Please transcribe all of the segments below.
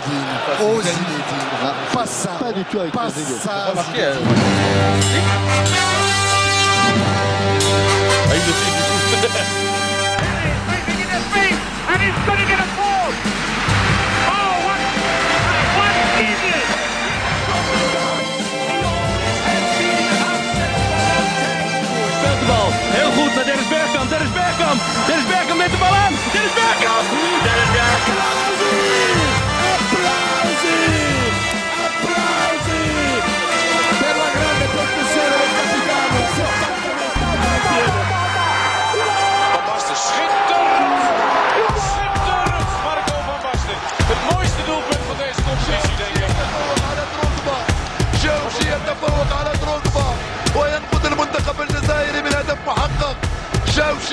Zinedine. Oh Zinedine. Pas ça. Pas du tout avec Pas les égaux. ça. Remarquez, euh, Ah, il le fait, du coup. Sweeping in his feet, and he's going to get a fourth. Oh, what, what idiot! Speelt de bal. Heel goed naar Dennis Bergkamp. Dennis Bergkamp. Dennis Bergkamp met de bal aan. Dennis Bergkamp.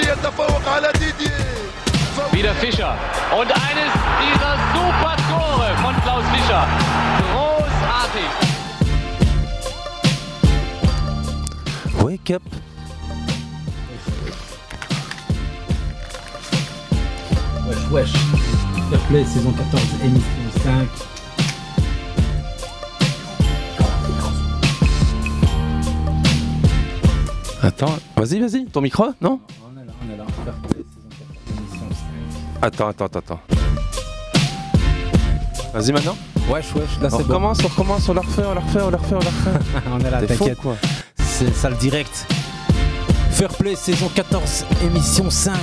يتفوق على ديدييه Wieder Fischer. Und eines dieser super Tore von Klaus Fischer. Großartig. Wake up. Wesh, wesh. Fair Play, saison 14, émission 5. Attends, vas-y, vas-y, ton micro, non Attends, attends, attends, attends. Vas-y maintenant. Wesh, wesh, là On bon. recommence, on recommence, on la refait, on la refait, on la refait, on la refait. on est là, T'es fou, t'inquiète. quoi. C'est ça le direct. Fair Play, saison 14, émission 5.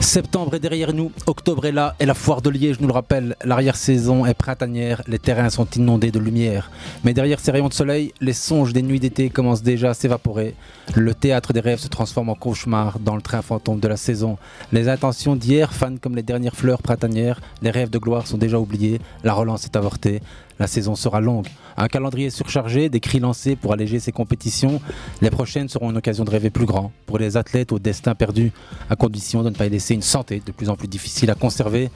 Septembre est derrière nous, octobre est là et la foire de Liège nous le rappelle. L'arrière-saison est printanière, les terrains sont inondés de lumière. Mais derrière ces rayons de soleil, les songes des nuits d'été commencent déjà à s'évaporer. Le théâtre des rêves se transforme en cauchemar dans le train fantôme de la saison. Les intentions d'hier, fans comme les dernières fleurs printanières, les rêves de gloire sont déjà oubliés, la relance est avortée. La saison sera longue. Un calendrier surchargé, des cris lancés pour alléger ces compétitions. Les prochaines seront une occasion de rêver plus grand pour les athlètes au destin perdu, à condition de ne pas y laisser une santé de plus en plus difficile à conserver.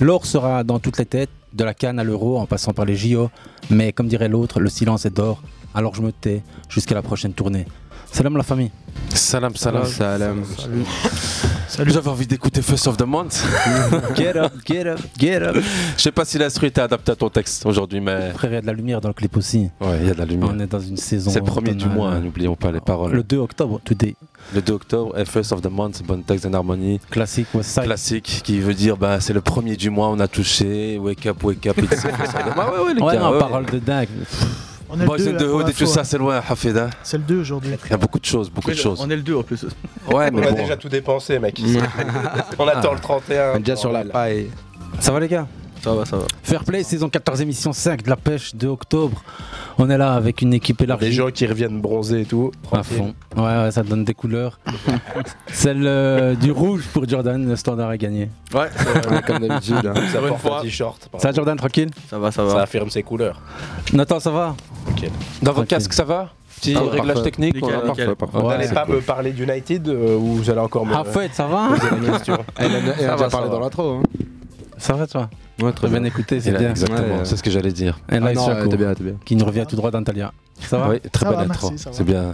L'or sera dans toutes les têtes, de la canne à l'euro en passant par les JO. Mais comme dirait l'autre, le silence est d'or. Alors je me tais jusqu'à la prochaine tournée. Salam la famille. Salam, salam. Salam. Salut. J'avais envie d'écouter First of the Month. Get up, get up, get up. Je sais pas si l'instru était adapté à ton texte aujourd'hui, mais. Frère, il y a de la lumière dans le clip aussi. Ouais, il y a de la lumière. On est dans une saison. C'est le premier du mois, n'oublions pas les paroles. Le 2 octobre, today. Le 2 octobre, First of the Month, bonne texte en harmonie. Classique, West Side. Classique, qui veut dire bah, c'est le premier du mois, on a touché, wake up, wake up. it's First of the- Ah ouais, ouais, les Ouais, gars, non, ouais. parole de dingue. On est Boys le 2 in the Hood et tout ça, c'est loin, Hafida. C'est le 2 aujourd'hui. Il y a beaucoup de choses, beaucoup de choses. On est le 2 en plus. Ouais, mais On a déjà tout dépensé, mec. on attend le 31. On est déjà sur la paille. Ça va les gars? Ça va, ça va. Fair Play, saison 14, émission 5 de la pêche 2 octobre. On est là avec une équipe élargie. Les gens qui reviennent bronzer et tout. à fond. Ouais, ouais, ça donne des couleurs. Celle euh, du rouge pour Jordan, le standard est gagné. Ouais, Comme d'habitude. hein. Ça porte fois. un t-shirt. Ça va Jordan, tranquille ça va, ça Ça va. affirme ses couleurs. Nathan, ça va Dans vos Tranquille. casques, ça va Petit Ah, réglage parfait. technique Nickel, on a- nickel. parfait. Vous Ouais, n'allez c'est pas cool. me parler d'United euh, ou vous allez encore me Hafouet, ça va poser des questions Elle a, elle a Ça va, déjà ça parlé va. dans l'intro. Hein. Ça va toi Ouais, Très bien écouté, c'est bien. Exactement, Ouais, c'est ce que j'allais dire. Et là, Ah non, bien, bien. qui nous revient tout droit d'Antalya. Ça va Oui, très Ça belle intro. C'est bien.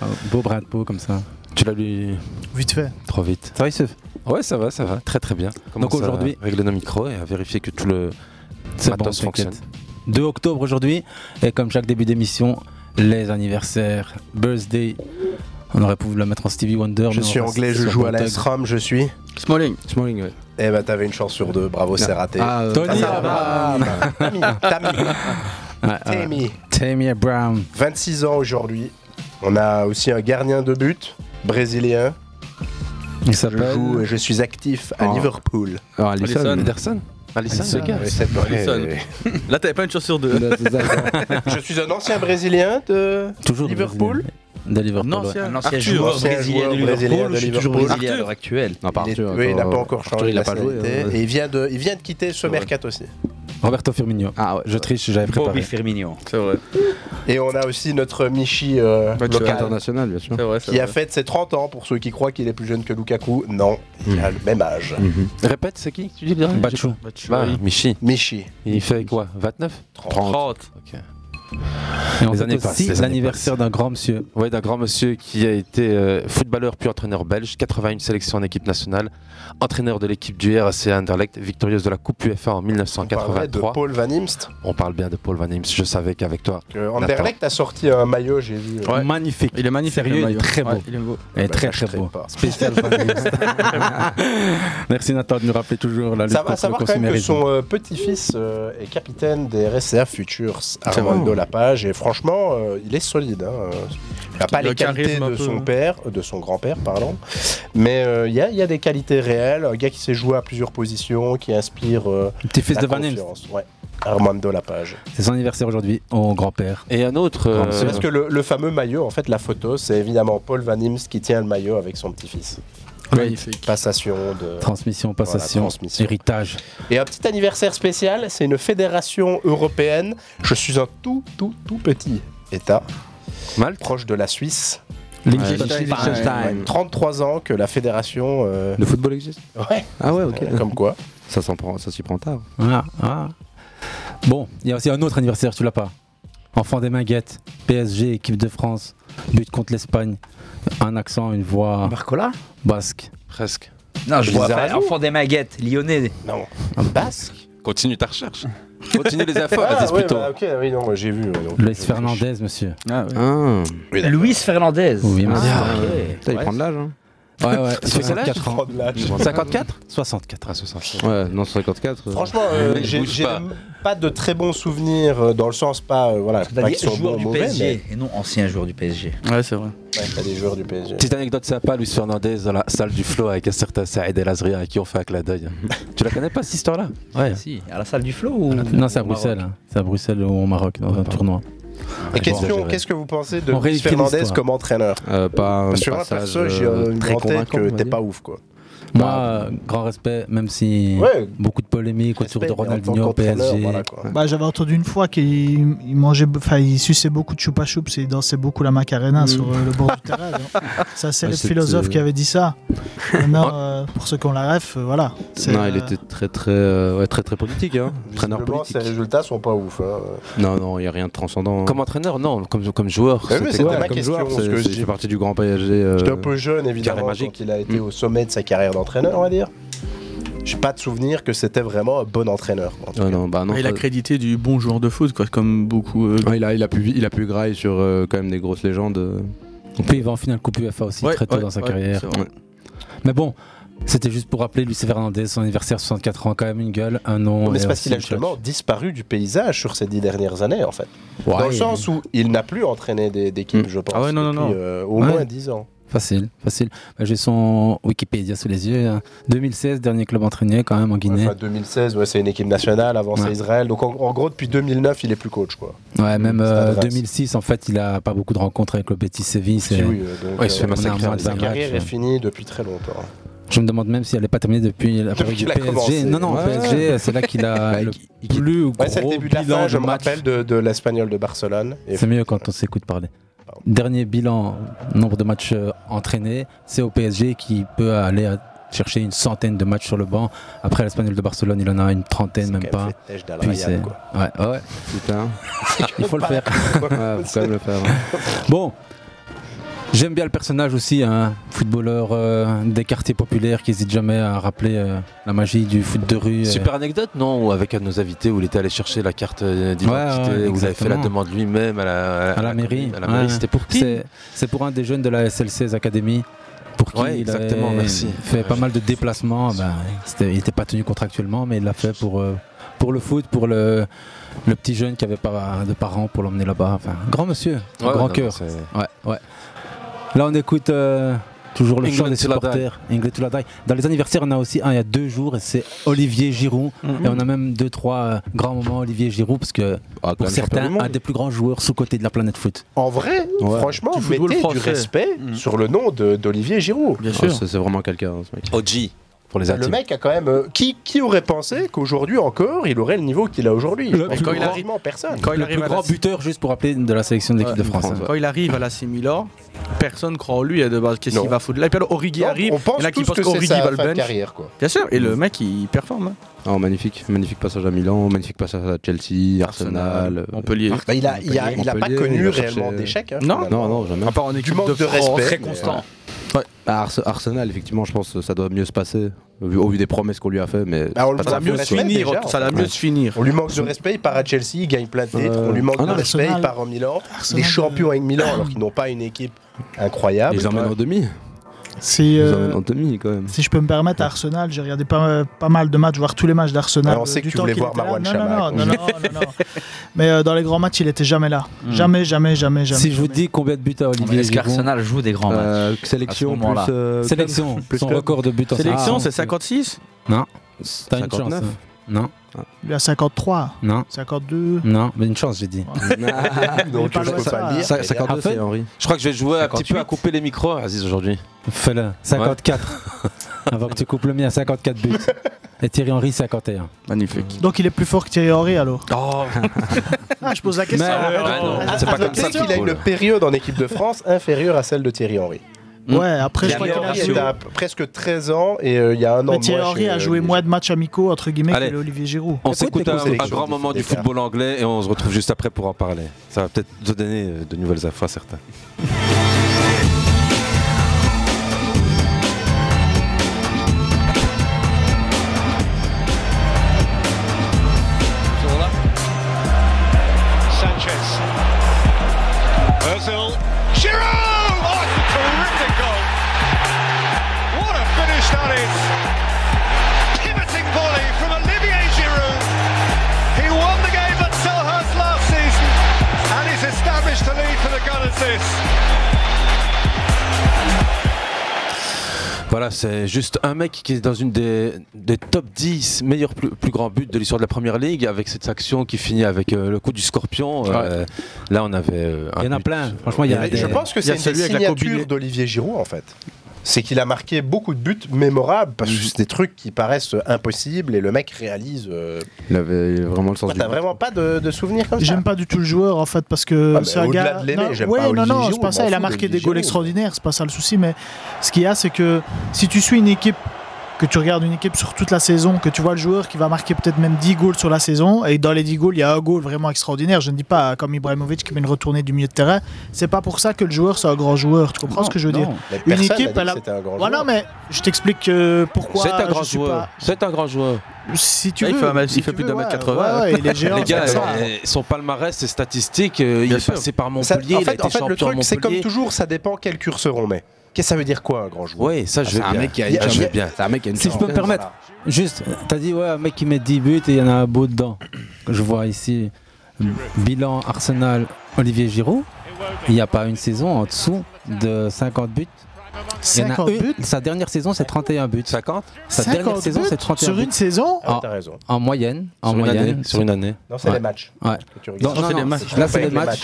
Ah, Beau brin de peau comme ça. Tu l'as lu Vite fait. trop vite. Ça va, Youssef Ouais, ça va, ça va. Très très bien. Commence à aujourd'hui- régler nos micros et à vérifier que tout le bon, matos fonctionne. t'inquiète. 2 octobre aujourd'hui, et comme chaque début d'émission, les anniversaires, birthday. On aurait pu la mettre en Stevie Wonder. Je suis anglais, je joue à la. SRAM, je suis. Smalling. Smalling, ouais. Eh ben, t'avais une chance sur deux. Bravo, c'est raté. Ah, euh, Tony Abraham. Tammy, Tammy. Tammy. Tammy Abraham. 26 ans aujourd'hui. On a aussi un gardien de but brésilien. Il Je s'appelle. joue, je suis actif à Oh. Liverpool. alors, Alisson. Alisson. Anderson Alisson, Alisson. le gars. Ouais, c'est- Alisson. ouais. Là, t'avais pas une chance sur deux. Je suis un ancien brésilien de Toujours Liverpool. De Liverpool. Non, ouais. c'est Un ancien Arthur. joueur brésilien de Liverpool, de toujours à l'heure actuelle. Non, pas Il est- Arthur, oui, il n'a pas encore changé la pas joué. nationalité. hein. Et il vient de, il vient de quitter ce mercato aussi. Roberto Firmino. Ah ouais. Je triche, j'avais Bobby préparé. Firmino. C'est vrai. Et on a aussi notre Michi euh, local International, bien sûr. C'est vrai, c'est qui a fait ses 30 ans pour ceux qui croient qu'il est plus jeune que Lukaku. Non, il a le même âge. Mhm. Répète, c'est qui Tu dis. Bah, Bah, vois, Michi. Michi. Il fait quoi 29 30. 30. Ok. Et on Les années aussi l'anniversaire d'un grand monsieur. Oui, d'un grand monsieur qui a été euh, footballeur puis entraîneur belge, 81 sélections en équipe nationale, entraîneur de l'équipe du RAC Anderlecht, victorieuse de la Coupe UEFA en On parlerait de 1983. Paul Van Imst. On parle bien de Paul Van Imst, je savais qu'avec toi. Que Anderlecht a sorti un maillot, j'ai vu. euh, Ouais. Magnifique. Il est magnifique. Sérieux, le il est très beau. Ouais, il est beau. Bah, très très beau. pas. Spécial Van Imst. Merci Nathan de nous rappeler toujours la lutte Ça va savoir quand même que son euh, petit-fils euh, est capitaine des RSA Futures, Armando vrai. Lapage, et franchement, euh, il est solide. hein, euh. Il n'a pas Le les qualités de son hein. père, euh, de son grand-père, pardon, mais euh, il y, a, il y a des qualités réelles. Un gars qui sait jouer à plusieurs positions, qui inspire euh, Petit-fils la de Van Imst. confiance. Ouais. Armando Lapage. C'est son anniversaire aujourd'hui, au grand-père. Et un autre. Euh, monsieur. Parce que le, le fameux maillot, en fait, la photo, c'est évidemment Paul Van Imst qui tient le maillot avec son petit-fils. Magnifique. Passation de. Transmission, passation, Voilà, transmission. héritage. Et un petit anniversaire spécial, c'est une fédération européenne. Je suis un tout, tout, tout petit État, Malte proche de la Suisse. Liechtenstein. 33 ans que la fédération. euh, Le football existe? Ouais, Ah ouais, ok. comme quoi. Ça s'en prend, ça s'y prend tard. Ah, ah. Bon, il y a aussi un autre anniversaire, tu l'as pas? Enfant des Maguettes, PSG, équipe de France, but contre l'Espagne. Un accent, une voix Barcola basque. Presque. Non, je vois pas. Enfant des maguettes, lyonnais. Non, un basque. Continue ta recherche. Continue les infos, Ah, vas-y ouais, plutôt. bah, ok, oui, non, j'ai vu. donc, Luis Fernandez, monsieur. Ah. Ah, Oui. Luis Fernandez. Oui, monsieur. Ah. Putain, il prend de l'âge. Hein. Ouais, ouais, fait quel âge 64 ans. Prendre l'âge. 54 64. Ah, 60. Ouais, non, 54. euh, Franchement, euh, j'ai pas. pas de très bons souvenirs euh, dans le sens pas euh, voilà pas qu'ils joueur bons ou du mauvais PSG et non ancien joueur du PSG. Ouais, c'est vrai. ouais, des joueurs du PSG. Petite anecdote sympa, Luis Fernandez dans la salle du flow avec un certain Saïd El Azria à qui on fait un clin d'œil. tu la connais pas cette histoire-là? Ouais. Si, à la salle du Flow ou Non, c'est à au Maroc Bruxelles. hein. C'est à Bruxelles ou au Maroc, dans un tournoi. Et bon, question, qu'est-ce que vous pensez de Luis Fernandez comme entraîneur euh, pas un Parce que moi perso j'ai euh, une très en tête convaincant, que t'es pas ouf quoi. Moi, euh, grand respect, même si Ouais. beaucoup de polémiques autour de Ronaldinho au PSG. voilà. Bah, j'avais entendu une fois qu'il il mangeait, enfin, il suçait beaucoup de choupa choups et il dansait beaucoup la macarena sur euh, le bord du terrain. donc. Ça, c'est Ouais, le philosophe qui avait dit ça. Maintenant, euh, pour ceux qui ont la ref, euh, voilà. Non, il était très très, euh, ouais, très très politique, hein. Entraîneur politique. ses résultats sont pas ouf. hein. Non, non, il y a rien de transcendant. hein. Comme entraîneur, non. Comme, comme joueur. Ouais, mais c'était- Ouais, ma comme question, joueur, parce que partie du grand PSG. J'étais un peu jeune évidemment quand il a été Mm. au sommet de sa carrière d'entraîneur, on va dire. J'ai pas de souvenir que c'était vraiment un bon entraîneur. en tout ah cas. non, bah non. il a crédité du bon joueur de foot, quoi, comme beaucoup. euh, Ouais, il, a, il, a pu, il a pu grailler sur euh, quand même des grosses légendes. euh. Puis il va en finale Coupe UEFA aussi Ouais, très tôt ouais, dans sa ouais, carrière. Mais bon, c'était juste pour rappeler Luis Fernandez, son anniversaire 64 ans, quand même une gueule, un nom. Mais et c'est parce aussi qu'il a justement disparu du paysage sur ces dix dernières années, en fait. Ouais, Dans le il- sens où il n'a plus entraîné d'équipe, Mm. je pense. Ah ouais, non, non, depuis, non. euh, au Ouais. moins 10 ans. Facile, facile. Bah, J'ai son Wikipédia sous les yeux. hein. 2016, dernier club entraîné quand même en Guinée. Enfin, 2016, ouais, c'est une équipe nationale, avant c'est. Israël. Donc en, en gros, depuis 2009, il est plus coach, quoi. Ouais, même Stade euh, Reims. 2006, en fait, il a pas beaucoup de rencontres avec le Betis Séville. Oui, euh, donc, Ouais, il se fait euh, massacrer Sa carrière est finie depuis très longtemps. Je me demande même si elle n'est pas terminée depuis la période du commencé. PSG. Non, non, Ouais. PSG, c'est là qu'il a le plus gros Ouais, le début de la fin, je me rappelle de, de l'Espagnol de Barcelone. C'est mieux quand on s'écoute parler. Dernier bilan, nombre de matchs euh, entraînés, c'est au PSG qui peut aller à chercher une centaine de matchs sur le banc. Après l'Espagnol de Barcelone, il en a une trentaine, même pas. Puis c'est- quoi. Ouais, ouais, Putain. il faut le faire. Ouais, faut quand même le faire. hein. Bon, j'aime bien le personnage aussi, un footballeur euh, des quartiers populaires qui n'hésite jamais à rappeler euh, la magie du foot de rue. euh. Super anecdote, non? Ou avec un de nos invités où il était allé chercher la carte d'identité, Ouais, ouais, vous avez fait la demande lui-même à la, à la mairie. À la mairie, Ouais. c'était pour qui? C'est- pour un des jeunes de la SL16 Academy. Pour qui Ouais, il exactement, merci. fait pas mal de déplacements. Ben, il n'était pas tenu contractuellement, mais il l'a fait pour, euh, pour le foot, pour le, le petit jeune qui avait pas de parents pour l'emmener là-bas. Enfin, grand monsieur, Ouais, grand cœur. Ouais, ouais. Là, on écoute euh, toujours le chant des supporters. Dans les anniversaires, on a aussi un il y a deux jours, et c'est Olivier Giroud. Et on a même deux, trois euh, grands moments Olivier Giroud, parce que Ah, pour certains, un des plus grands joueurs sous-côté de la planète foot. En vrai, Ouais. franchement, Du mettez du respect Mm. sur le nom de- d'Olivier Giroud. Bien Ah, sûr. c'est c'est vraiment quelqu'un, ce mec. OG. Pour les Le mec a quand même. euh, qui, qui aurait pensé qu'aujourd'hui encore, il aurait le niveau qu'il a aujourd'hui? Que grand- quasiment personne. Quand il Le arrive plus à grand la- buteur, juste pour rappeler, de la sélection de l'équipe de France. Quand il arrive à l'AC Milan, personne croit en lui hein, de base. Qu'est-ce qu'il va foutre là Et puis alors, Origi Non, arrive, on pense il y en a qui tous pensent que c'est qu'Origi sa va le fin de bench. carrière, quoi. Bien sûr, et le mec il performe. Oh, magnifique, magnifique passage à Milan, magnifique passage à Chelsea, Arsenal, euh, Montpellier. Bah, il a, il a, il a pas connu il réellement d'échec. hein, Non. Non, non, jamais. À part en Du équipe manque de, de France. respect. Très mais, Bah, Ars- Arsenal, effectivement, je pense que ça doit mieux se passer, au vu, au vu des promesses qu'on lui a fait. Mais Bah, on Ça va mieux se finir. déjà, Ça va fait. mieux se finir. On lui manque de respect, il part à Chelsea, il gagne plein de titres. Euh, on lui manque ah de respect, Arsenal- il part en Milan. Arsenal, les champions euh, avec Milan, alors qu'ils n'ont pas une équipe incroyable. Ils emmènent en demi. Euh, emmènent en demi quand même. si je peux me permettre, à Arsenal, j'ai regardé pas, pas mal de matchs, voir tous les matchs d'Arsenal. On euh, sait que du tu temps voulais qu'il voir. Marwan Chamakh. non, non, non, non, non, non. Mais euh, dans les grands matchs, il était jamais là. Hmm. Jamais, jamais, jamais, jamais. Si je vous dis combien de buts à Olivier Est-ce qu'Arsenal joue des grands matchs Euh, à sélection ce plus. euh, Sélection, plus son record de buts en Sélection, c'est 56 Non, t'as une chance. 59. hein. Non, Il a 53, non, 52. non, mais une chance, j'ai dit. Donc je peux pas ça. le dire. Ça- mais 52, Après- c'est Henri. Je crois que je vais jouer un petit 58. peu à couper les micros, Aziz, aujourd'hui. Fais-le. 54. Avant que tu coupes le mien, 54 buts. Et Thierry Henry, 51. Magnifique. Donc il est plus fort que Thierry Henry alors Oh, Ah, je pose la question. Ah c'est pas comme ça qu'il a une période en équipe de France inférieure à celle de Thierry Henry. Ouais, après, je crois qu'il a à presque 13 ans et euh, il y a un an Mais Thierry Henry a euh, joué les- moins de matchs amicaux, entre guillemets, Allez. que Olivier Giroud. On Écoute, s'écoute un, un grand moment du football anglais et on se retrouve juste après pour en parler. Ça va peut-être te donner euh, de nouvelles infos à certains. Voilà, c'est juste un mec qui est dans une des, des top 10 meilleurs plus, plus grands buts de l'histoire de la première ligue avec cette action qui finit avec euh, le coup du scorpion. Euh, là, on avait. euh, un Il y en a but. plein. Franchement, il y a des- Je pense que c'est une celui des signatures d'Olivier Giroud en fait. C'est qu'il a marqué beaucoup de buts mémorables parce que c'est des trucs qui paraissent impossibles et le mec réalise. euh, Il avait vraiment le sens bah, du T'as vraiment pas de, de souvenirs comme ça J'aime pas du tout le joueur en fait parce que Ah, c'est un au-delà gars. de non, j'aime ouais, pas non, non, Giroud, c'est pas ça. Il a marqué des goals extraordinaires, c'est pas ça le souci. Mais ce qu'il y a, c'est que si tu suis une équipe, que tu regardes une équipe sur toute la saison, que tu vois le joueur qui va marquer peut-être même 10 goals sur la saison, et dans les 10 goals, il y a un goal vraiment extraordinaire. Je ne dis pas comme Ibrahimovic qui met une retournée du milieu de terrain. C'est pas pour ça que le joueur c'est un grand joueur. Tu comprends ce que je veux dire? Mais Une équipe, dit elle a. c'était un grand Voilà, joueur. mais je t'explique euh, pourquoi. C'est un grand joueur. pas- C'est un grand joueur. Si tu il veux. fait un mètre- si il fait plus mètre ouais, 80. ouais, ouais, il est géant. Les gars, euh, son palmarès, ses statistiques, euh, il est passé par Ça- Montpellier, en il a fait, été en fait, champion le truc, c'est comme toujours, ça dépend quel curseur on met. Qu'est-ce que ça veut dire quoi un grand joueur Oui, ça, je C'est vais un bien. mec qui a Il y a- une je chance. bien. C'est un mec qui a une Si je peux me permettre, juste, t'as dit, ouais, un mec qui met 10 buts et il y en a un beau dedans. Je vois ici, bilan Arsenal, Olivier Giroud. Il n'y a pas une saison en dessous de 50 buts. Il y en a 50 une- buts Sa dernière saison, c'est 31 buts. 50 Sa 50 dernière saison, buts c'est 31 Sur buts. une saison Ah, Ah. t'as raison. En moyenne. En sur une, moyenne. année, sur une année. Non, c'est Ouais. les matchs. Ouais. Non, c'est les matchs. Là, c'est les matchs.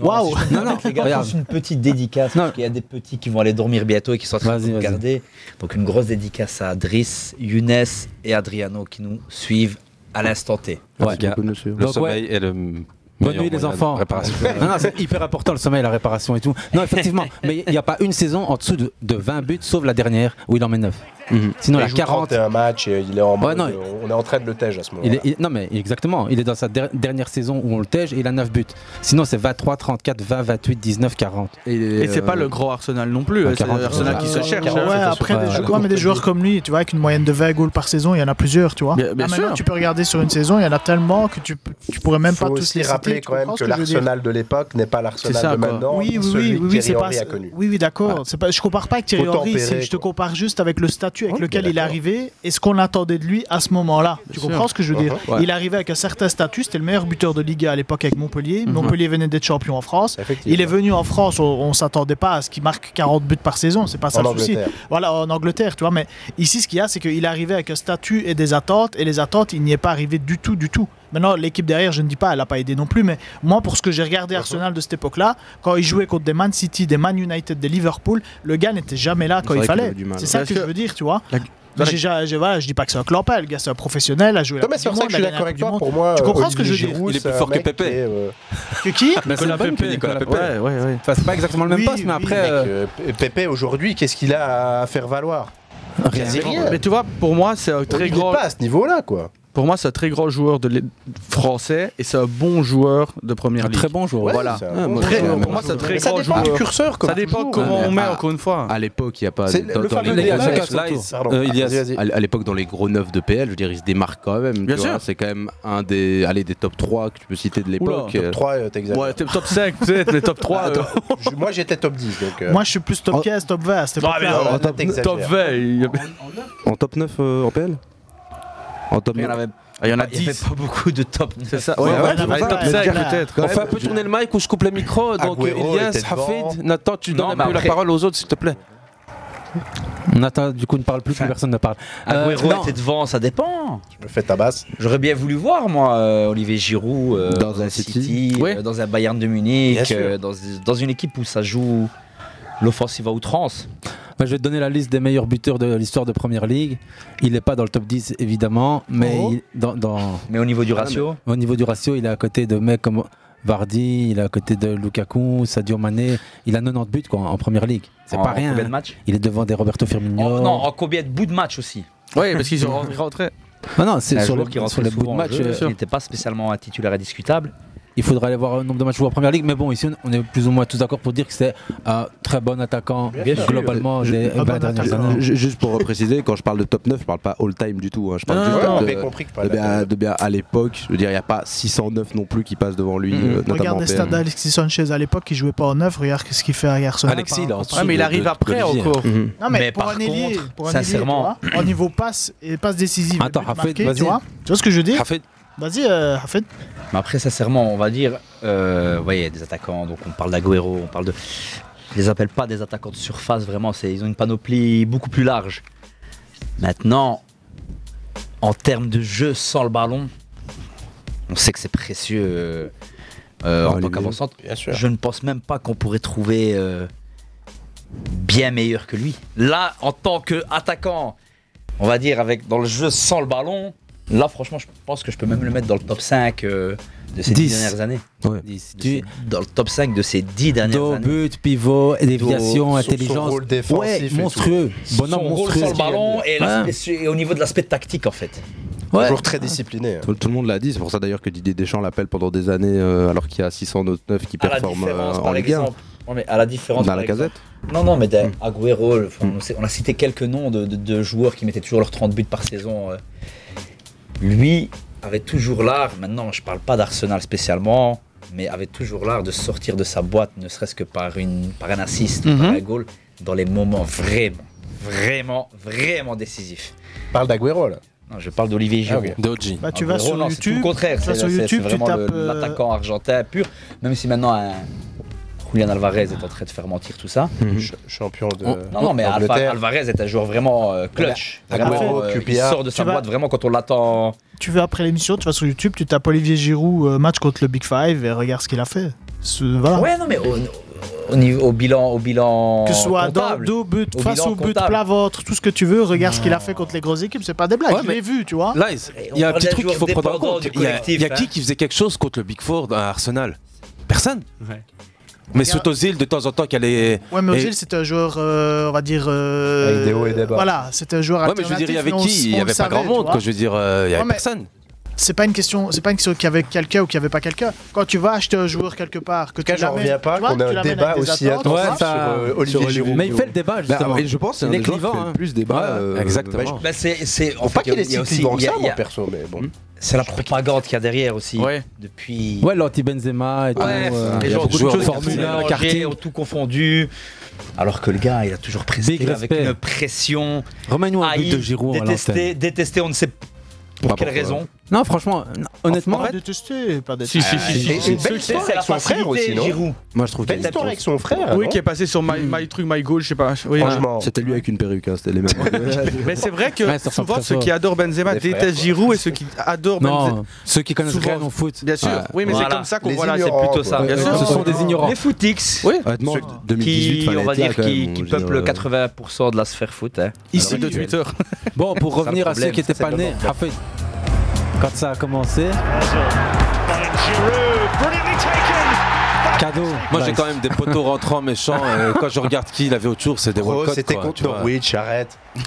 Waouh Non, non, Les gars, une petite dédicace, parce qu'il y a des petits qui vont aller dormir bientôt et qui sont en train de regarder. Donc une grosse dédicace à Driss, Younes et Adriano qui nous suivent à l'instant T. Ouais. Le Donc, sommeil est le. Bonne nuit les enfants. Réparation. non, non, c'est hyper important le sommeil, la réparation et tout. Non, effectivement, mais il n'y a pas une saison en dessous de, de 20 buts, sauf la dernière où il en met 9. Sinon, Il la joue 40. 31 matchs et il est en Ouais, mode, non. euh, on est en train de le tège à ce moment-là. Non mais exactement, il est dans sa der- dernière saison où on le tège et il a 9 buts. Sinon c'est 23, 34, 20, 28, 19, 40. Et c'est pas le gros Arsenal non plus. Ah, hein, C'est 40, Arsenal qui se Euh, cherche. ouais, hein. après, des, Ouais, jou- ouais. ouais, mais des joueurs comme lui, tu vois, avec une moyenne de 20 goals par saison, il y en a plusieurs, tu vois. Bien- bien Ah, maintenant, sûr. tu peux regarder sur une saison, il y en a tellement que tu, tu pourrais même faut pas tous les citer, rappeler quand même que l'Arsenal de l'époque n'est pas l'Arsenal de maintenant. Oui, oui, celui oui, Thierry c'est pas. Henry a connu. Oui, oui, d'accord. Je compare pas avec Thierry Henry. Je te compare juste avec le statut avec lequel il est arrivé et ce qu'on attendait de lui à ce moment-là. Tu comprends ce que je veux dire? Uh-huh. Il arrivait avec un certain statut. C'était le meilleur buteur de Liga à l'époque avec Montpellier. Mhm. Montpellier venait d'être champion en France. Il est venu en France. On, s'attendait pas à ce qu'il marque 40 buts par saison. C'est pas ça le souci. Angleterre. Voilà, en Angleterre, tu vois. Mais ici, ce qu'il y a, c'est qu'il est arrivé avec un statut et des attentes. Et les attentes, il n'y est pas arrivé du tout, du tout. Maintenant, l'équipe derrière, je ne dis pas, elle n'a pas aidé non plus, mais moi, pour ce que j'ai regardé Arsenal de cette époque-là, quand ils jouaient contre des Man City, des Man United, des Liverpool, le gars n'était jamais là quand il fallait. C'est ça que, je veux dire, tu vois. J'ai- voilà, je dis pas que c'est un clampin, le gars c'est un professionnel, a joué la Coupe c'est du pour ça Monde, je a gagné la Pour moi, tu comprends Olivier ce que je veux dire Il est plus fort que est, euh, Que qui? Nicolas Pepe, que Nicolas Pepe. Ouais, ouais, ouais. Enfin, c'est pas exactement le même Oui, poste, mais oui, après. mec, euh, euh, P- Pépé aujourd'hui, qu'est-ce qu'il a à faire valoir? Rien. Mais tu vois, pour moi, c'est un très grand. pas à ce niveau-là, quoi. Pour moi, c'est un très grand joueur de français et c'est un bon joueur de première Un ligue. très bon joueur. Ouais, Voilà. un Ah, bon Très- joueur. pour moi, c'est un très Mais ça grand dépend du joueur. curseur, comme Ça dépend toujours. comment on met, à- encore une fois. À l'époque, il n'y a pas. Le fameux. Euh. À l'époque, dans les gros neufs de PL, je veux dire, il se démarque quand même. Bien sûr. C'est quand même un des, allez, des top 3 que tu peux citer de l'époque. Top 3, euh, t'exagères. Ouais, t'es top 5 peut-être, mais top 3. Attends, je- moi j'étais top 10, donc. euh, Moi je suis plus top Oh. 15, top 20 à cette Ah, mais époque-là. non, là, top- t'exagères. top 20. il y a- En top 9 euh, en PL En top Il y en 9 avait, Ah, il y en a il y avait 10. pas beaucoup de top. C'est ça. Ouais, Ouais, ouais, ouais, c'est pour allez, ça. top Mais 5 déjà, peut-être. quand On fait un peu tourner le mic ou je coupe les micros. Donc Agüero. Hafid, Nathan, tu donnes un mais peu la parole aux autres, s'il te plaît. Nathan, du coup, ne parle plus, plus personne ne parle. Euh, Agüero non. était devant, ça dépend. Je me fais tabasse. J'aurais bien voulu voir, moi, euh, Olivier Giroud euh, Dans un City. Euh, dans un Bayern de Munich, euh, dans, dans une équipe où ça joue l'offensive à outrance. Bah, je vais te donner la liste des meilleurs buteurs de l'histoire de Première Ligue. Il n'est pas dans le top 10, évidemment, mais Oh. il- dans, dans- Mais au niveau du ratio, au niveau du ratio, il est à côté de mecs comme Vardy, il est à côté de Lukaku, Sadio Mané. Il a 90 buts quoi, en Première Ligue. C'est pas rien. combien de hein. matchs Il est devant des Roberto En- Firmino. Non, en combien de bouts de match aussi Oui, parce qu'ils sont rentrés. Ah non, c'est sur, le- qui rentre sur les bouts de match. jeu, euh, qui n'était pas spécialement un titulaire indiscutable. Il faudra aller voir le nombre de matchs joués en première ligue, mais bon, ici on est plus ou moins tous d'accord pour dire que c'est un très bon attaquant Bien sûr. globalement Je- des un 20 bon dernières attaquant. années. Ju- Juste pour préciser, quand je parle de top 9, je parle pas all-time du tout. hein. Je parle Non, juste Ouais, on de, compris que je de bien, de bien à l'époque. Je veux dire, il n'y a pas 609 non plus qui passent devant lui, Mhm. euh, notamment Regarde les stats d'Alexis Sanchez à l'époque, il jouait pas en neuf. Regarde ce qu'il fait à Arsenal. Alexis, là, en rapport- dessous Ouais, mais il arrive de- après encore. Mhm. Non, mais, Mais pour par un ailier, contre, pour un sincèrement- au niveau passe et passe décisive, Attends, but marqué, vas-y. tu vois, tu vois ce que je veux dire Hafid, Vas-y, euh, Hafid. Mais après, sincèrement, on va dire, euh, vous voyez, des attaquants, donc on parle d'Agüero, on parle de. Je les appelle pas des attaquants de surface, vraiment, c'est, ils ont une panoplie beaucoup plus large. Maintenant, en termes de jeu sans le ballon, on sait que c'est précieux euh, euh, en tant qu'avancante. Bien sûr. Je ne pense même pas qu'on pourrait trouver euh, bien meilleur que lui. Là, en tant qu'attaquant, on va dire, avec dans le jeu sans le ballon, là, franchement, je pense que je peux même le mettre dans le top 5 euh, de ces 10 Dix. dernières années. Dix. De ces- dans le top 5 de ces 10 dernières Dos, années. but, pivot, déviation, Son- son intelligence. rôle défensif ouais, monstrueux. Bonhomme Son rôle monstrueux. sans le ballon et, et au niveau de l'aspect tactique, en fait. Ouais. Toujours très discipliné. hein. Tout, tout le monde l'a dit, c'est pour ça d'ailleurs que Didier Deschamps l'appelle pendant des années, euh, alors qu'il y a 609 qui performent euh, en Ligue 1. exemple. Ouais, mais à la différence. Dans la casette Non, non, mais des Agüero, enfin, on, a cité quelques noms de, de- de joueurs qui mettaient toujours leurs 30 buts par saison. euh. Lui avait toujours l'art, maintenant je parle pas d'Arsenal spécialement, mais avait toujours l'art de sortir de sa boîte, ne serait-ce que par, une, par un assist, Mhm. par un goal, dans les moments vraiment, vraiment, vraiment décisifs. Parle d'Agüero là. Non, je parle d'Olivier Giroud. Ah, ok. Doji. Bah, tu Ah, vas sur non, c'est tout YouTube. le contraire, sur YouTube, tu tapes. euh, l'attaquant argentin pur, même si maintenant un Julian Alvarez est en train de faire mentir tout ça. Ch- Champion de. Oh, non, non, mais Alva-. Alvarez est un joueur vraiment euh, clutch. Vraiment, euh, il sort de sa tu vas- boîte vraiment quand on l'attend. Tu vas après l'émission, tu vas sur YouTube, tu tapes Olivier Giroud euh, match contre le Big Five et regarde ce qu'il a fait. Ce- voilà. Ouais, non, mais au, au niveau, au bilan, au bilan que ce soit dans, dos, but, Au face au but, comptable. plat ventre, tout ce que tu veux, regarde ce qu'il a fait contre les grosses équipes, c'est pas des blagues, Ouais, je l'ai vu, tu vois. Là, il y a un petit truc qu'il faut prendre en compte. Il y a, a hein. qui qui faisait quelque chose contre le Big Four à Arsenal? Personne. Mais c'est Ozil de temps en temps qui allait. Ouais, mais Ozil, c'était un joueur, euh, on va dire. euh, Avec des hauts et des bas. Voilà, c'était un joueur Ouais, mais je veux dire, il y avait qui Il y on avait pas grand monde, quoi. Je veux dire, euh, il y avait Ouais, mais- personne. C'est pas une question, c'est pas une question qu'il y avait quelqu'un ou qu'il y avait pas quelqu'un. Quand tu vas acheter un joueur quelque part, que tu j'en l'amènes- reviens pas qu'on a un débat aussi attentes, intensif tu sur euh, Olivier Giroud. Mais il fait le débat, Bah, justement. et je pense c'est un Il est des joueurs qui clivant, fait hein. le plus débat. Ouais, euh, exactement. bah, Bah, c'est, c'est, en Faut pas fait, qu'il est si aussi- clivant que ça, il y a- moi perso, mais bon. C'est la propagande qu'il y a derrière aussi. Ouais. Depuis. Ouais, l'anti-Benzema et tout. Ouais, euh, les il y a gens beaucoup de joueurs choses. de Formule Formule 1, 1, karting. ont tout confondu. Alors que le gars, il a toujours presté avec une pression. Remets-nous un but de Giroud à détesté, détesté, on ne sait pour Pas quelle pourquoi. raison. Non, franchement, non, honnêtement. Pas détesté, pas Si, si, si, si, Et si. une belle Ceux qui- histoire avec son frère aussi, non Moi, je trouve Belle qu'il histoire avec son frère. Oui, non qui est passé sur My, My Truc, My Goal, je sais pas. Oui, Franchement. C'était lui avec une perruque, hein, c'était les mêmes. Mais c'est vrai que Ouais, souvent ceux qui adorent Benzema détestent. Giroud et ceux qui adorent Benzema. Non, ceux qui connaissent rien au foot. Bien sûr, oui, mais c'est comme ça qu'on voit là. C'est plutôt ça. Bien sûr. Ce sont des ignorants. Les footix Oui, Honnêtement, Ceux- 2018, qui, on va dire, qui, peuplent dirait. 80% de la sphère foot. Hein. ici de Twitter. Bon, pour revenir à ceux qui n'étaient pas nés. Raphaël, quand ça a commencé, cadeau. Moi j'ai quand même des poteaux rentrants méchants. et quand je regarde qui il avait autour, c'est des Walcott. c'était contre. Norwich, arrête.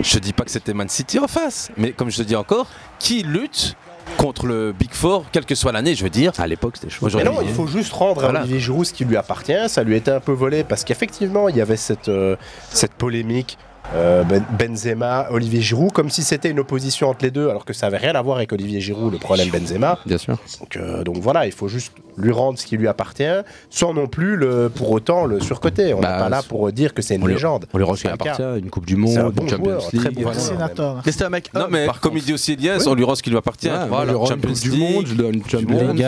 Je dis pas que c'était Man City en face, mais comme je te dis encore, qui lutte contre le Big Four, quelle que soit l'année, je veux dire. À l'époque, c'était chaud. Mais non, il faut juste rendre à Voilà. Olivier Giroud ce qui lui appartient. Ça lui était un peu volé parce qu'effectivement, il y avait cette, euh, cette polémique. Euh, Ben- Benzema, Olivier Giroud, comme si c'était une opposition entre les deux, alors que ça avait rien à voir avec Olivier Giroud, le problème Benzema. Bien sûr. Donc, euh, donc voilà, il faut juste lui rendre ce qui lui appartient, sans non plus le, pour autant le surcoter. On n'est Bah, pas là c'est- pour dire que c'est une On lui- légende. On lui rend ce C'est qui appartient, une Coupe du C'est un Monde, bon une Champions joueur, très League. bon voilà. joueur. Sénateur. Mais c'était un mec. Non, mais par comme il dit aussi Elias, on lui rend ce qui lui appartient. Ouais, Voilà, lui Champions du. Monde, je lui donne une Champions League.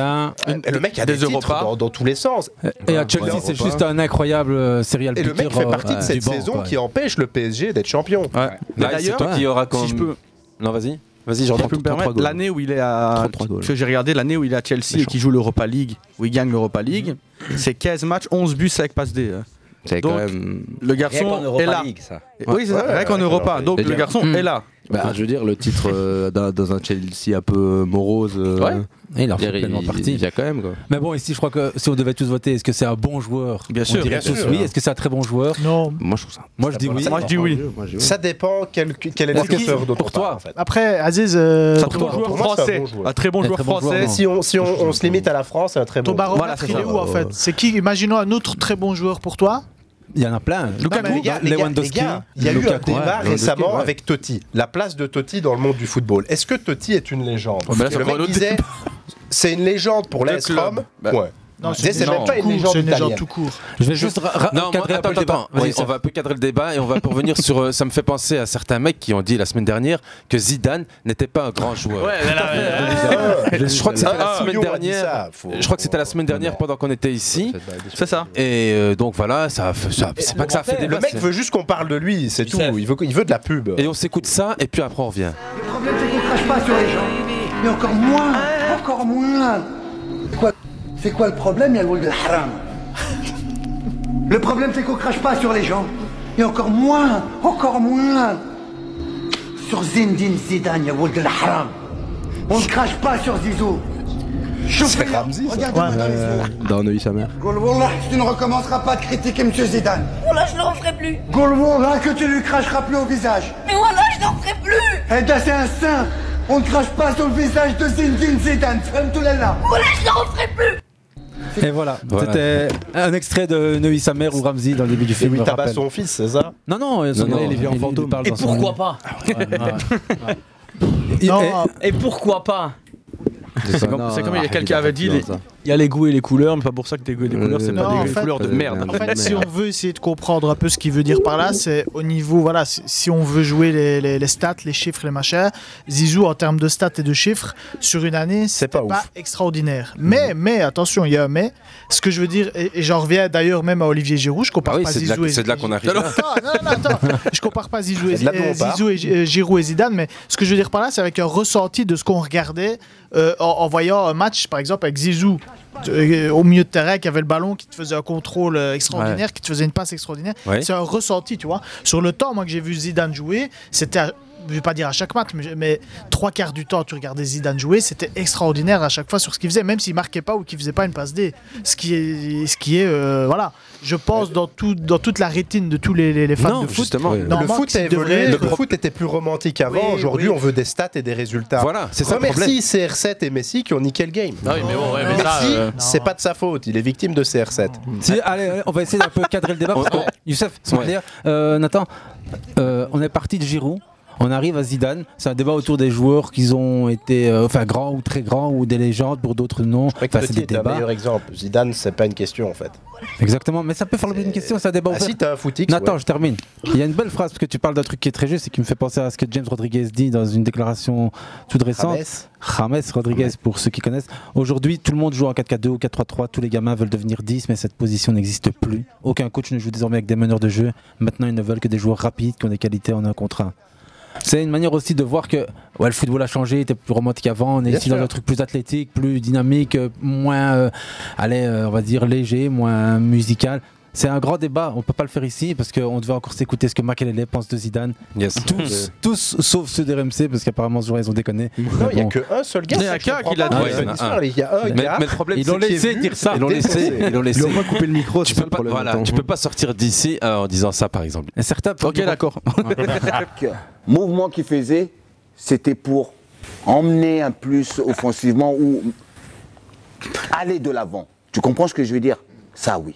Et le mec a Des des, titres Europa. dans, dans tous les sens. Et à Chelsea, c'est juste un incroyable euh, serial Et le mec fait partie de cette saison qui empêche le PSG d'être champion. Ouais. C'est D'ailleurs, toi qui aura quand si je même- peux, Non, vas-y. Vas-y, je j'entends peux me 33 permettre, goals. l'année où il est à. 33 goals. Parce que j'ai regardé l'année où il est à Chelsea et qu'il joue l'Europa League, où il gagne l'Europa League, c'est 15 matchs, 11 buts avec passe D. hein. C'est quand même. Le garçon est là. League, ça. Oui, c'est rien qu'en Europa. Donc le garçon Hmm. est là. Bah, je veux dire, le titre euh, dans un Chelsea un peu morose. euh, Ouais. Et il en fait pleinement partie. il y a quand même quoi. Mais bon, ici, je crois que si on devait tous voter, est-ce que c'est un bon joueur? Bien On sûr, dirait bien tous sûr. oui. Est-ce que c'est un très bon joueur? Non. Moi, je trouve ça. Moi, je dis oui. Moi, je dis oui. Ça dépend quel, quel est Pour le curseur dont Pour toi. en fait? Après, Aziz, euh, un pour très toi, bon joueur français. bon joueur. Un très bon Un joueur très bon joueur, français. Si on, si on, on se limite à la France, c'est un très ton bon baromètre, Voilà, c'est il est où en fait? C'est qui Imaginons un autre très bon joueur pour toi? Il y en a plein. Lukaku, les gars, les gars, les Lewandowski, gars, il y a eu un débat ouais. récemment ouais. avec Totti. La place de Totti dans le monde du football. Est-ce que Totti est une légende? Oh, c'est Le encore mec un autre disait, c'est une légende pour club. Rome. Bah, Ouais. Non, c'est même pas une tout court, légende C'est une légende italienne. tout court. Je vais juste Non, moi, cadrer un peu attends, le débat. attends, Vas-y, oui, on va un peu cadrer le débat et on va revenir sur. euh, ça me fait penser à certains mecs qui ont dit la semaine dernière que Zidane n'était pas un grand joueur. Je crois que c'était la Ah, semaine dernière. Je crois que c'était la semaine dernière pendant qu'on était ici. C'est ça. Et euh, donc voilà, ça, c'est pas que ça a fait Le débat. mec veut juste qu'on parle de lui, c'est tout. Il veut, il veut de la pub. Et on s'écoute ça et puis après on revient. Le problème, c'est qu'on crache pas sur les gens. Mais encore moins, encore moins. Quoi C'est quoi le problème, ya Ould haram? Le problème, c'est qu'on crache pas sur les gens. Et encore moins, encore moins. Sur Zindine Zidane, ya Ould haram On ne crache pas sur Zizou. C'est Ramsey, ça. Regarde-moi dans Neuilly, sa mère. Goul Wallah, tu ne recommenceras pas de critiquer M. Zidane. Voilà, je ne le referai plus. Goul Wallah, que tu lui cracheras plus au visage. Mais voilà, je n'en ferai plus. Eh bien, c'est un saint. On ne crache pas sur le visage de Zindine Zidane. Femme tout là. Voilà, je n'en referai plus. Et voilà, Voilà. c'était un extrait de Neuilly sa mère ou Ramsey dans le début du Et film. me tabasse son fils, c'est ça? Non, non, Non, non, il est en fantôme. Et son- pourquoi pas? Et- Non, et- Et pourquoi pas? C'est comme, il y a quelqu'un avait dit, les- il y a les goûts et les couleurs, mais pas pour ça que tes goûts et les couleurs, c'est Euh, pas des couleurs de euh, merde. En fait, si on veut essayer de comprendre un peu ce qu'il veut dire par là, c'est au niveau, voilà, si- on veut jouer les, les- les stats, les chiffres, les machins, Zizou en termes de stats et de chiffres, sur une année, c'est pas pas, extraordinaire. Mais, mais, attention, il y a un mais. Ce que je veux dire, et, et j'en reviens d'ailleurs même à Olivier Giroud, je compare Ah oui, pas Zizou et c'est de là qu'on arrive. Non, non, non, attends, je compare pas Zizou et, euh, part. Zizou et euh, Giroud et Zidane, mais ce que je veux dire par là, c'est avec un ressenti de ce qu'on regardait euh, en, en voyant un match, par exemple, avec Zizou euh, au milieu de terrain qui avait le ballon, qui te faisait un contrôle euh, extraordinaire, qui te faisait une passe extraordinaire. Ouais. C'est un ressenti, tu vois. Sur le temps, moi que j'ai vu Zidane jouer, c'était, je vais pas dire à chaque match, mais, mais trois quarts du temps, tu regardais Zidane jouer, c'était extraordinaire à chaque fois sur ce qu'il faisait, même s'il marquait pas ou qu'il faisait pas une passe D. Ce qui est, ce qui est, euh, voilà. Je pense dans tout, dans toute la rétine de tous les, les- les fans Non, de foot. justement. Le foot a qu'il devrait évolué, être- le foot était plus romantique avant. Oui, Aujourd'hui, oui. on veut des stats et des résultats. Voilà, c'est ça le Remercie CR7 et Messi qui ont niqué le game. Ah oui, mais bon, ouais, mais Messi, euh, c'est pas de sa faute. Il est victime de CR7. Si, allez, allez, on va essayer d'un peu cadrer le débat. Parce que, Youssef, c'est Ouais. dire, euh, Nathan, euh, on est parti de Giroud. On arrive à Zidane. C'est un débat autour des joueurs qui ont été, euh, enfin, grands ou très grands ou des légendes pour d'autres non. Enfin, c'est des est un débats. meilleur exemple. Zidane, c'est pas une question en fait. Exactement, mais ça peut faire l'objet d'une question, c'est un débat Ah si, t'as un footix. Nathan, ouais. je termine. Il y a une belle phrase, parce que tu parles d'un truc qui est très juste et qui me fait penser à ce que James Rodriguez dit dans une déclaration toute récente. James. James Rodriguez, pour ceux qui connaissent. Aujourd'hui, tout le monde joue en 4-4-2 ou 4-3-3. Tous les gamins veulent devenir 10, mais cette position n'existe plus. Aucun coach ne joue désormais avec des meneurs de jeu. Maintenant, ils ne veulent que des joueurs rapides qui ont des qualités en un contre un. C'est une manière aussi de voir que ouais, le football a changé, il était plus romantique avant, on est Bien ici dans un truc plus athlétique, plus dynamique, euh, moins, euh, allez, euh, on va dire léger, moins musical. C'est un grand débat, on peut pas le faire ici parce qu'on devait encore s'écouter ce que Makelele pense de Zidane. Yes. Tous, tous sauf ceux des RMC parce qu'apparemment ce jour ils ont déconné. Non, il n'y a qu'un seul gars. Il y a qu'un qui l'a dit. Il y a un. Mais, gars. mais le problème, Ils l'ont laissé dire ça. Ils l'ont laissé. Ils l'ont laissé. Ils ont pas coupé le micro, Tu peux le pas, voilà, tu peux pas sortir d'ici euh, en disant ça, par exemple. Et certains Ok, d'accord. Chaque mouvement qu'il faisait, c'était pour emmener un plus offensivement ou aller de l'avant. Tu comprends ce que je veux dire? Ça, oui.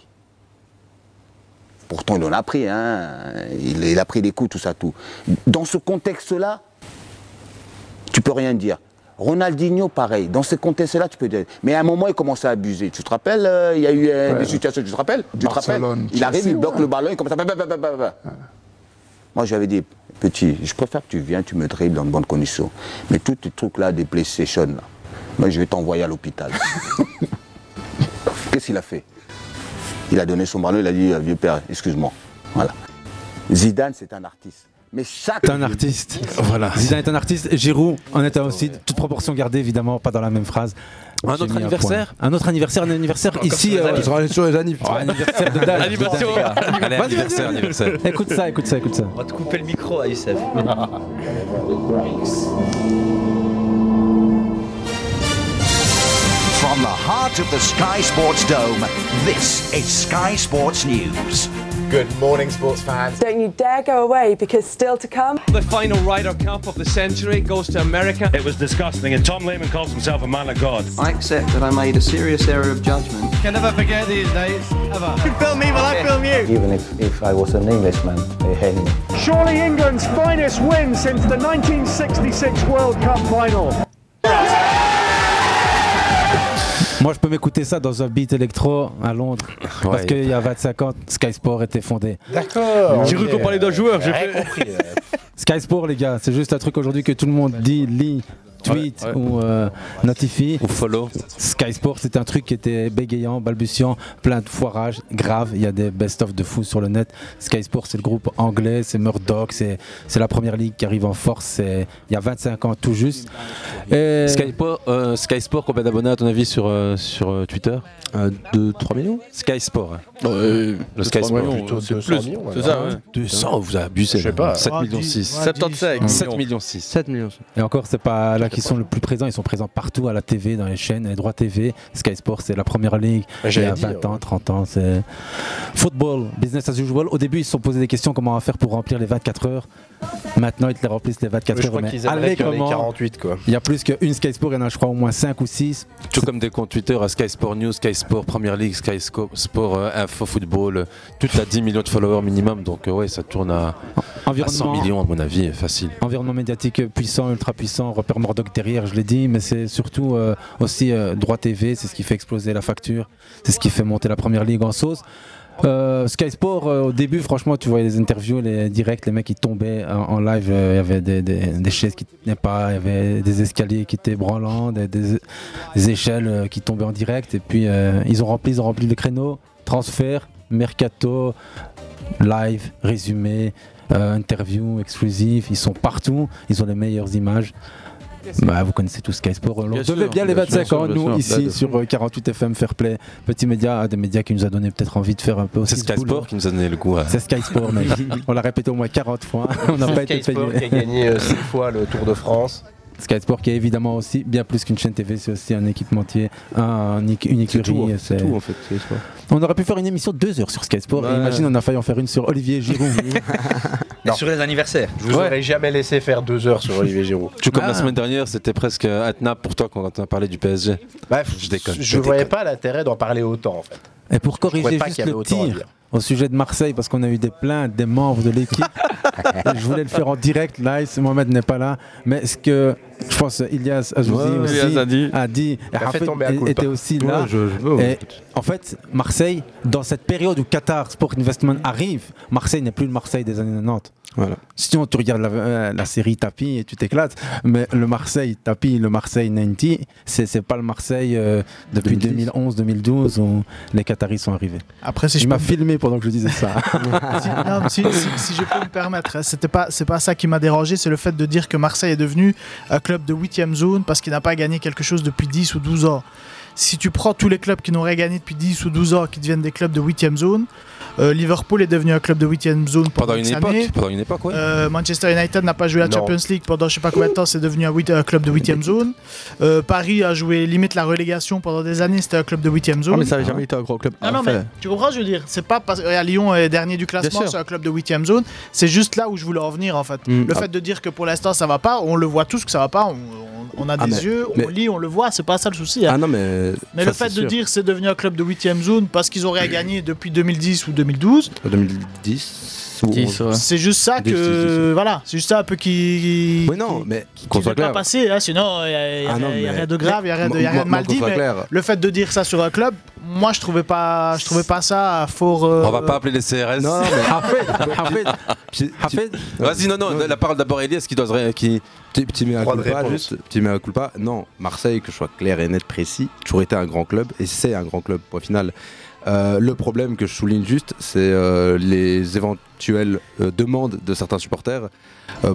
Pourtant, il en a pris, hein. il, il a pris des coups, tout ça, tout. Dans ce contexte-là, tu peux rien dire. Ronaldinho, pareil. Dans ce contexte-là, tu peux dire. Mais à un moment, il commence à abuser. Tu te rappelles euh, Il y a eu euh, des situations, tu te rappelles? Tu te rappelles? Il arrive, il bloque ouais. le ballon, il commence à. Moi, j'avais dit, petit, je préfère que tu viennes, tu me dribbles dans de bonnes conditions. Mais tous tes trucs-là, des PlayStation, là, moi, je vais t'envoyer à l'hôpital. Qu'est-ce qu'il a fait? Il a donné son ballon, il a dit, vieux père, excuse-moi. Voilà. Zidane, c'est un artiste. Mais chaque. C'est un artiste. Voilà. Zidane est un artiste. Giroud en est un aussi. Toute proportion gardée, évidemment, pas dans la même phrase. Un autre anniversaire. Un autre anniversaire, un anniversaire ici. euh, sur les annives. oh, anniversaire de Dan. Allez, anniversaire, anniversaire. Écoute ça, écoute ça, écoute ça. On va te couper le micro à Youssef. From the heart of the Sky Sports Dome, this is Sky Sports News. Good morning, sports fans. Don't you dare go away because still to come. The final Ryder Cup of the century goes to America. It was disgusting, and Tom Lehman calls himself a man of God. I accept that I made a serious error of judgment. Can never forget these days, ever. You film me while I film you. Even if, if I was an Englishman, they hate me. Surely England's finest win since the 1966 World Cup final. Moi, je peux m'écouter ça dans un beat électro à Londres. Parce qu'il y a 25 ans, Sky Sport était fondé. D'accord. J'ai cru qu'on parlait d'un joueur. J'ai compris. euh. Sky Sport, les gars, c'est juste un truc aujourd'hui que tout le monde dit, lit, tweet Ouais, ouais. ou euh, notifie. Ou follow. Sky Sport, c'était un truc qui était bégayant, balbutiant, plein de foirage, grave. Il y a des best-of de fou sur le net. Sky Sport, c'est le groupe anglais, c'est Murdoch, c'est c'est la première ligue qui arrive en force. c'est- Il y a 25 ans tout juste. Et- Sky Sport, euh, Sky Sport, combien d'abonnés à ton avis sur, euh, sur euh, Twitter? 2-3 millions Sky Sport. Euh, Le Sky Sport. millions, plutôt c'est 200 plus. millions, C'est ça, ouais. 200, vous avez abusé. Je sais pas. 7 Ah, millions dix, 6. ouais, 75 7 millions. millions 6. 7 millions. Et encore, c'est pas là qu'ils sont le plus présents, ils sont présents partout à la TV, dans les chaînes, les droits TV. Sky Sport, c'est la première ligue. Il y a dire, 20 ans, 30 ans, c'est football, business as usual. Au début, ils se sont posé des questions comment on va faire pour remplir les 24 heures. Maintenant, ils te les remplissent les 24 Je heures. crois mais ait allègrement, 48, quoi. Il y a plus qu'une Sky Sport, il y en a, je crois, au moins 5 ou 6. Tout comme des comptes Twitter à Sky Sport News, Sky Sport Premier League, Sky Sport euh, Info Football, euh, tout à 10 millions de followers minimum. Donc euh, ouais, ça tourne à, à 100 millions à mon avis, facile. Environnement médiatique puissant, ultra puissant, repère Derrière, je l'ai dit, mais c'est surtout euh, aussi euh, droit TV, c'est ce qui fait exploser la facture, c'est ce qui fait monter la première ligue en sauce. Euh, Sky Sport, au début, franchement, tu voyais les interviews, les directs, les mecs qui tombaient en, live, il y avait des, chaises qui tenaient pas, il y avait des escaliers qui étaient branlants, des, des- échelles qui tombaient en direct, et puis ils ont rempli, ils ont rempli le créneau, transfert, mercato, live, résumé, interview exclusif, ils sont partout, ils ont les meilleures images. Bah, vous connaissez tous Sky Sport. On Bien devait bien les bien 25 sûr, ans, bien nous, sûr. ici, sur euh, 48 FM Fair Play, petit média, des médias qui nous a donné peut-être envie de faire un peu aussi C'est ce Sky boulot. Sport qui nous a donné le goût. C'est Sky Sport, mec. On l'a répété au moins 40 fois. On n'a pas été Sky Sport payé. qui a gagné 6 fois le Tour de France. Sky Sport qui est évidemment aussi bien plus qu'une chaîne TV, c'est aussi un équipementier, un, un- une écurie. tout, c'est- tout, en fait, Sky Sport. On aurait pu faire une émission de deux heures sur Sky Sport. et Ouais. imagine, on a failli en faire une sur Olivier Giroud. Et sur les anniversaires. Je vous aurais jamais laissé faire 2 heures sur Olivier Giroud. Tout comme la Ah. semaine dernière, c'était presque intenable pour toi quand on a parlé du PSG. Bref, Je déconne. je voyais pas l'intérêt d'en parler autant en fait. Et pour corriger pas juste qu'il y avait le tir. Au sujet de Marseille parce qu'on a eu des plaintes des membres de l'équipe. Je voulais le faire en direct, live. Mohamed n'est pas là. Mais ce que je pense Ilias Azouzi Ouais, aussi Ilias a dit. a dit. A fait Hafid tomber à culpa. était aussi là. Ouais, je- je veux, Et ouais. en fait, Marseille, dans cette période où Qatar Sport Investment arrive, Marseille n'est plus le Marseille des années 90. Voilà. Sinon, tu regardes la, euh, la série Tapi et tu t'éclates. Mais le Marseille Tapi, le Marseille 90, c'est pas le Marseille euh, depuis 2011-2012 où les Qataris sont arrivés. Après, si il je m'a filmé pendant que je disais ça. si, non, si, si- si je peux me permettre, hein, c'était pas, c'est pas ça qui m'a dérangé, c'est le fait de dire que Marseille est devenu un club de 8 zone parce qu'il n'a pas gagné quelque chose depuis 10 ou 12 ans. Si tu prends tous les clubs qui n'auraient gagné depuis 10 ou 12 ans, qui deviennent des clubs de 8 zone, euh, Liverpool est devenu un club de 8 zone pendant, une époque, années. pendant une époque, ouais. Euh, Manchester United n'a pas joué la Non. Champions League pendant je sais pas combien de temps, c'est devenu un, club de 8 zone. Euh, Paris a joué limite la relégation pendant des années, c'était un club de 8 zone. Ah, mais ça n'a jamais été un gros club. Ah non, Enfin, mais tu comprends, ce que je veux dire, c'est pas parce que Lyon est dernier du classement, c'est un club de 8 zone, c'est juste là où je voulais en venir en fait. Mm. Le Ah. fait de dire que pour l'instant ça va pas, on le voit tous que ça va pas, on, on- on a Ah, des mais- yeux, on lit, on le voit, c'est pas ça le souci. hein. Ah non, mais. mais ça, le fait de sûr. dire c'est devenu un club de 8 zone parce qu'ils auraient gagné depuis 2010 ou 2012, 2010 ou 10, ouais. c'est juste ça 10, que 10, 10. voilà, c'est juste ça un peu qui Oui, non, mais qui qu'on ne soit veut pas clair. passer, hein, sinon il n'y a, y a- Ah a rien de grave, il n'y a rien de, y a Moi- rien de mal dit, mais clair. le fait de dire ça sur un club, moi je trouvais pas, je trouvais pas ça fort. euh, On va pas appeler les CRS. Non, non, mais Hafid, Hafid, tu- Hafid, Vas-y, non, non, la parole d'abord Elias qui doit se ré- qui. Petit, mea culpa, juste. Petit mea culpa. Non, Marseille, que je sois clair et net, précis, toujours été un grand club et c'est un grand club, point final. Euh, le problème que je souligne juste, c'est euh, les éventuelles euh, demandes de certains supporters,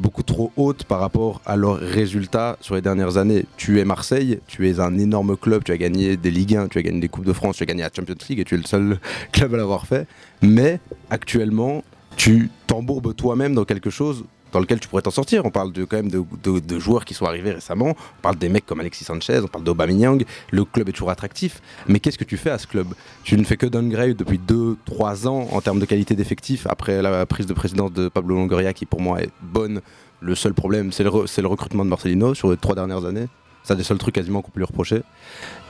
beaucoup trop hautes par rapport à leurs résultats sur les dernières années. Tu es Marseille, tu es un énorme club, tu as gagné des Ligue 1, tu as gagné des Coupes de France, tu as gagné la Champions League et tu es le seul club à l'avoir fait. Mais actuellement, tu t'embourbes toi-même dans quelque chose dans lequel tu pourrais t'en sortir. On parle de, quand même de, joueurs qui sont arrivés récemment. On parle des mecs comme Alexis Sanchez, on parle d'Aubameyang. Le club est toujours attractif. Mais qu'est-ce que tu fais à ce club? Tu ne fais que downgrade depuis 2-3 ans en termes de qualité d'effectif après la prise de présidence de Pablo Longoria qui pour moi est bonne. Le seul problème, c'est le, recrutement de Marcelino sur les trois dernières années. C'est un des seuls trucs quasiment qu'on peut lui reprocher.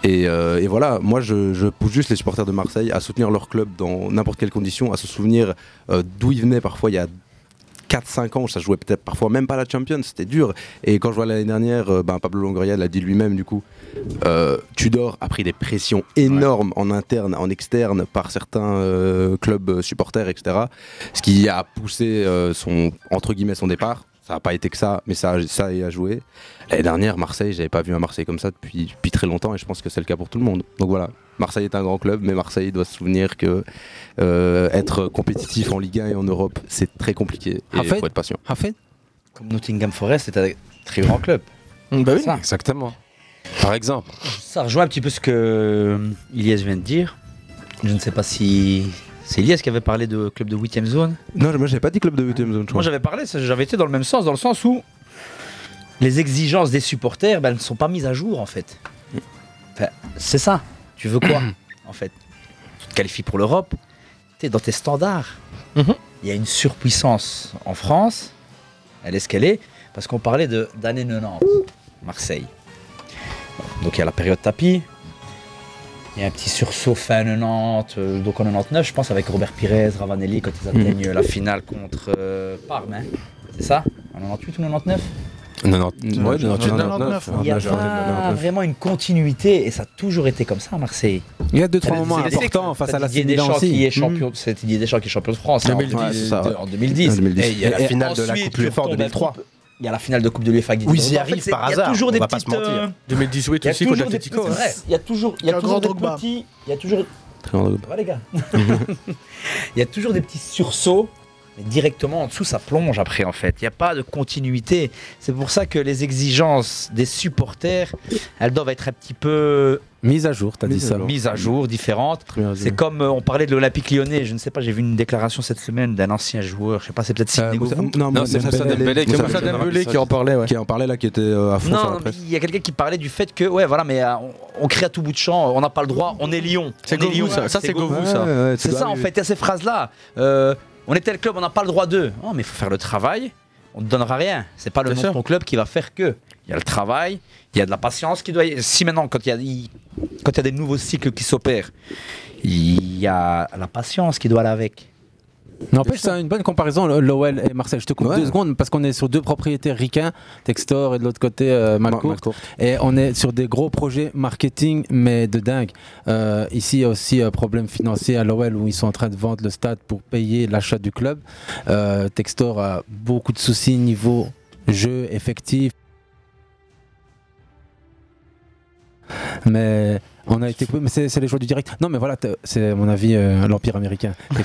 Et, euh, voilà, moi je, je pousse juste les supporters de Marseille à soutenir leur club dans n'importe quelle condition, à se souvenir euh, d'où ils venaient parfois il y a 4-5 ans, ça jouait peut-être parfois même pas la Champions, c'était dur. Et quand je vois l'année dernière, euh, ben, Pablo Longoria l'a dit lui-même du coup, euh, Tudor a pris des pressions énormes en interne, en externe par certains euh, clubs supporters, etc. Ce qui a poussé son, entre guillemets, son départ. Ça n'a pas été que ça, mais ça, a- ça y a joué. L'année dernière, Marseille, j'avais pas vu un Marseille comme ça depuis, depuis très longtemps et je pense que c'est le cas pour tout le monde. Donc voilà, Marseille est un grand club, mais Marseille doit se souvenir que euh, être compétitif en Ligue 1 et en Europe, c'est très compliqué et il faut être patient. Hafid Comme Nottingham Forest, c'est un très grand club. Bah oui. Ça. Exactement. Par exemple. Ça rejoint un petit peu ce que euh, Ilias vient de dire. Je ne sais pas si c'est Ilias qui avait parlé de club de 8ème zone. Non, moi j'avais pas dit club de 8 zone, je Moi j'avais parlé, ça, j'avais été dans le même sens, dans le sens où les exigences des supporters ben, ne sont pas mises à jour en fait. Enfin, c'est ça. Tu veux quoi en fait? Tu te qualifies pour l'Europe, tu es dans tes standards. Mhm. Il y a une surpuissance en France, elle est ce qu'elle est, parce qu'on parlait de- d'années 90, Marseille. Donc il y a la période tapis, il y a un petit sursaut fin 90, euh, donc en 99, je pense, avec Robert Pires, Ravanelli, quand ils atteignent euh, la finale contre euh, Parme. hein. C'est ça? En 98 ou 99 Non, non, ouais, 98, 99, Il y a Ouais, j'aurais dit pas 99. vraiment une continuité, et ça a toujours été comme ça à Marseille. Il y a deux, trois moments importants face à la Didier Deschamps aussi. qui est champion, c'est Didier Deschamps qui est champion de France hein, en, 2010, 2010, c'est ça, ouais. en 2010. En 2010. Et il y a la Et finale de la Coupe UEFA en retombes un 2003. Il y a la finale de Coupe de l'UEFA. Où ils y arrivent c'est- par il y a hasard, toujours on des va pas se petites, mentir. euh, 2018 Il y a aussi contre toujours des l'Atletico. petites- c'est vrai, Il y a toujours, il y a Un toujours grand des Drogba. petits, il y a toujours, Très grand. ça va, les gars. il y a toujours des petits sursauts, mais directement en dessous, ça plonge après en fait. Il n'y a pas de continuité. C'est pour ça que les exigences des supporters, elles doivent être un petit peu Mise à jour, t'as dit Mise ça. mises à jour, bien C'est comme euh, on parlait de l'Olympique lyonnais. Je ne sais pas, j'ai vu une déclaration cette semaine d'un ancien joueur. Je sais pas, c'est peut-être Euh, Sidney Govou. non, Non, c'est Moussa Dembélé qui qui ça. en parlait, ouais. Qui en parlait là, qui était euh, à fond sur Non, la mais presse. il y a quelqu'un qui parlait du fait que, ouais, voilà, mais euh, on, on crie à tout bout de champ, on n'a pas le droit, on est Lyon. C'est Lyon. ça. Ça, c'est Govou, ça. C'est ça, en fait, il y a ces phrases-là. On est tel club, on n'a pas le droit d'eux. Non, mais il faut faire le travail, on ne donnera rien. C'est pas le nom de ton club qui va faire que. Il y a le travail, il y a de la patience qui doit. y- Si maintenant, quand il y a, il- quand il y a des nouveaux cycles qui s'opèrent, il y a la patience qui doit aller avec. N'empêche, c'est une bonne comparaison, l'OL et Marseille. Je te coupe Ouais. deux secondes parce qu'on est sur deux propriétaires ricains, Textor et de l'autre côté euh, Malcourt. Malcourt. Et on est sur des gros projets marketing, mais de dingue. Euh, ici, il y a aussi un problème financier à l'OL où ils sont en train de vendre le stade pour payer l'achat du club. Euh, Textor a beaucoup de soucis niveau jeu effectif. Mais on a été coupé, mais c'est les choix du direct. Non, mais voilà, c'est à mon avis euh, l'empire américain.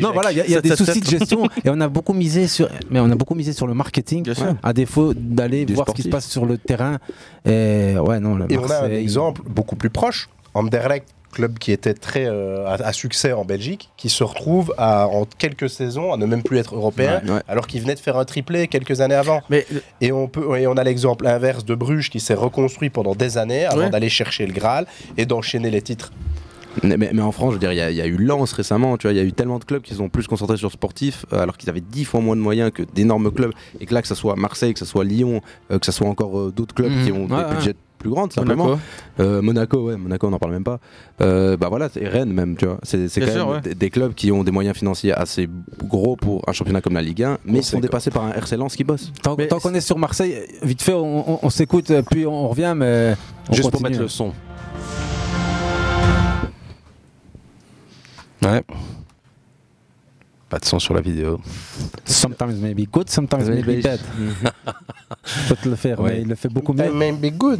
Non, voilà, il y a, il y a des soucis de gestion et on a beaucoup misé sur, mais on a beaucoup misé sur le marketing, à défaut d'aller voir ce qui se passe sur le terrain. Et ouais, non, le Et on a un exemple beaucoup plus proche. Anderlecht, club qui était très euh, à, à succès en Belgique, qui se retrouve à, en quelques saisons à ne même plus être européen, Ouais, ouais. alors qu'il venait de faire un triplé quelques années avant. et, on peut, et on a l'exemple inverse de Bruges qui s'est reconstruit pendant des années avant Ouais. d'aller chercher le Graal et d'enchaîner les titres. Mais, en France, je veux dire, il y, a- il y a eu Lens récemment, tu vois, il y a eu tellement de clubs qui sont plus concentrés sur le sportif, euh, alors qu'ils avaient dix fois moins de moyens que d'énormes clubs, et que là, que ce soit Marseille, que ce soit Lyon, euh, que ce soit encore euh, d'autres clubs Mhm. qui ont Ouais, des ouais. budgets plus grands, tout simplement. Monaco. Euh, Monaco, ouais, Monaco, on n'en parle même pas. Euh, bah voilà, et Rennes même, tu vois. C'est quand sûr, même ouais. des, des clubs qui ont des moyens financiers assez gros pour un championnat comme la Ligue 1, mais ils sont dépassés par un RC Lens qui bosse. Tant, tant qu'on est sur Marseille, vite fait, on, on- on s'écoute, euh, puis on revient, mais on Juste pour mettre le son. Ouais. Pas de son sur la vidéo. Sometimes maybe good, sometimes maybe bad. Peux te le faire, Ouais. mais il le fait beaucoup mieux. That may be good,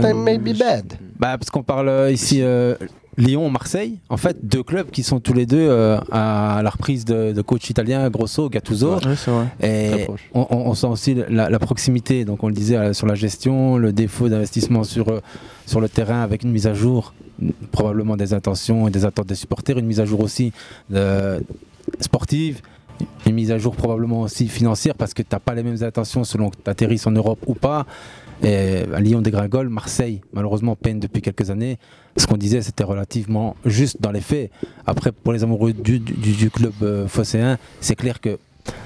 that may be bad. Bah, parce qu'on parle euh, ici euh, Lyon, Marseille. En fait, deux clubs qui sont tous les deux euh, à la reprise de, de coach italien Grosso, Gattuso. Ouais, vrai. Et on, on- on sent aussi la, la proximité. Donc, on le disait euh, sur la gestion, le défaut d'investissement sur, euh, sur le terrain avec une mise à jour, probablement des intentions et des attentes des supporters, une mise à jour aussi euh, sportive. Une mise à jour probablement aussi financière parce que tu n'as pas les mêmes intentions selon que tu atterrisses en Europe ou pas. À Lyon dégringole, Marseille malheureusement peine depuis quelques années. Ce qu'on disait c'était relativement juste dans les faits. Après pour les amoureux du, du- club euh, phocéen, c'est clair que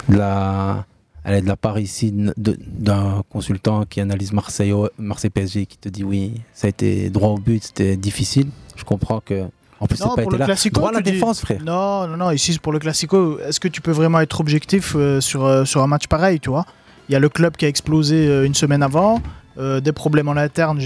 de la, est de la part ici d'un consultant qui analyse Marseille, Marseille PSG qui te dit oui ça a été droit au but, c'était difficile. Je comprends que en plus c'est Non, pas pour été le là. classico, Droit à la tu dis- défense frère. Non, non, non. Ici, pour le classico. Est-ce que tu peux vraiment être objectif euh, sur, euh, sur un match pareil, tu vois? Il y a le club qui a explosé euh, une semaine avant, euh, des problèmes en interne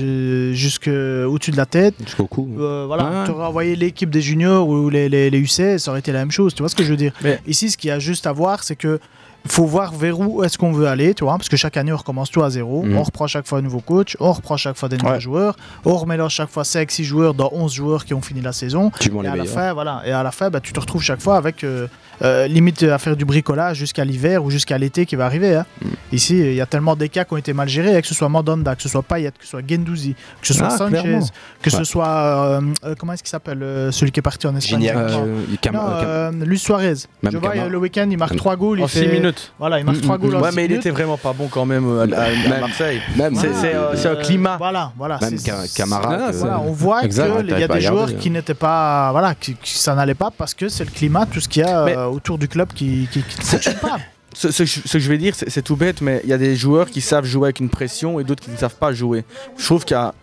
jusqu'au-dessus de la tête. Jusqu'au cou. Euh, voilà, tu aurais envoyé l'équipe des juniors ou les, les, les U16, ça aurait été la même chose, tu vois ce que je veux dire? Ici, ce qu'il y a juste à voir, c'est que faut voir vers où est-ce qu'on veut aller, tu vois, parce que chaque année on recommence tout à zéro, Mhm. on reprend chaque fois un nouveau coach, on reprend chaque fois des nouveaux Ouais. joueurs, on remélange chaque fois 5-6 joueurs dans 11 joueurs qui ont fini la saison. Tu et à la fin, voilà, et à la fin, bah, tu te retrouves chaque fois avec euh, euh, limite à faire du bricolage jusqu'à l'hiver ou jusqu'à l'été qui va arriver. hein. Mm. Ici, il y a tellement des cas qui ont été mal gérés, hein, que ce soit Mandanda, que ce soit Payet, que ce soit Gendouzi, que ce soit Ah, Sanchez, clairement. que ce soit euh, euh, comment est-ce qu'il s'appelle euh, celui qui est parti en Espagne. Euh, euh, euh, Luis Suarez. Même Je vois le week-end, il marque Même- 3 goals. il En fait... 6 minutes. Voilà, il marque 3 goals en Ouais, mais il était vraiment pas bon quand même euh, à, à- à Même- Marseille. même- C'est- c'est euh, c'est un Euh, climat. Voilà, voilà. Même c'est- Ca- Camara, Voilà, que- voilà, on voit qu'il y a des joueurs qui hein. n'étaient pas, voilà, qui, qui- ça n'allait pas parce que c'est le climat, tout ce qu'il y a Mais- euh, autour du club qui, ne fonctionne pas. Ce, ce que je- ce que je vais dire, c'est c'est tout bête, mais il y a des joueurs qui savent jouer avec une pression et d'autres qui ne savent pas jouer. Je trouve qu'il y a.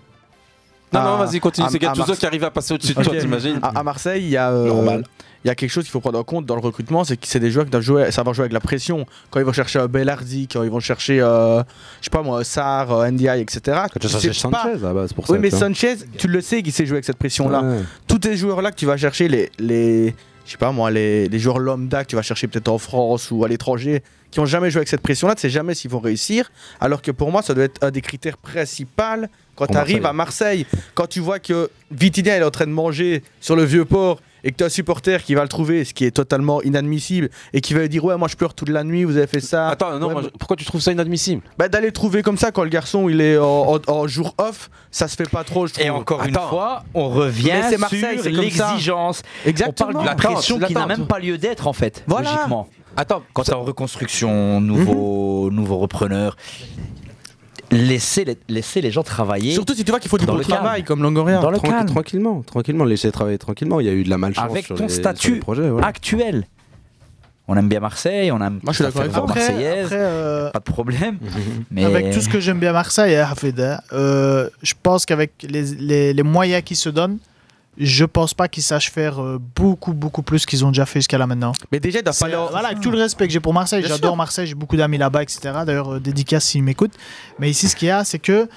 Non, à- non, vas-y, continue. à- C'est Gattuso Mars- qui arrive à passer au-dessus de toi, t'imagines à, à Marseille, il y a. euh, Normal. Il y a quelque chose qu'il faut prendre en compte dans le recrutement, c'est que c'est des joueurs qui doivent jouer, savoir jouer avec la pression. Quand ils vont chercher un Bellardi, quand ils vont chercher, euh, je sais pas moi, Sarr, euh, NDI, etc. Quand tu cherches pas- Sanchez, ah bah, c'est pour ça. Oui, mais. Sanchez, tu le sais qu'il sait jouer avec cette pression-là. Ouais. Tous ces joueurs-là que tu vas chercher, les, les, je sais pas moi, les, les joueurs lambda que tu vas chercher peut-être en France ou à l'étranger, qui ont jamais joué avec cette pression-là, tu sais jamais s'ils vont réussir. Alors que pour moi, ça doit être un des critères principaux quand tu arrives Marseille. à Marseille. Quand tu vois que Vitinha il est en train de manger sur le vieux port et que tu as un supporter qui va le trouver, ce qui est totalement inadmissible, et qui va lui dire Ouais, moi je pleure toute la nuit, vous avez fait ça. Attends, non, Ouais, moi, je- pourquoi tu trouves ça inadmissible? Bah, D'aller le trouver comme ça quand le garçon il est en, en- en jour off, ça se fait pas trop, je trouve. Et encore une fois, on revient Mais c'est Marseille, sur c'est l'exigence. Exactement. On parle de la pression qui n'a même pas lieu d'être en fait, Voilà. logiquement. Attends, Quand tu es en reconstruction, nouveau, nouveau repreneur, laissez les, laissez les gens travailler. Surtout si tu vois qu'il faut du bon le calme. travail comme Longoria. Dans le calme. Tranquillement, tranquillement, laisser travailler tranquillement. Il y a eu de la malchance avec sur ton les- statut projets, voilà. actuel. On aime bien Marseille, on aime Moi, je suis la d'accord avec marseillaise, après, euh, pas de problème. mais Avec tout ce que j'aime bien Marseille, euh, je pense qu'avec les, les- les moyens qu'ils se donnent, je pense pas qu'ils sachent faire euh, beaucoup, beaucoup plus qu'ils ont déjà fait jusqu'à là maintenant. Mais déjà, il doit C'est- falloir- Voilà, avec tout le respect que j'ai pour Marseille, j'adore. Marseille, j'ai beaucoup d'amis là-bas, etc. D'ailleurs, euh, dédicace s'ils m'écoutent. Mais ici, ce qu'il y a, c'est que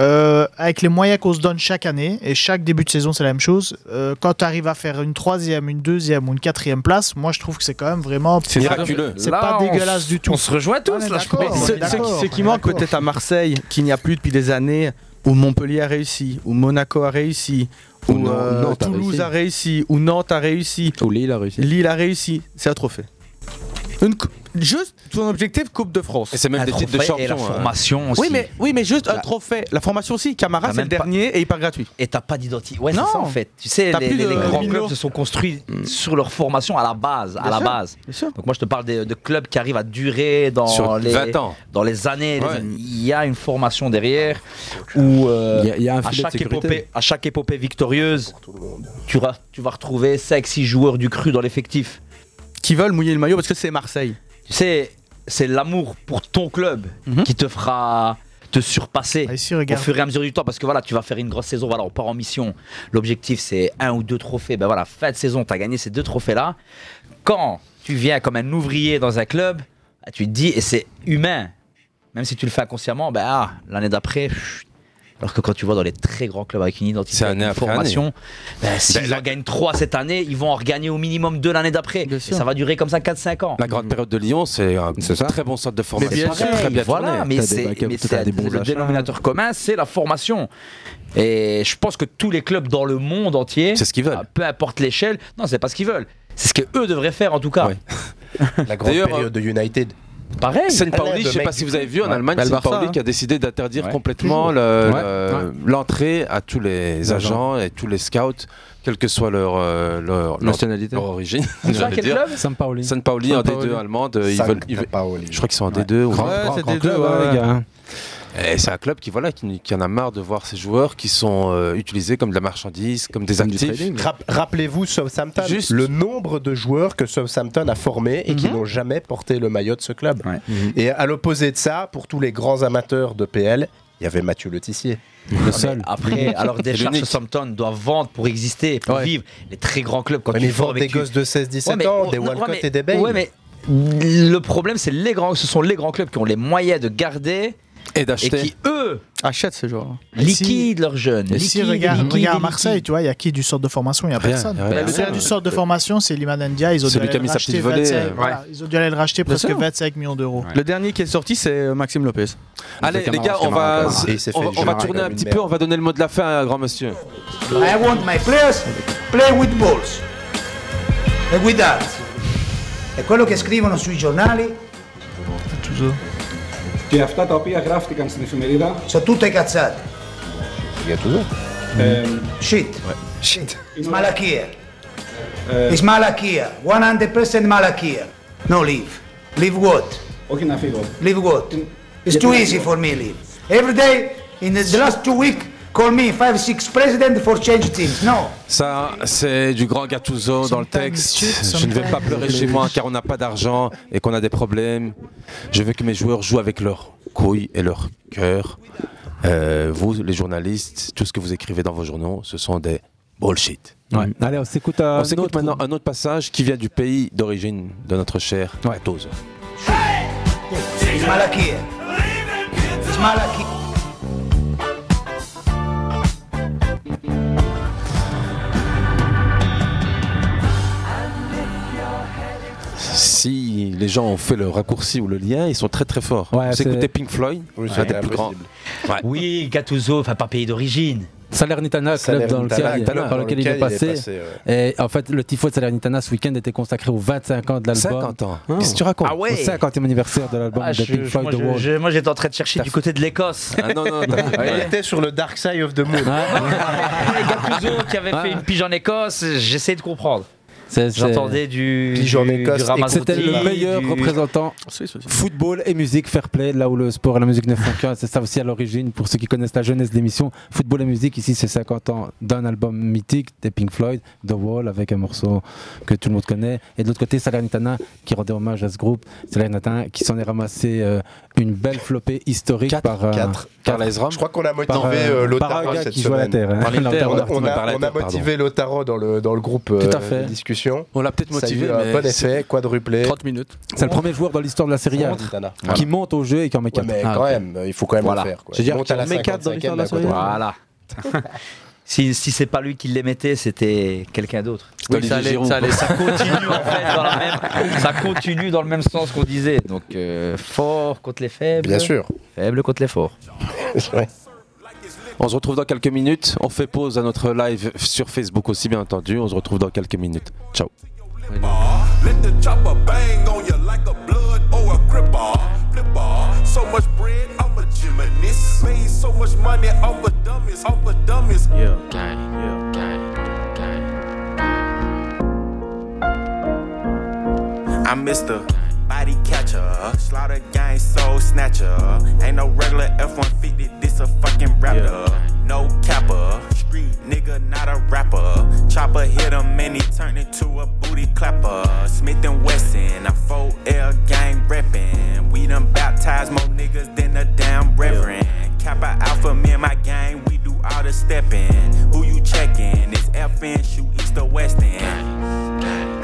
euh, avec les moyens qu'on se donne chaque année, et chaque début de saison, c'est la même chose, euh, quand tu arrives à faire une troisième, une deuxième ou une quatrième place, moi, je trouve que c'est quand même vraiment. C'est miraculeux. C'est pas on dégueulasse du tout. on se rejoint tous, est là, je on Ce- ce qui- ce manque peut-être à Marseille, qu'il n'y a plus depuis des années, où Montpellier a réussi, où Monaco a réussi, Ou Nan- euh, Nantes a Toulouse réussi. a réussi, où Nantes a réussi, Ou Lille a réussi. Lille a réussi, c'est un trophée. Une Juste ton objectif Coupe de France. Et c'est même Un des titres de trophée et champion. la hein. formation aussi. Oui mais, oui, mais juste un trophée. La formation aussi, Camara, c'est le même pas- dernier et il part gratuit. Et t'as pas d'identité. Ouais, c'est Non. ça en fait. Tu sais, les, plus les- de les grands Milo. clubs se sont construits sur leur formation à la base. à Bien la sûr, base. bien sûr. Donc moi, je te parle de, de clubs qui arrivent à durer dans Sur les 20 ans. Dans les années. Ouais. Il y a une formation derrière où euh, Il y a- il y a un à, filet de chaque sécurité. épopée, à chaque épopée victorieuse, tu, vas- tu vas retrouver 5-6 joueurs du cru dans l'effectif. Qui veulent mouiller le maillot parce que c'est Marseille. Tu sais, c'est l'amour pour ton club qui te fera te surpasser au regarde. fur et à mesure du temps. Parce que voilà tu vas faire une grosse saison. Voilà on part en mission. L'objectif c'est un ou deux trophées. Ben voilà fin de saison tu as gagné ces deux trophées là quand tu viens comme un ouvrier dans un club ah, tu te dis et c'est humain. Même si tu le fais inconsciemment ben ah, l'année d'après. Alors que quand tu vois dans les très grands clubs avec une identité, une formation, ben, s'ils en gagnent 3 cette année, ils vont en regagner au minimum 2 l'année d'après. Ça va durer comme ça 4-5 ans. La grande période de Lyon, c'est un très bon centre de formation. bien sûr, très bien voilà, tourné. mais c'est le dénominateur commun, c'est la formation. Et je pense que tous les clubs dans le monde entier, c'est ce qu'ils veulent. Peu importe l'échelle, non, c'est pas ce qu'ils veulent. C'est ce que eux devraient faire en tout cas. La grande période de United. Pareil. Pauli, je sais mec pas si vous avez vu en. Allemagne, Barça, Pauli hein. qui a décidé d'interdire Ouais. complètement Toujours. le- Ouais. le- Ouais. l'entrée à tous les agents et tous les scouts, quelle que soit leur, euh, leur, Nationalité. leur origine. C'est ça, quel club Saint Pauli. Saint Pauli Saint en Pauli. D2 allemande. Ils veulent, ils veulent- Pauli. je crois qu'ils sont en D2 ou Grand- grand- grand- grand grand club, club, ouais, ouais. les gars. Et c'est un club qui, voilà, qui, qui en a marre de voir ses joueurs qui sont euh, utilisés comme de la marchandise, comme des actifs. Rap- Rappelez-vous Southampton, Juste. le nombre de joueurs que Southampton a formés et qui n'ont jamais porté le maillot de ce club. Et à l'opposé de ça, pour tous les grands amateurs de PL, il y avait Mathieu Letissier. Le seul. Après, alors des charges Southampton doivent vendre pour exister, pour vivre. Les très grands clubs, quand tu mais formes vendent des tu- gosses de 16-17 Ouais, ans, des Walcott ouais, et des. Ouais, mais le problème, c'est les grands, ce sont les grands clubs qui ont les moyens de garder et d'acheter. qui eux achètent ces joueurs. liquident leurs jeunes. Et si liquident, regarde, regarde liquident. Marseille, tu vois, il y a qui du centre de formation? Il n'y a Rien, personne. y a rien. le gars du centre de formation, c'est Liman Ndia. Ils ont dû aller qui a mis le sa racheter petite volée, 25 euh, voilà, ouais. Ils ont dû aller le racheter presque sûr. 25 millions d'euros. Le dernier qui est sorti, c'est euh, Maxime Lopez. Allez, les gars, on va, on, va- on va tourner un petit peu, on va donner le mot de la fin à grand monsieur. I want my players play with balls guidati. È quello che scrivono sui giornali. Και αυτά τα οποία γράφτηκαν στην εφημερίδα. Sono tutte cazzate. Ε, Shit. Shit. It's malachia. It's malachia. 100% malachia. No leave. Leave what? Όχι να φύγω. Leave what? It's too easy for me leave. Every day in the, the last two weeks call me five six president for change things. No. Ça, c'est du grand Gattuso dans le texte. Je ne vais pas pleurer chez moi car on n'a pas d'argent et qu'on a des problèmes. Je veux que mes joueurs jouent avec leur couilles et leur cœur. Euh, vous, les journalistes, tout ce que vous écrivez dans vos journaux, ce sont des bullshit. Ouais. Allez, on s'écoute un On s'écoute autre- maintenant un autre passage qui vient du pays d'origine de notre cher Gattuso. It's Si les gens ont fait le raccourci ou le lien, ils sont très très forts. Ouais, Vous écoutez Pink Floyd, Oui, un c'est des plus grands. Ouais. Oui, Gattuso, enfin pas pays d'origine. Salernitana, club dans lequel, Salernitana, dans lequel il est passé. Et en fait, le tifo de Salernitana ce week-end était consacré aux 25 ans de l'album. 50 ans. Qu'est-ce que tu racontes Ah ouais. Au 50e anniversaire de l'album Ah, de Pink Floyd, moi, The Wall. moi, j'étais en train de chercher du côté de l'Écosse. Ah non, non, Il était sur le Dark Side of the Moon. Et Gattuso qui avait fait une pige en Écosse, j'essaie de comprendre. J'entendais du. Pigeon du- C'était le meilleur du- représentant football et musique fair play, là où le sport et la musique ne font qu'un. C'est ça aussi à l'origine, pour ceux qui connaissent la jeunesse de l'émission. Football et musique, ici, c'est 50 ans d'un album mythique des Pink Floyd, The Wall, avec un morceau que tout le monde connaît. Et de l'autre côté, Salernitana, qui rendait hommage à ce groupe. Salernitana, qui s'en est ramassé euh, une belle flopée historique par. euh, Quatre. quatre- Je crois qu'on a motivé Par, euh, euh, par gars cette qui joue à la semaine. terre, hein. Par on a- motivé Lautaro dans le, dans le groupe Tout à fait. de discussion. On l'a peut-être Ça a eu motivé, mais bon effet, quadruplé. 30 minutes. C'est le premier joueur dans l'histoire de la Serie A qui monte au jeu et qui en met Ouais, 4. mais quand même, il faut quand même Voilà. le faire. quoi. Je veux dire, Monte à la qu'il en met quatre dans 55e, l'histoire de la A. Voilà. si si c'est pas lui qui les mettait, c'était quelqu'un d'autre. Oui, ça allait- ça allait- ça continue en fait dans la même, ça continue dans le même sens qu'on disait. Donc euh, fort contre les faibles. Bien sûr. Faible contre les forts. On se retrouve dans quelques minutes. On fait pause à notre live sur Facebook aussi, bien entendu. On se retrouve dans quelques minutes. Ciao. Let the chopper bang on you like a blood or a cripper. Flipper. So much bread, dummies. Made so much money off the dummies, off the dummies. Yeah, gang, it, yeah, gang. it. I missed the Body Catcher, Slaughter Gang Soul Snatcher. Ain't no regular F-150, this a fucking raptor. No capper, street nigga, not a rapper. Chopper hit him and he turned into a booty clapper. Smith and Wesson, a 4L gang reppin'. We done baptized more niggas than a damn reverend. Kappa Alpha, me and my gang, we do all the steppin'. Who you checkin'? It's FN, shoot east or west end.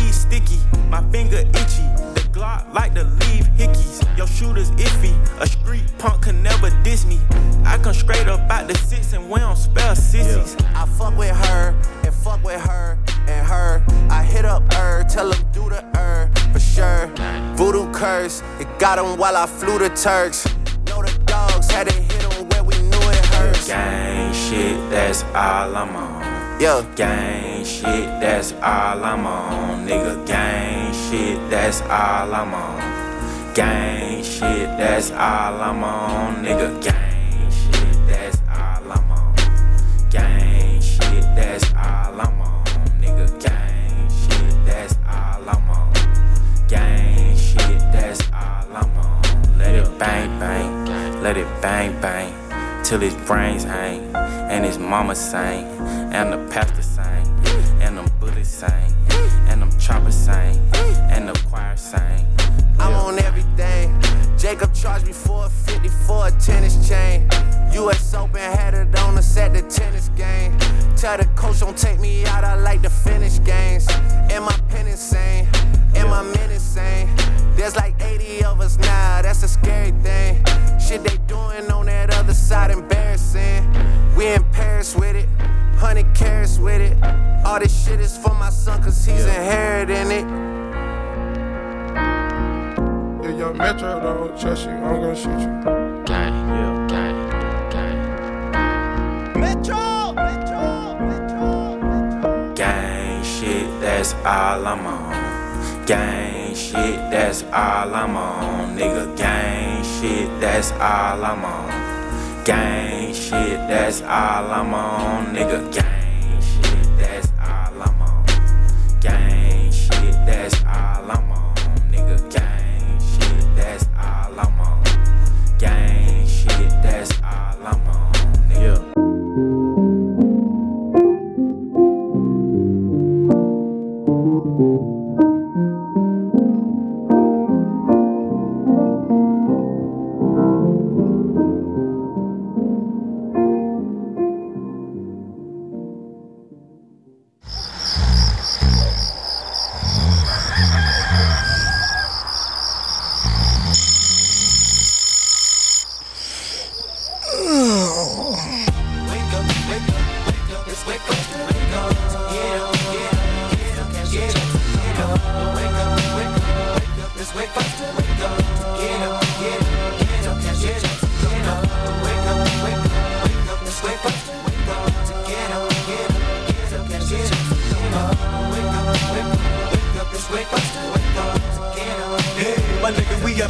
sticky. My finger itchy, the Glock like to leave hickeys. Your shooter's iffy, a street punk can never diss me. I come straight up out the six and we don't spell sissies. I fuck with her and fuck with her and her. I hit up her, tell him do the her for sure. Voodoo curse, it got him while I flew the Turks. Know the dogs had to hit him where we knew it hurts. Gang shit, that's all I'm on. Yeah. Gang shit, that's all I'm on. Nigga, gang shit, that's all I'm on. Gang shit, that's all I'm on. Nigga, gang shit, that's all I'm on. Gang shit, that's all I'm on. Nigga, gang shit, that's all I'm on. Gang shit, that's all I'm on. Let it bang bang, let it bang bang, till his brains hang, and his mama sang, and the pastor sang, and them sang, and them choppers sang, and the choir sang. I'm on everything. Jacob charged me for a 50 for a tennis chain. US Open had it on us at the tennis game. Tell the coach don't take me out, I like to finish games. Am I pen insane? Am I men insane? There's like 80 of us now, that's a scary thing. Shit they doing on that other side, embarrassing. We in Paris with it, 100 carats with it. All this shit is for my son, cause he's inheriting it. If your metro don't trust you, I'm gonna shoot you. Gang, yeah, gang, gang. Metro, Metro, Metro. Gang shit, that's all I'm on. Gang shit, that's all I'm on. Nigga, gang shit, that's all I'm on. Gang shit, that's all I'm on. Nigga, gang shit, that's all I'm on. Gang shit, that's all I'm on.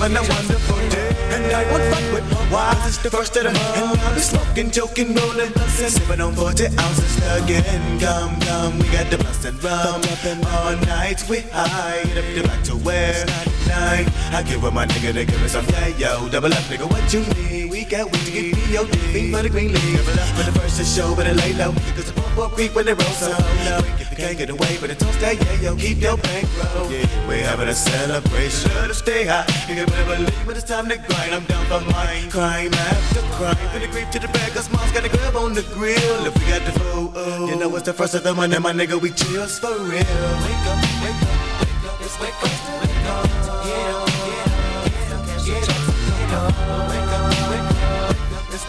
Having a wonderful day. And I won't fuck with my wives. It's the first of the month. And I'll be smoking, joking, rolling, bustin'. Sipping on 40 ounces again. Come, come, we got the bust and rum. All night we high. Get up the back to where? Nine. I give up my nigga to give me some yeah, yo. Double up, nigga, what you need? Got weed to get me POD. Fiend for the green. Double for the first to show, better lay low. Cause the pump up creep when they roll so low. If you can't get away, but toast that yeah, yo. Keep your bankroll. Yeah, we're having a celebration. To stay high. You can never believe when it's time to grind. I'm down for mine. Crime after crime. For the creep to the bag, cause mom's got a grab on the grill. If we got the food, oh, you know it's the first of the month, and my nigga, we chills for real. Wake up, wake up, wake up, let's wake up, wake up, get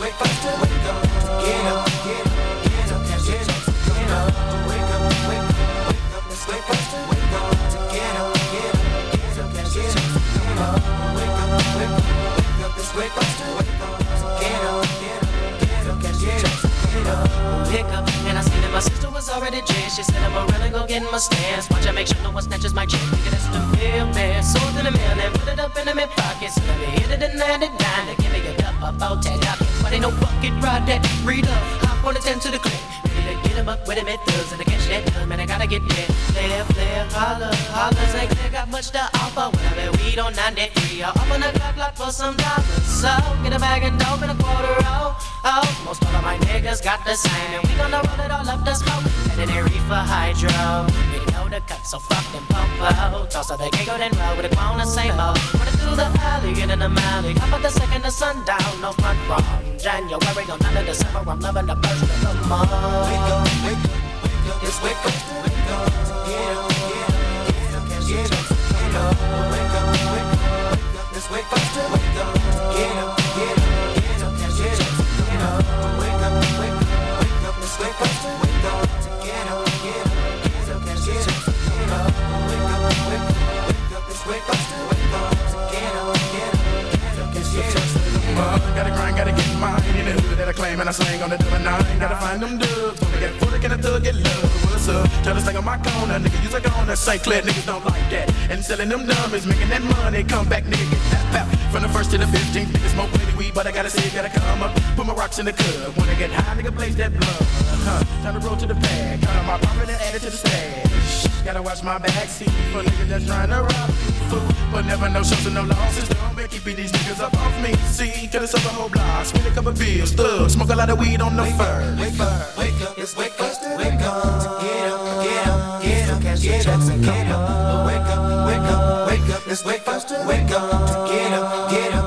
wake up, wake faster, wake up, get up, get up, get up, get up, up, wake up, wake up, wake up, let's wake faster, wake up, get up, get up, get up, get up, get up, wake up, wake up, wake up, wake faster, wake up, sister was already dressed. She said I'm really gonna get in my stance. Watch I make sure no one snatches my chick. Nigga, that's the real man. Sold in the mail and put it up in the mid pocket. So let me hit it and land it down. Give me a cup of out ten dollars. But ain't no bucket ride that read up. Hop on the ten to the click. Get him up with at thugs and to catch that dub. Man, I gotta get there. Player, player, holler, holler. Ain't clear, got much to offer. When I weed on 93. I'll up on the clock, block for some dollars. So get a bag of dope and a quarter oh. Oh, most all of my niggas got the same. And we gonna roll it all up the smoke. And then reefer hydro. The cut, so fuck them popo. Toss up the giggle, then roll with a clone the same old. Running through the alley, get in the alley. Up at the second, the sundown, no front from January, no none of December. I'm loving the first of the month. Wake up, wake up, wake up, it's wake up, wake up. Get up, get up, get up, get up, get up. Wake up, wake up, wake up, it's wake faster, wake up. Get up, get up, get up, get up, get up. Wake up, wake up, wake up, faster, wake up. It's wake up. Get up. Uh, gotta grind, gotta get mine in the hood that I claim and I slang on the double nine. Gotta find them dubs, wanna get full, can a thug get love? What's up? Try to slang on my corner, nigga, use a corner. St. Clair niggas don't like that. And selling them dummies, making that money. Come back, nigga, get that pap. From the first to the 15th, niggas smoke plenty weed, but I gotta say, gotta come up. Put my rocks in the club. Wanna get high, nigga, blaze that blood. Uh-huh. Time to roll to the bag. Count on my profit and add it to the stash. Gotta watch my backseat for niggas that's trying to rob me. Fool, but never no shows and no losses. Don't make keep these niggas up off me. See, could have sold a whole block, spend a couple bills, thug, smoke a lot of weed on the fur. Wake up, wake up, it's wake faster, wake up. Get up, get up, get up, get up, get up. Wake up, wake up, wake up, it's wake wake up. Get up, get up, get up.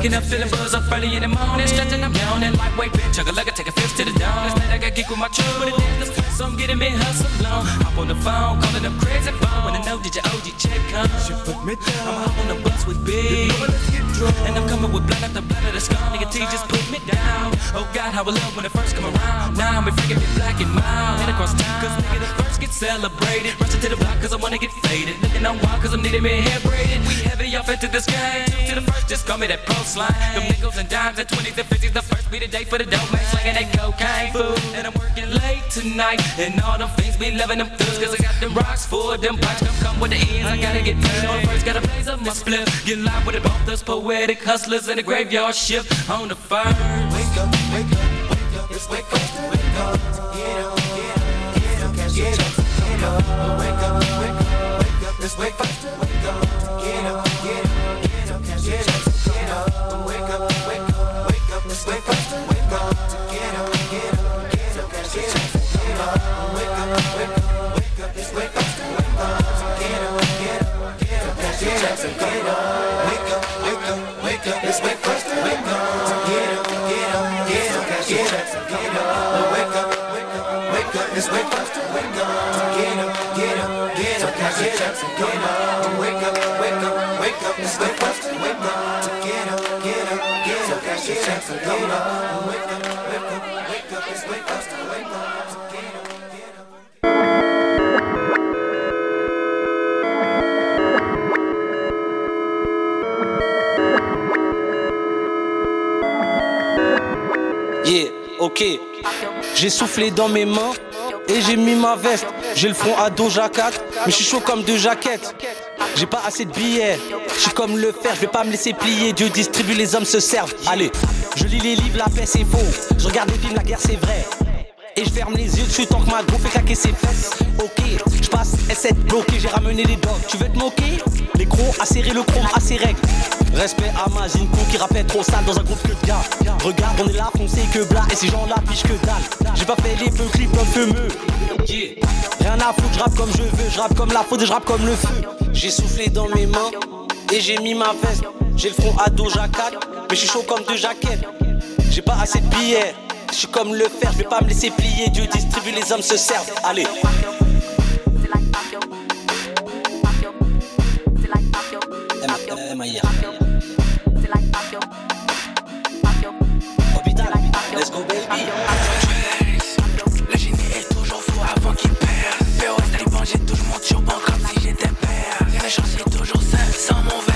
Waking up feeling buzz up early in the morning, stretching, I'm yawning, lightweight bitch, chug a lugger, take a fifth to the dawn. Last night I got geek with my truck, but it dance, so I'm getting me hustle on. Hop on the phone, calling up crazy phone. Wanna know did your OG check come? She put me down. I'm hop on the bus with big, and I'm coming with blood after blood of the skull. Nigga T just put me down. Oh God, how I love when it first come around. Now I'm freaking me black and mild, head across town. Cause nigga the first get celebrated. Rushing to the block cause I wanna get faded. Looking on wild cause I'm needing me hair braided. We heavy off into this game. To the first, just call me that pro slime. Them nickels and dimes and 20s and 50s. The first be the day for the dope man. Slanging that cocaine food. And I'm working late tonight. And all them things be loving them thugs. Cause I got them rocks for them pipes. Come come with the ends. I gotta get paid. On first, gotta blaze up my split. Get live with it. Both us poetic hustlers in the graveyard shift. On the first. Wake up, wake up, wake up, it's wake faster, wake up. Get up, get up, get up, get up, get up. Wake up, wake up, wake up, it's wake faster, wake up. Get up, get up, Wake up, wake up, wake up, ok. J'ai soufflé dans mes mains et j'ai mis ma veste. J'ai le front à Doja Cat, mais je suis chaud comme deux jaquettes. J'ai pas assez de billets, je suis comme le fer, je vais pas me laisser plier. Dieu distribue, les hommes se servent. Allez, je lis les livres, la paix c'est faux. Je regarde les films, la guerre c'est vrai. Et je ferme les yeux dessus tant que ma go fait claquer ses fesses. Ok, je passe S7 bloqué, j'ai ramené les dogs. Tu veux te moquer? Les crocs, serré le chrome à ses règles. Respect à ma Zinko qui rappelle trop sale dans un groupe que de gars. Regarde, on est là, foncé que blas, et ces gens-là pichent que dalle. J'ai pas fait les peu clips comme fumeux. Rien à foutre, je rappe comme je veux, je rappe comme la faute et je rappe comme le feu. J'ai soufflé dans mes mains et j'ai mis ma veste. J'ai le front à Doja Cat, mais je suis chaud comme deux jaquettes. J'ai pas assez de billets, je suis comme le fer, je vais pas me laisser plier. Dieu distribue, les hommes se servent. Allez. Let's go baby. Le génie est toujours fou avant qu'il perde. POS taliban, j'ai toujours mon turban comme si j'étais père. N'a changé, toujours seul sans mon verre.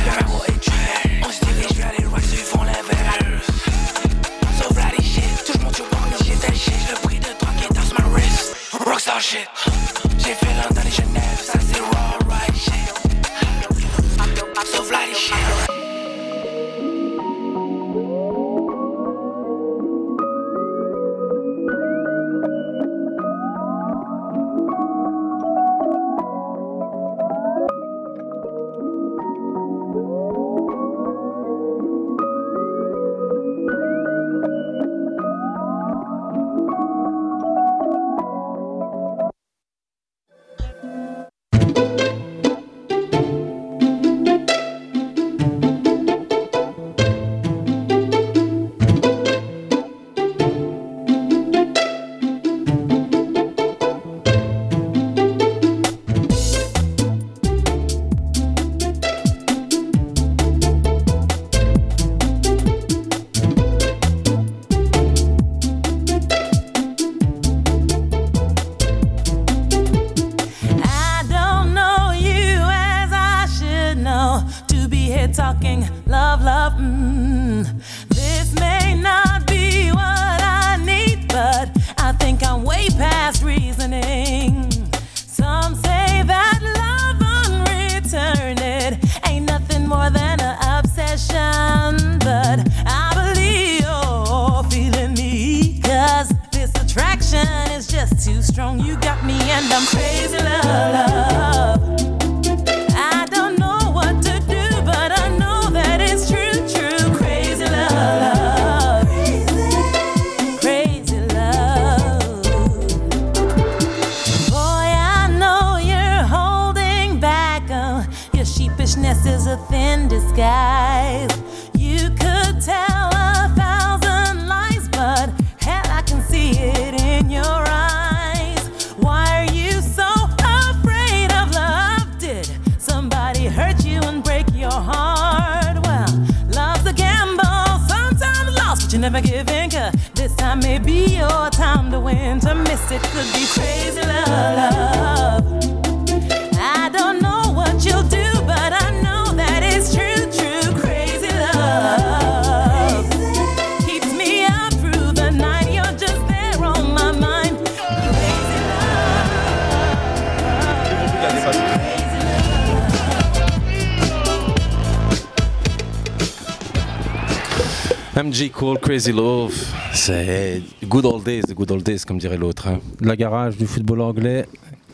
MG Cool, Crazy Love, c'est good old days, good old days, comme dirait l'autre. hein. La garage du football anglais.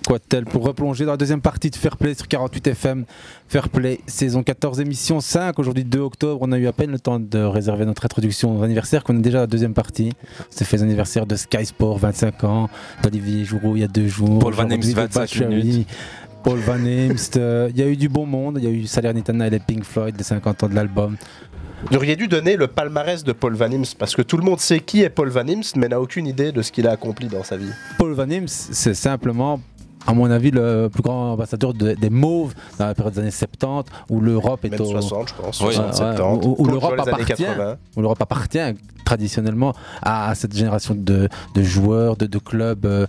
Quoi de tel pour replonger dans la deuxième partie de Fair Play sur 48 FM. Fair Play, saison 14, émission 5. Aujourd'hui, 2 octobre, on a eu à peine le temps de réserver notre introduction aux anniversaires, qu'on est déjà à la deuxième partie. C'est fait l'anniversaire de Sky Sport, 25 ans, d'Olivier Joureau il y a deux jours. Paul Van de 25 Batshuayi, minutes. Paul Van euh, Il y a eu du bon monde. Il y a eu Salernitana et les Pink Floyd, les 50 ans de l'album. Vous auriez dû donner le palmarès de Paul Van Imst parce que tout le monde sait qui est Paul Van Imst mais n'a aucune idée de ce qu'il a accompli dans sa vie. Paul Van Imst, c'est simplement, à mon avis, le plus grand ambassadeur de- des Mauves dans la période des années 70, où l'Europe est Même au 60, je pense, Ouais, 60, ouais, 70. où, où l'Europe appartient, 80. où l'Europe appartient traditionnellement à, à cette génération de, de joueurs, de, de clubs. euh,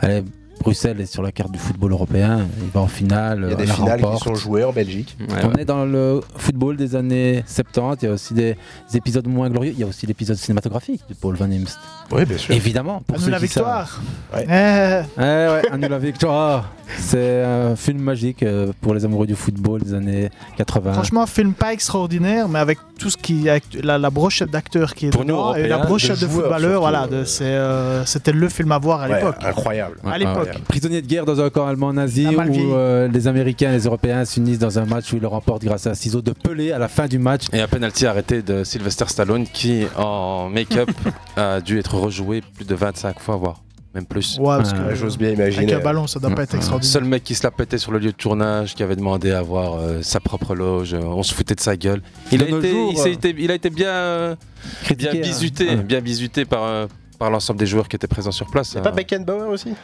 allez, Bruxelles est sur la carte du football européen. Il va en finale. Il y a des la finales qui remporte. sont jouées en Belgique. On est dans le football des années 70. Il y a aussi des, des épisodes moins glorieux. Il y a aussi l'épisode cinématographique de Paul Van Imst. Oui, bien sûr. Évidemment. Pour nous la qui victoire. Ouais. Eh, Ouais, nous la victoire. C'est un film magique euh, pour les amoureux du football des années 80. Franchement, film pas extraordinaire, mais avec tout ce qui, avec la, la brochette d'acteurs qui est Pour nous, dedans et la brochette de footballeurs, voilà, euh, euh, c'était le film à voir à Ouais, l'époque. incroyable. À l'époque. Prisonnier de guerre dans un camp allemand nazi où euh, les Américains et les Européens s'unissent dans un match où ils le remportent grâce à un ciseau de Pelé à la fin du match. Et un penalty arrêté de Sylvester Stallone qui, en make-up, a dû être rejoué plus de 25 fois, voire même plus. Ouais, parce que Ouais, j'ose bien imaginer. avec un ballon, ça doit pas être extraordinaire. Seul mec qui se la pétait sur le lieu de tournage, qui avait demandé à avoir euh, sa propre loge, euh, on se foutait de sa gueule. Il, a été, jours, il, s'est euh, été- il a été bien, euh, Critiqué, bien hein. bisuté, bien bisuté par, euh, par l'ensemble des joueurs qui étaient présents sur place. C'est pas Euh, Beckenbauer aussi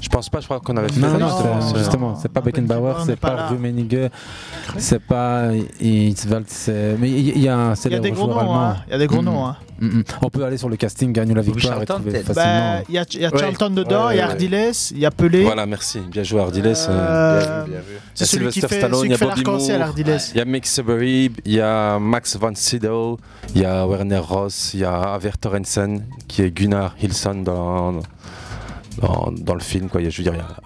Je pense pas, je crois qu'on avait fait Non, ça, non, justement. c'est- C'est- justement, c'est pas Beckenbauer, c'est pas. Rummenigge, c'est pas Hitzfeld, c'est. Mais il y, a un Il y a célèbre des gros joueur noms, allemand. hein. Il y a des gros Mm, noms, hein. mm, mm. On peut aller sur le casting, gagne la victoire facilement. Bah, Il y a, il y a Ouais. Charlton dedans, Ouais, il y a. Ardiles, il y a Pelé. Voilà, merci. Bien joué, Ardiles. euh, Euh, Bien vu, bien vu. Il c'est y a celui qui Sylvester fait, Stallone, il y a Bobby Moore, il y a Mick Seberib, il y a Max von Sydow, il y a Werner Ross, il y a Aver Torrensen, qui est Gunnar Hilson dans, dans, dans le film. Quoi. Il y a- Je veux dire, il y a-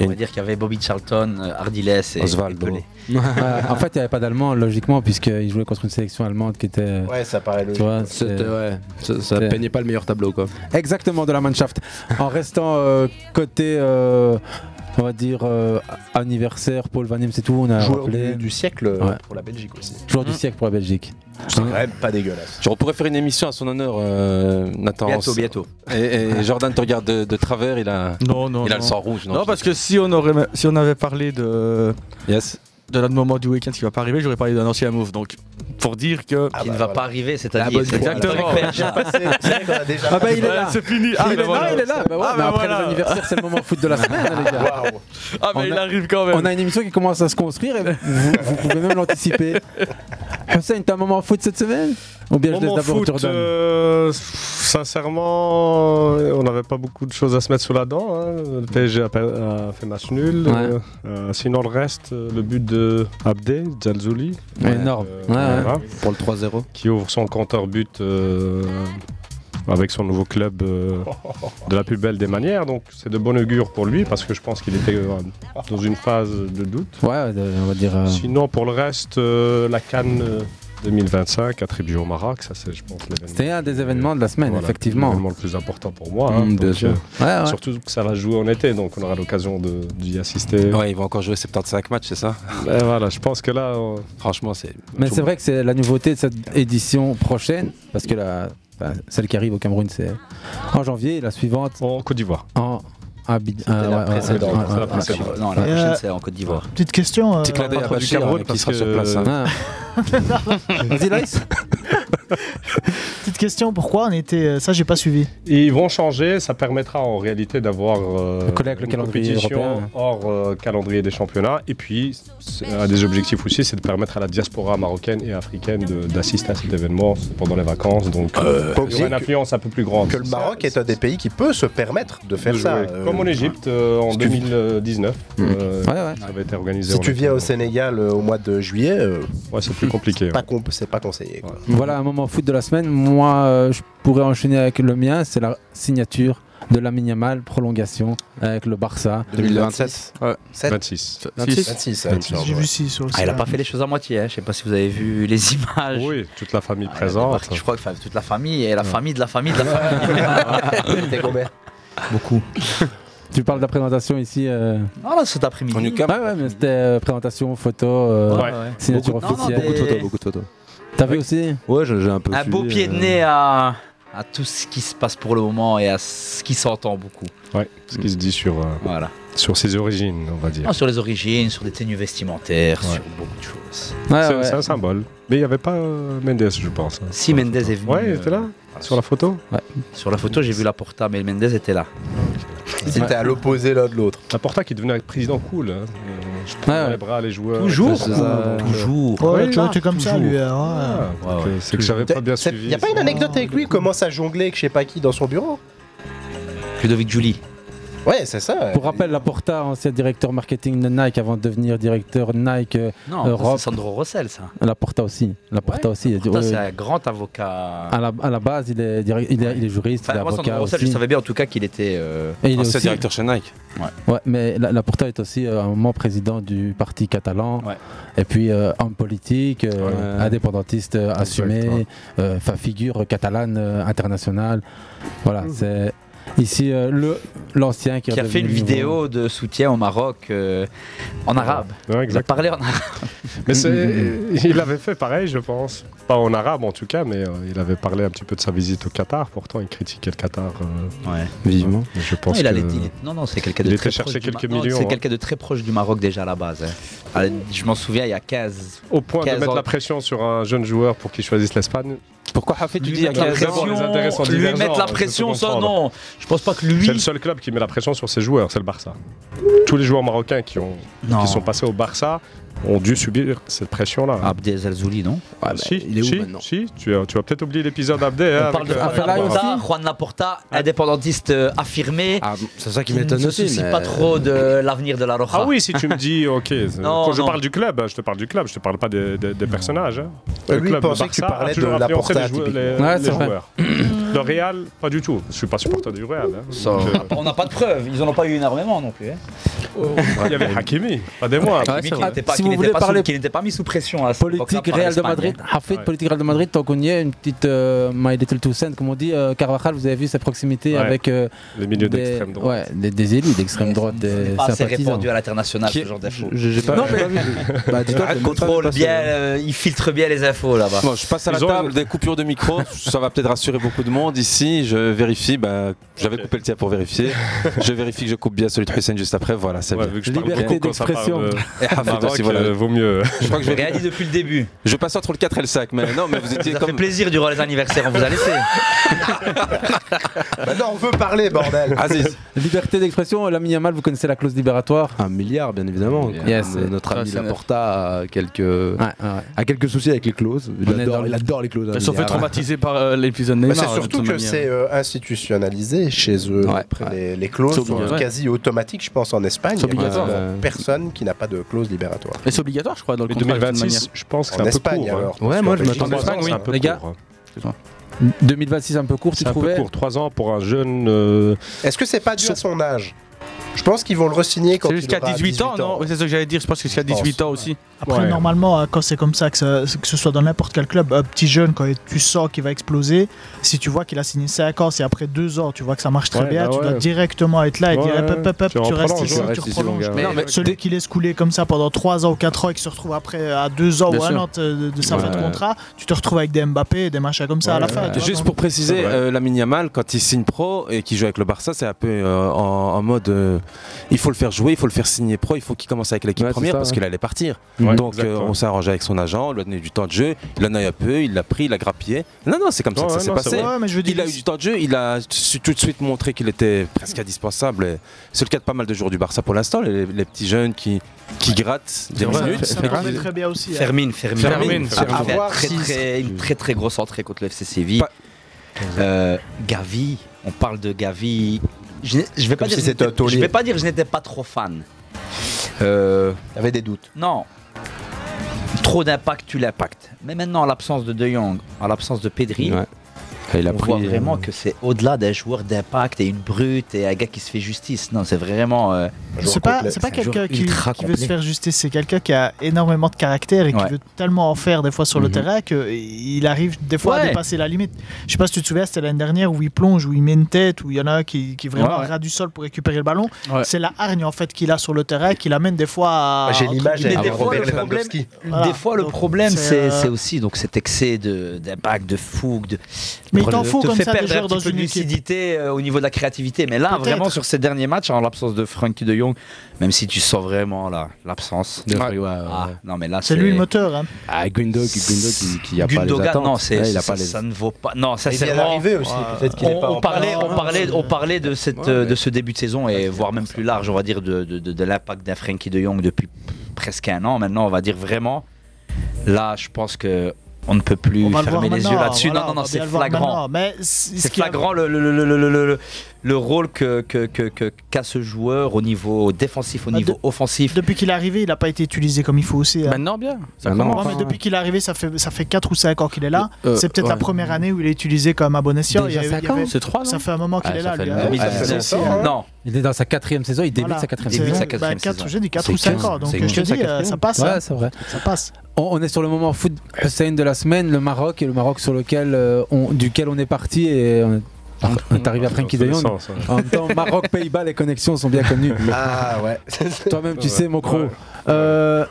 On va une- dire qu'il y avait Bobby Charlton, euh, Ardiles et, Osvaldo. et en fait, il n'y avait pas d'allemand, logiquement, puisqu'il jouait contre une sélection allemande qui était. Ouais, ça paraît Tu logique. vois, ouais, ça, ça peignait pas le meilleur tableau quoi. Exactement, de la Mannschaft. En restant euh, côté, euh, on va dire, euh, anniversaire, Paul Van c'est tout. On a Joueur rappelé. du, du siècle euh, Ouais. pour la Belgique aussi. Joueur du siècle pour la Belgique. C'est quand même pas dégueulasse. Genre, on pourrait faire une émission à son honneur, euh, Nathan. Bientôt, bientôt. Et, et Jordan te regarde de, de travers, il a, Non, non, il a non. le sang rouge. Non, parce que si on, aurait, si on avait parlé de, Yes. De notre moment du week-end qui va pas arriver, j'aurais parlé d'un ancien move. Donc, pour dire que. qui bah ne va voilà. pas arriver, c'est-à-dire. Exactement. Ah bah il est là. c'est fini. Ah, il, est ben là, il est là. Bah ouais, Ah, mais ben après voilà. les anniversaires, c'est le moment foot de la semaine, les gars. Ah, On mais il a- arrive quand même. On a une émission qui commence à se construire et vous, vous pouvez même l'anticiper. Hussein, t'as un moment foot cette semaine? Ou bien je laisse Moment d'abord foot, Jordan? euh, sincèrement, euh, on n'avait pas beaucoup de choses à se mettre sous la dent. hein. Le PSG a, fait match nul. Ouais. Euh, euh, sinon, le reste, euh, le but de Abdé, Zalzouli. Énorme. Euh, Ouais, ouais. voilà, Pour le 3-0. Qui ouvre son compteur but euh, avec son nouveau club euh, de la plus belle des manières. Donc, c'est de bon augure pour lui parce que je pense qu'il était euh, dans une phase de doute. Ouais, de- on va dire. euh, Sinon, pour le reste, euh, la Cannes euh, 2025 attribuée au Maroc, ça c'est, je pense, l'événement. C'était un des événements de la semaine, Voilà, effectivement. L'événement le plus important pour moi. hein. Mm, bien Donc, sûr. euh, Ouais, ouais. Surtout que ça va jouer en été, donc on aura l'occasion d'y assister. Ouais, ils vont encore jouer 75 matchs, c'est ça? Ben voilà, je pense que là, on- Franchement, c'est. Mais c'est vrai que c'est la nouveauté de cette édition prochaine, parce que la, celle qui arrive au Cameroun, c'est en janvier, et la suivante en Côte d'Ivoire. en Abid- C'était ah, la ouais, ouais, précédente. ouais, c'est la ouais, précédente. ouais. Non, la prochaine, euh, c'est en Côte d'Ivoire. Petite question. euh, Petit clin d'œil à Bachir, Cameroun, hein, qui sera que- sur place. hein. Ah. Vas-y. Petite question, pourquoi on était. euh, Ça, j'ai pas suivi. Ils vont changer, ça permettra en réalité d'avoir euh, avec le une calendrier compétition européen. hors euh, calendrier des championnats. Et puis, un des objectifs aussi, c'est de permettre à la diaspora marocaine et africaine d'assister à cet événement pendant les vacances. Donc, Euh, il y aura une influence un peu plus grande. Que le Maroc est un des pays qui peut se permettre de faire de ça. jouer. Euh, Comme en Égypte euh, en si tu- 2019. euh, Ouais, ouais. Ça avait été organisé. Si tu viens au Sénégal euh, au mois de juillet, euh, Ouais, c'est plus compliqué. pas c'est pas conseillé. quoi. Voilà un moment foot de la semaine. Moi, euh, je pourrais enchaîner avec le mien, c'est la signature de la Yamal, prolongation avec le Barça. 2027. Ouais. 7 26. 26, 26, hein, il me J'ai semble, vu 6 sur le Ah, il a site. pas fait les choses à moitié. Hein. Je sais pas si vous avez vu les images. Oui, toute la famille Ah, présente. Je crois que toute la famille et la famille de la famille de la famille. T'es combien Beaucoup. Tu parles de la présentation ici euh... Ah là, cet après-midi. En Ucam. Ouais, mais c'était euh, présentation, photo, euh, Ouais. signature Beaucoup- non, non, officielle. des- Beaucoup de photos, beaucoup de photos. T'as vu aussi? Ouais, j'ai un peu. Un beau pied de euh, nez à, à tout ce qui se passe pour le moment et à ce qui s'entend beaucoup. Ouais, ce qui se dit sur, euh, Voilà. sur ses origines, on va dire. Ah, sur les origines, sur des tenues vestimentaires, Ouais. sur beaucoup de choses. Ouais, c'est un symbole. Mais il n'y avait pas euh, Mendes, je pense. hein. Si Mendes est venu. Ouais, il était là, sur la photo. Sur la photo, j'ai vu la Porta, mais Mendes était là. Ils étaient à l'opposé l'un de l'autre. La Porta qui devenait président cool. Hein. Je prends Ouais, dans ouais. les bras les joueurs. Toujours, ça. toujours. Ouais, Ouais, tu vois, là, t'es comme ça, toujours. lui. hein, ouais. Ah, Ouais, ouais. C'est que j'avais pas bien Il suivi. n'y a pas une anecdote avec lui Il commence à jongler avec je sais pas qui dans son bureau? Ludovic Julie. Ouais, c'est ça. Pour rappel, Laporta, ancien directeur marketing de Nike avant de devenir directeur Nike euh, non, Europe. C'est Sandro Rossel, ça. Laporta aussi. Laporta ouais, aussi. Laporta, c'est un grand avocat. À la, base, il est, juriste. Il est avocat Sandro Rossel, je savais bien en tout cas qu'il était euh, ancien directeur chez Nike. Ouais. ouais mais Laporta est aussi à un moment président du parti catalan. Ouais. Et puis euh, homme politique, indépendantiste assumé, figure catalane internationale. Voilà, mmh. c'est Ici, euh, l'ancien qui, a fait une vidéo de soutien au Maroc euh, en arabe. Il a parlé en arabe. Mm, mm, mm, il avait fait pareil, je pense. Pas en arabe en tout cas, mais euh, il avait parlé un petit peu de sa visite au Qatar. Pourtant, il critiquait le Qatar vivement. Je pense non, il, a, que non, non, c'est hein. quelqu'un de, très proche. du Maroc déjà à la base. Hein. Ah, je m'en souviens, il y a 15. Au point de mettre la pression sur un jeune joueur pour qu'il choisisse l'Espagne. Pourquoi Hafid tu dis il y a 15 ans Lui mettre la pression, hein, ça non. Je pense pas que lui. C'est le seul club qui met la pression sur ses joueurs, c'est le Barça. Tous les joueurs marocains qui, ont, qui sont passés au Barça ont dû subir cette pression-là. Abdé Zalzouli, non ah bah, si, Il est si, maintenant tu, vas peut-être oublier l'épisode d'Abdé. On hein, parle de euh, Juan Laporta, Juan Laporta, indépendantiste euh, affirmé. Ah, c'est ça qui m'étonne aussi. ne se mais... pas trop de l'avenir de la Roja. Ah oui, si tu me dis, ok. non, quand je hein, parle du club, je te parle du club, je ne te parle pas des, personnages. Hein. Le club, pensait que tu parlais de Laporta. Les, joueurs. Mmh. Le Real, pas du tout. Je suis pas supporter du Real. Hein. On n'a pas de preuves, ils en ont pas eu énormément non plus. Hein. Oh, il y avait Hakimi, pas des mois. Ouais, Kimi c'est qui n'était pas, Si vous qui pas mis sous pression à Politique époque-là Real de Madrid. Hein. Hafid, politique Real de Madrid, tant qu'on y est, une petite euh, My Little Toussaint, comme on dit, euh, Carvajal, vous avez vu sa proximité avec euh, Les milieux d'extrême droite. ouais, des, des élus d'extrême droite, des C'est assez répandu à l'international ce genre d'infos. Je- J'ai pas, Non, vu. Bah, bah, contrôle bien, euh, il filtre bien les infos là-bas. Je passe à la table des coupures de micro, ça va peut-être rassurer beaucoup de monde commande ici, je vérifie, bah, j'avais coupé le tiers pour vérifier, je vérifie que je coupe bien celui de Hussein juste après, voilà, c'est ouais, bien. Liberté d'expression. De... Et voilà. Euh, vaut mieux. Je crois que je vais... dit depuis le début. Je passe entre le 4 et le 5, mais non, mais vous étiez ça comme... fait plaisir durant les anniversaires, on vous a laissé. bah non, on veut parler, bordel. Liberté d'expression, l'ami Yamal, vous connaissez la clause libératoire? Un milliard, bien évidemment. Yes. Euh, notre ah, ami Laporta a quelques, ouais, quelques soucis avec les clauses. Il, adore, il adore les clauses. Ils sont fait traumatiser par euh, l'épisode Neymar. Bah, c'est hein, surtout Surtout que c'est euh, institutionnalisé chez eux. Les, clauses sont quasi automatiques, je pense, en Espagne. Il n'y a personne qui n'a pas de clause libératoire. Et c'est obligatoire, je crois, dans le contrat. 2026, je pense que c'est un Espagne, peu court. Hein. Ouais, moi, je m'attendais à un peu Les gars, 2026 hein. un peu court, tu un trouvais peu court, 3 ans pour un jeune. Euh, Est-ce que c'est pas dû à son âge? Je pense qu'ils vont le re-signer quand jusqu'à 18, ans, non C'est ce que j'allais dire, je pense que jusqu'à 18 ans aussi. Après, normalement, euh, quand c'est comme ça, que, ce soit dans n'importe quel club, un petit jeune, quand tu sens qu'il va exploser, si tu vois qu'il a signé 5 ans, si après 2 ans, tu vois que ça marche très bien, bah tu dois directement être là et dire hop, hop, hop, tu restes ici, tu reprolonges. Celui qui laisse couler comme ça pendant 3 ans ou 4 ans et qui se retrouve après à 2 ans ou 1 an euh, de, sa fin de contrat, tu te retrouves avec des Mbappé et des machins comme ça à la fin. Juste pour préciser, la Yamal, quand il signe pro et qu'il joue avec le Barça, c'est un peu en mode il faut le faire jouer, il faut le faire signer pro, il faut qu'il commence avec l'équipe première parce qu'il allait partir. Donc euh, on s'est arrangé avec son agent, on lui a donné du temps de jeu, il en a eu un peu, il l'a pris, il l'a grappillé. Non, non, c'est comme ça que ça s'est passé. Il a eu du temps de jeu, il a tout de suite montré qu'il était presque indispensable. C'est le cas de pas mal de joueurs du Barça pour l'instant, les, petits jeunes qui, grattent des minutes. Ça très bien aussi. Fermine, Fermine. Fermine. Ah, une très très grosse entrée contre le Séville. Euh, Gavi, on parle de Gavi je, je vais, pas dire, je vais pas dire que je n'étais pas trop fan. Euh, T'avais des doutes Non. Trop d'impact, tu l'impactes. Mais maintenant, à l'absence de De Jong, à l'absence de Pedri. Il a on pris, vraiment que c'est au-delà d'un joueur d'impact et une brute et un gars qui se fait justice. Non, c'est vraiment. Euh, c'est pas, quelqu'un qui, veut se faire justice, c'est quelqu'un qui a énormément de caractère et qui veut tellement en faire des fois sur le mm -hmm. terrain qu'il arrive des fois à dépasser la limite. Je sais pas si tu te souviens, c'était l'année dernière où il plonge, où il met une tête, où il y en a qui, vraiment ouais, ras du sol pour récupérer le ballon. C'est la hargne en fait qu'il a sur le terrain qui l'amène des fois à. Bah, j'ai l'image des, des, fois, le problème, des fois, le problème, c'est euh, aussi cet excès d'impact, de, de fougue, de mais il t'en faut te comme ça des joueurs dans une lucidité euh, au niveau de la créativité. Mais là, vraiment, sur ces derniers matchs, en l'absence de Frankie de Jong, même si tu sens vraiment l'absence de ah. c'est lui le moteur. Hein. Ah, qui, a Gundogan, pas les attentes. Non, c'est, ça, ne vaut pas. Non, ça c'est arrivé aussi. Peut-être qu'il on, parlait, on parlait, de cette, de ce début de saison et voire même plus large, on va dire, de l'impact d'un Frankie de Jong depuis presque un an. Maintenant, on va dire vraiment. Là, je pense que on ne peut plus le fermer les yeux là-dessus. voilà, non, non, on non, c'est flagrant. ce C'est qui a- flagrant le, le, le, le, le, le- le- le rôle que que- que- que- qu'a ce joueur au niveau défensif, au Bah, niveau de- offensif. Depuis qu'il est arrivé, il n'a pas été utilisé comme il faut aussi. hein. Maintenant, bien. Ça commence. mais depuis qu'il est arrivé, ça fait, ça fait 4 ou 5 ans qu'il est là. Euh, c'est peut-être la ouais. première année où il est utilisé comme Déjà Il y avait- cinq il y avait- ans C'est trois, Ça non fait un moment qu'il Ah, est ça là. fait lui, hein. Ah, c'est- hein. Non. Il est dans sa quatrième saison, il débute Voilà. sa quatrième C'est- saison. bah, quatre- Je dis 4 C'est ou 5 quinze, ans. Donc je te dis, euh, ça passe. Ouais, hein. c'est vrai. Ça passe. On, on est sur le moment foot Hussein de la semaine, le Maroc, et le Maroc sur lequel euh, on- duquel on est parti et on est, on est arrivé après ouais. En même temps, Maroc, Pays-Bas, les connexions sont bien connues. Ah ouais. Toi-même, tu sais, mon croc. Ouais. Euh,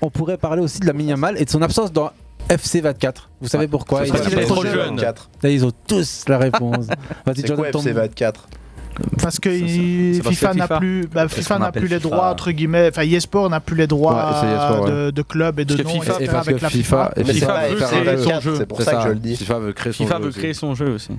on pourrait parler aussi de la Yamal et de son absence dans FC 24. Vous savez pourquoi Parce qu'il est trop jeune. Là, ils ont tous la réponse. Vas-y, C'est Jordan, quoi ton- FC 24 Parce que il- C'est parce FIFA n'a plus, bah, FIFA n'a plus les FIFA droits entre guillemets. Enfin, eSport n'a plus les droits Ouais, c'est eSport, ouais. de, de club et de Parce que nom, FIFA- etc. et parce avec que la FIFA- FIFA. veut créer son jeu. c'est pour ça que je le dis. FIFA veut créer son FIFA jeu veut aussi. créer son jeu aussi.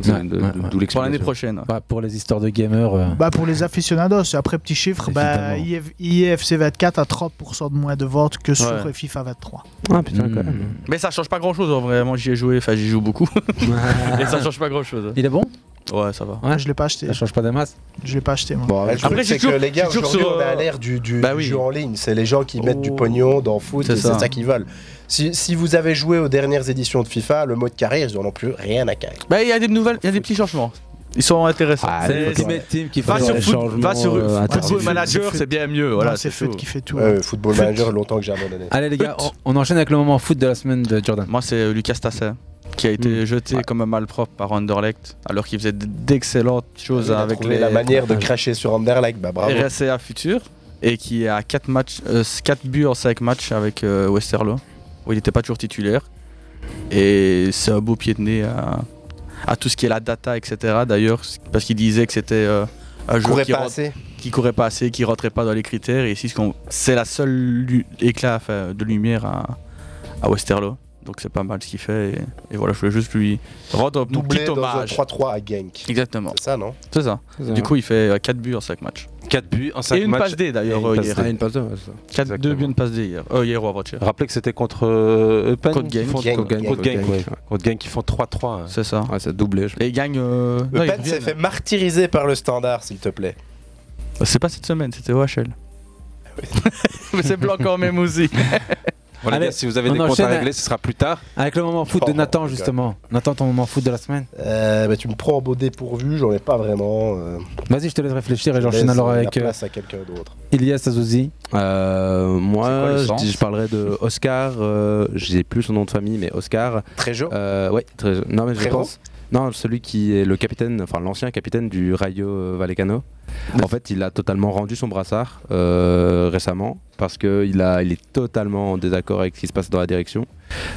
C'est Ouais, de- ouais, de- ouais. D'où Pour l'année prochaine. Bah, pour les histoires de gamers. euh, Bah, pour les aficionados, après petit chiffre, bah, IF- IFC 24 a 30% de moins de ventes que sur Ouais. FIFA 23. Ah putain, quand même. Mais ça change pas grand chose, vraiment. J'y ai joué, enfin, j'y joue beaucoup. Et ça change pas grand chose. Il est bon? Ouais, ça va. Ah, Je l'ai pas acheté. Ça change pas des masses. Je l'ai pas acheté moi. Le truc, Après, c'est que les gars, aujourd'hui, sur, on est à euh, l'ère du, du- Bah du jeu en ligne. C'est les gens qui mettent du pognon dans foot C'est ça. ça qu'ils veulent. Si, si vous avez joué aux dernières éditions de FIFA, le mode carrière, ils n'en ont plus rien à carrer. Bah, il y a des nouvelles, il y a des petits changements. Ils sont intéressants. Ah, C'est. Ultimate Team qui Va fait sur, foot- va sur euh, Football. Manager, c'est bien mieux. Voilà, Non, c'est c'est Foot tout. qui fait tout. Ouais, Football Foot. Manager, longtemps que j'ai abandonné. Allez les gars, on, on enchaîne avec le moment foot de la semaine de Jordan. Moi, c'est Lucas Tassin qui a été jeté comme un malpropre par Anderlecht alors qu'il faisait d'excellentes choses Il a avec les la manière de cracher sur Anderlecht, bah bravo. RSA Futur et qui a 4 matchs, 4 buts en 5 matchs avec euh, Westerlo où il n'était pas toujours titulaire. Et c'est un beau pied de nez à, à tout ce qui est la data, etc. D'ailleurs, parce qu'il disait que c'était euh, un joueur courait qui, pas rentre- assez. qui courait pas assez, qui rentrait pas dans les critères. Et ici, c'est la seule lu- éclat de lumière à, à Westerlo. Donc c'est pas mal ce qu'il fait. Et, et voilà, je voulais juste lui rendre un Doublé petit hommage. 3-3 à Genk. Exactement. C'est ça, non? C'est ça. C'est ça. Du coup, il fait 4 buts en 5 matchs. 4 buts en 5 Et une matchs. passe D d'ailleurs Et une euh, passe hier. D. Ah, une passe D, ouais, c'est ça. 4 2 buts, une passe D hier. Euh, hier ou avant-hier. Rappelez que c'était contre euh, Eupen Contre Genk. contre Genk, ouais. Contre Genk font 3-3. hein. C'est ça. Ouais, ça doublé. je Et ils gagnent. euh, non, ils Le Pen s'est fait martyriser par le standard, s'il te plaît. C'est pas cette semaine, c'était OHL. Mais c'est blanc quand même aussi. Bon, les Allez, gars, si vous avez on des comptes à enchaîne régler, ce sera plus tard. Avec le moment foot de Oh, Nathan justement. Nathan, ton moment foot de la semaine. Euh, bah, tu me prends en beau dépourvu, j'en ai pas vraiment. euh, Vas-y, je te laisse réfléchir et je j'enchaîne laisse, alors euh, avec la euh, place à quelqu'un d'autre. Ilias Azouzi. Euh, moi, C'est quoi le je, sens dis- je parlerai de Oscar. euh, J'ai plus son nom de famille, mais Oscar. Trejo euh, Ouais, Trejo. Non, mais je pense. Non, celui qui est le capitaine, enfin l'ancien capitaine du Rayo Vallecano. En fait, il a totalement rendu son brassard euh, récemment parce qu'il il est totalement en désaccord avec ce qui se passe dans la direction.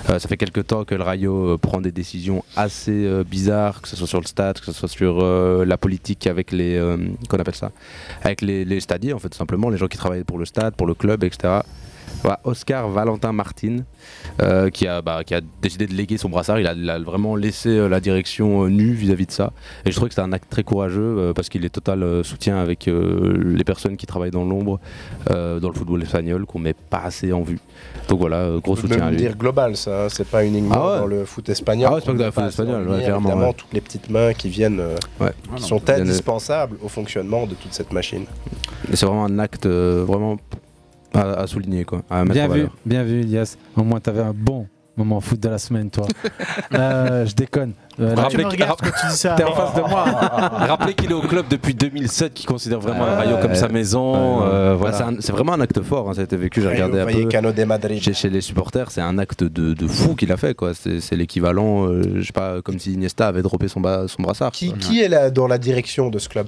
Euh, ça fait quelques temps que le Rayo euh, prend des décisions assez bizarres, que ce soit sur le stade, que ce soit sur la politique avec les, qu'on appelle ça, avec les, les stadiers en fait, tout simplement les gens qui travaillent pour le stade, pour le club, etc. Voilà, Oscar Valentin Martin, euh, qui, a, bah, qui a décidé de léguer son brassard. Il a, il a vraiment laissé euh, la direction euh, nue vis-à-vis de ça. Et je trouve que c'est un acte très courageux euh, parce qu'il est total euh, soutien avec euh, les personnes qui travaillent dans l'ombre euh, dans le football espagnol qu'on met pas assez en vue. Donc voilà, euh, gros soutien à lui. dire global, ça. hein, C'est pas uniquement Ah ouais. dans le foot espagnol. Ah ouais, c'est pas que dans le foot espagnol, ouais, clairement, Évidemment, ouais. toutes les petites mains qui viennent, euh, Ouais. qui Ah sont euh, indispensables au fonctionnement de toute cette machine. C'est vraiment un acte euh, vraiment à, à souligner, quoi, à mettre Bien en vu, valeur. bien vu, Ilias. Au moins, t'avais un bon moment foot de la semaine, toi. Euh, je déconne. Euh, tu rappelez me qu'il- regardes quand tu dis ça T'es en face de moi. Rappelez qu'il est au club depuis 2007, qu'il considère vraiment le Ouais. Rayo comme sa maison. Euh, Bah, voilà. c'est vraiment un acte fort, hein, ça a été vécu, j'ai regardé un peu. Vallecano de Madrid. Chez, chez les supporters, c'est un acte de, de fou qu'il a fait, quoi. C'est l'équivalent, euh, je sais pas, comme si Iniesta avait droppé son, ba- son brassard. Qui, est là dans la direction de ce club?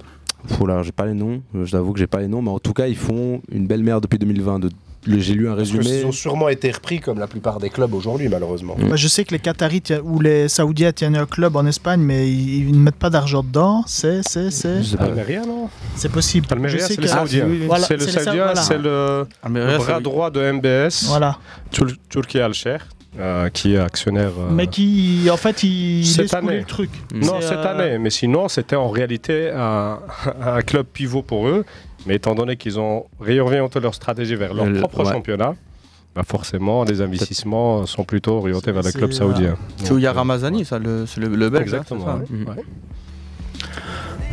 Là, j'ai pas les noms, euh, j'avoue que j'ai pas les noms, mais en tout cas, ils font une belle merde depuis 2020. De- le- J'ai lu un Parce que résumé. ils ont sûrement été repris comme la plupart des clubs aujourd'hui, malheureusement. Bah, je sais que les Qataris ou les Saoudiens tiennent un club en Espagne, mais ils, ils ne mettent pas d'argent dedans. C'est, c'est, c'est. Almeria, non C'est possible. Almeria, Je sais c'est les Saoudiens. Voilà, c'est le Saoudien, c'est le, Almeria, le bras droit de MBS. Voilà. Tur- Turki Al-Sher, euh, qui est actionnaire. euh, Mais qui, en fait, il cette année. le truc. Non, cette euh, année. Mais sinon, c'était en réalité un, un club pivot pour eux. Mais étant donné qu'ils ont réorienté leur stratégie vers leur Le- propre ouais. championnat, bah forcément, les investissements sont plutôt orientés vers le club saoudien. euh, C'est où il y a Ramazani, ça, le, c'est le, le belge. hein, Exactement. c'est ça, ouais. hein.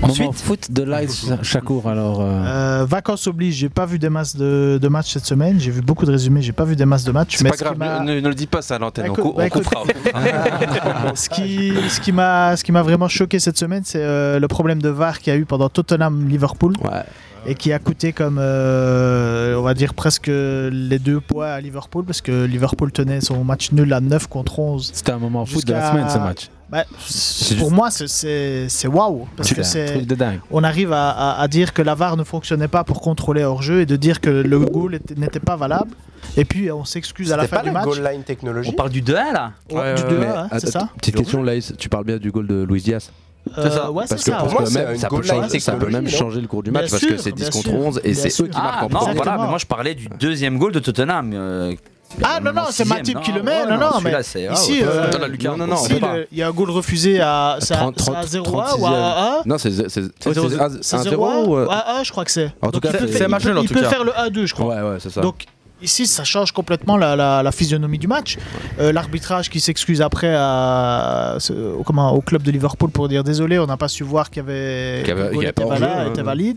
Ensuite, foot de Light Chakour alors. Euh. Euh, vacances oblige, j'ai pas vu des masses de, matchs cette semaine, j'ai vu beaucoup de résumés, j'ai pas vu des masses de matchs. C'est pas grave, ne, le dis pas ça à l'antenne, on, bah, on ce qui, ce qui m'a, vraiment choqué cette semaine, c'est euh, le problème de VAR qu'il y a eu pendant Tottenham Liverpool. Ouais et qui a coûté comme on va dire presque les deux poids à Liverpool parce que Liverpool tenait son match nul à 9 contre 11 c'était un moment fou de la semaine ce match bah, pour moi, c'est waouh. Parce que c'est. On arrive à, dire que la VAR ne fonctionnait pas pour contrôler hors-jeu et de dire que le goal n'était pas valable. Et puis, on s'excuse à la fin du match. Goal line. On parle du 2-1 là ouais, ouais, Du 2-1, hein, c'est ça Petite question, là, tu parles bien du goal de Luis Diaz euh, ça, parce que, ça. Moi, ça, peut même changer le cours du match parce que c'est 10 contre 11 et c'est eux qui ah, marquent en non, voilà, moi je parlais du deuxième goal de Tottenham euh, ah non, non, c'est Matip qui le met. Non, non, mais ici, ah, euh, il y a un goal refusé à 0-A ou à 1 Non, c'est 0-A ou euh, à 1, je crois que c'est. En tout cas, c'est match en. Il peut faire le A2, je crois. Ouais, ouais, c'est ça. Donc, Ici, ça change complètement la, physionomie du match. Euh, l'arbitrage qui s'excuse après à, comment, au club de Liverpool pour dire désolé, on n'a pas su voir qu'il y avait, qu y avait, qu avait était, hein. était valide.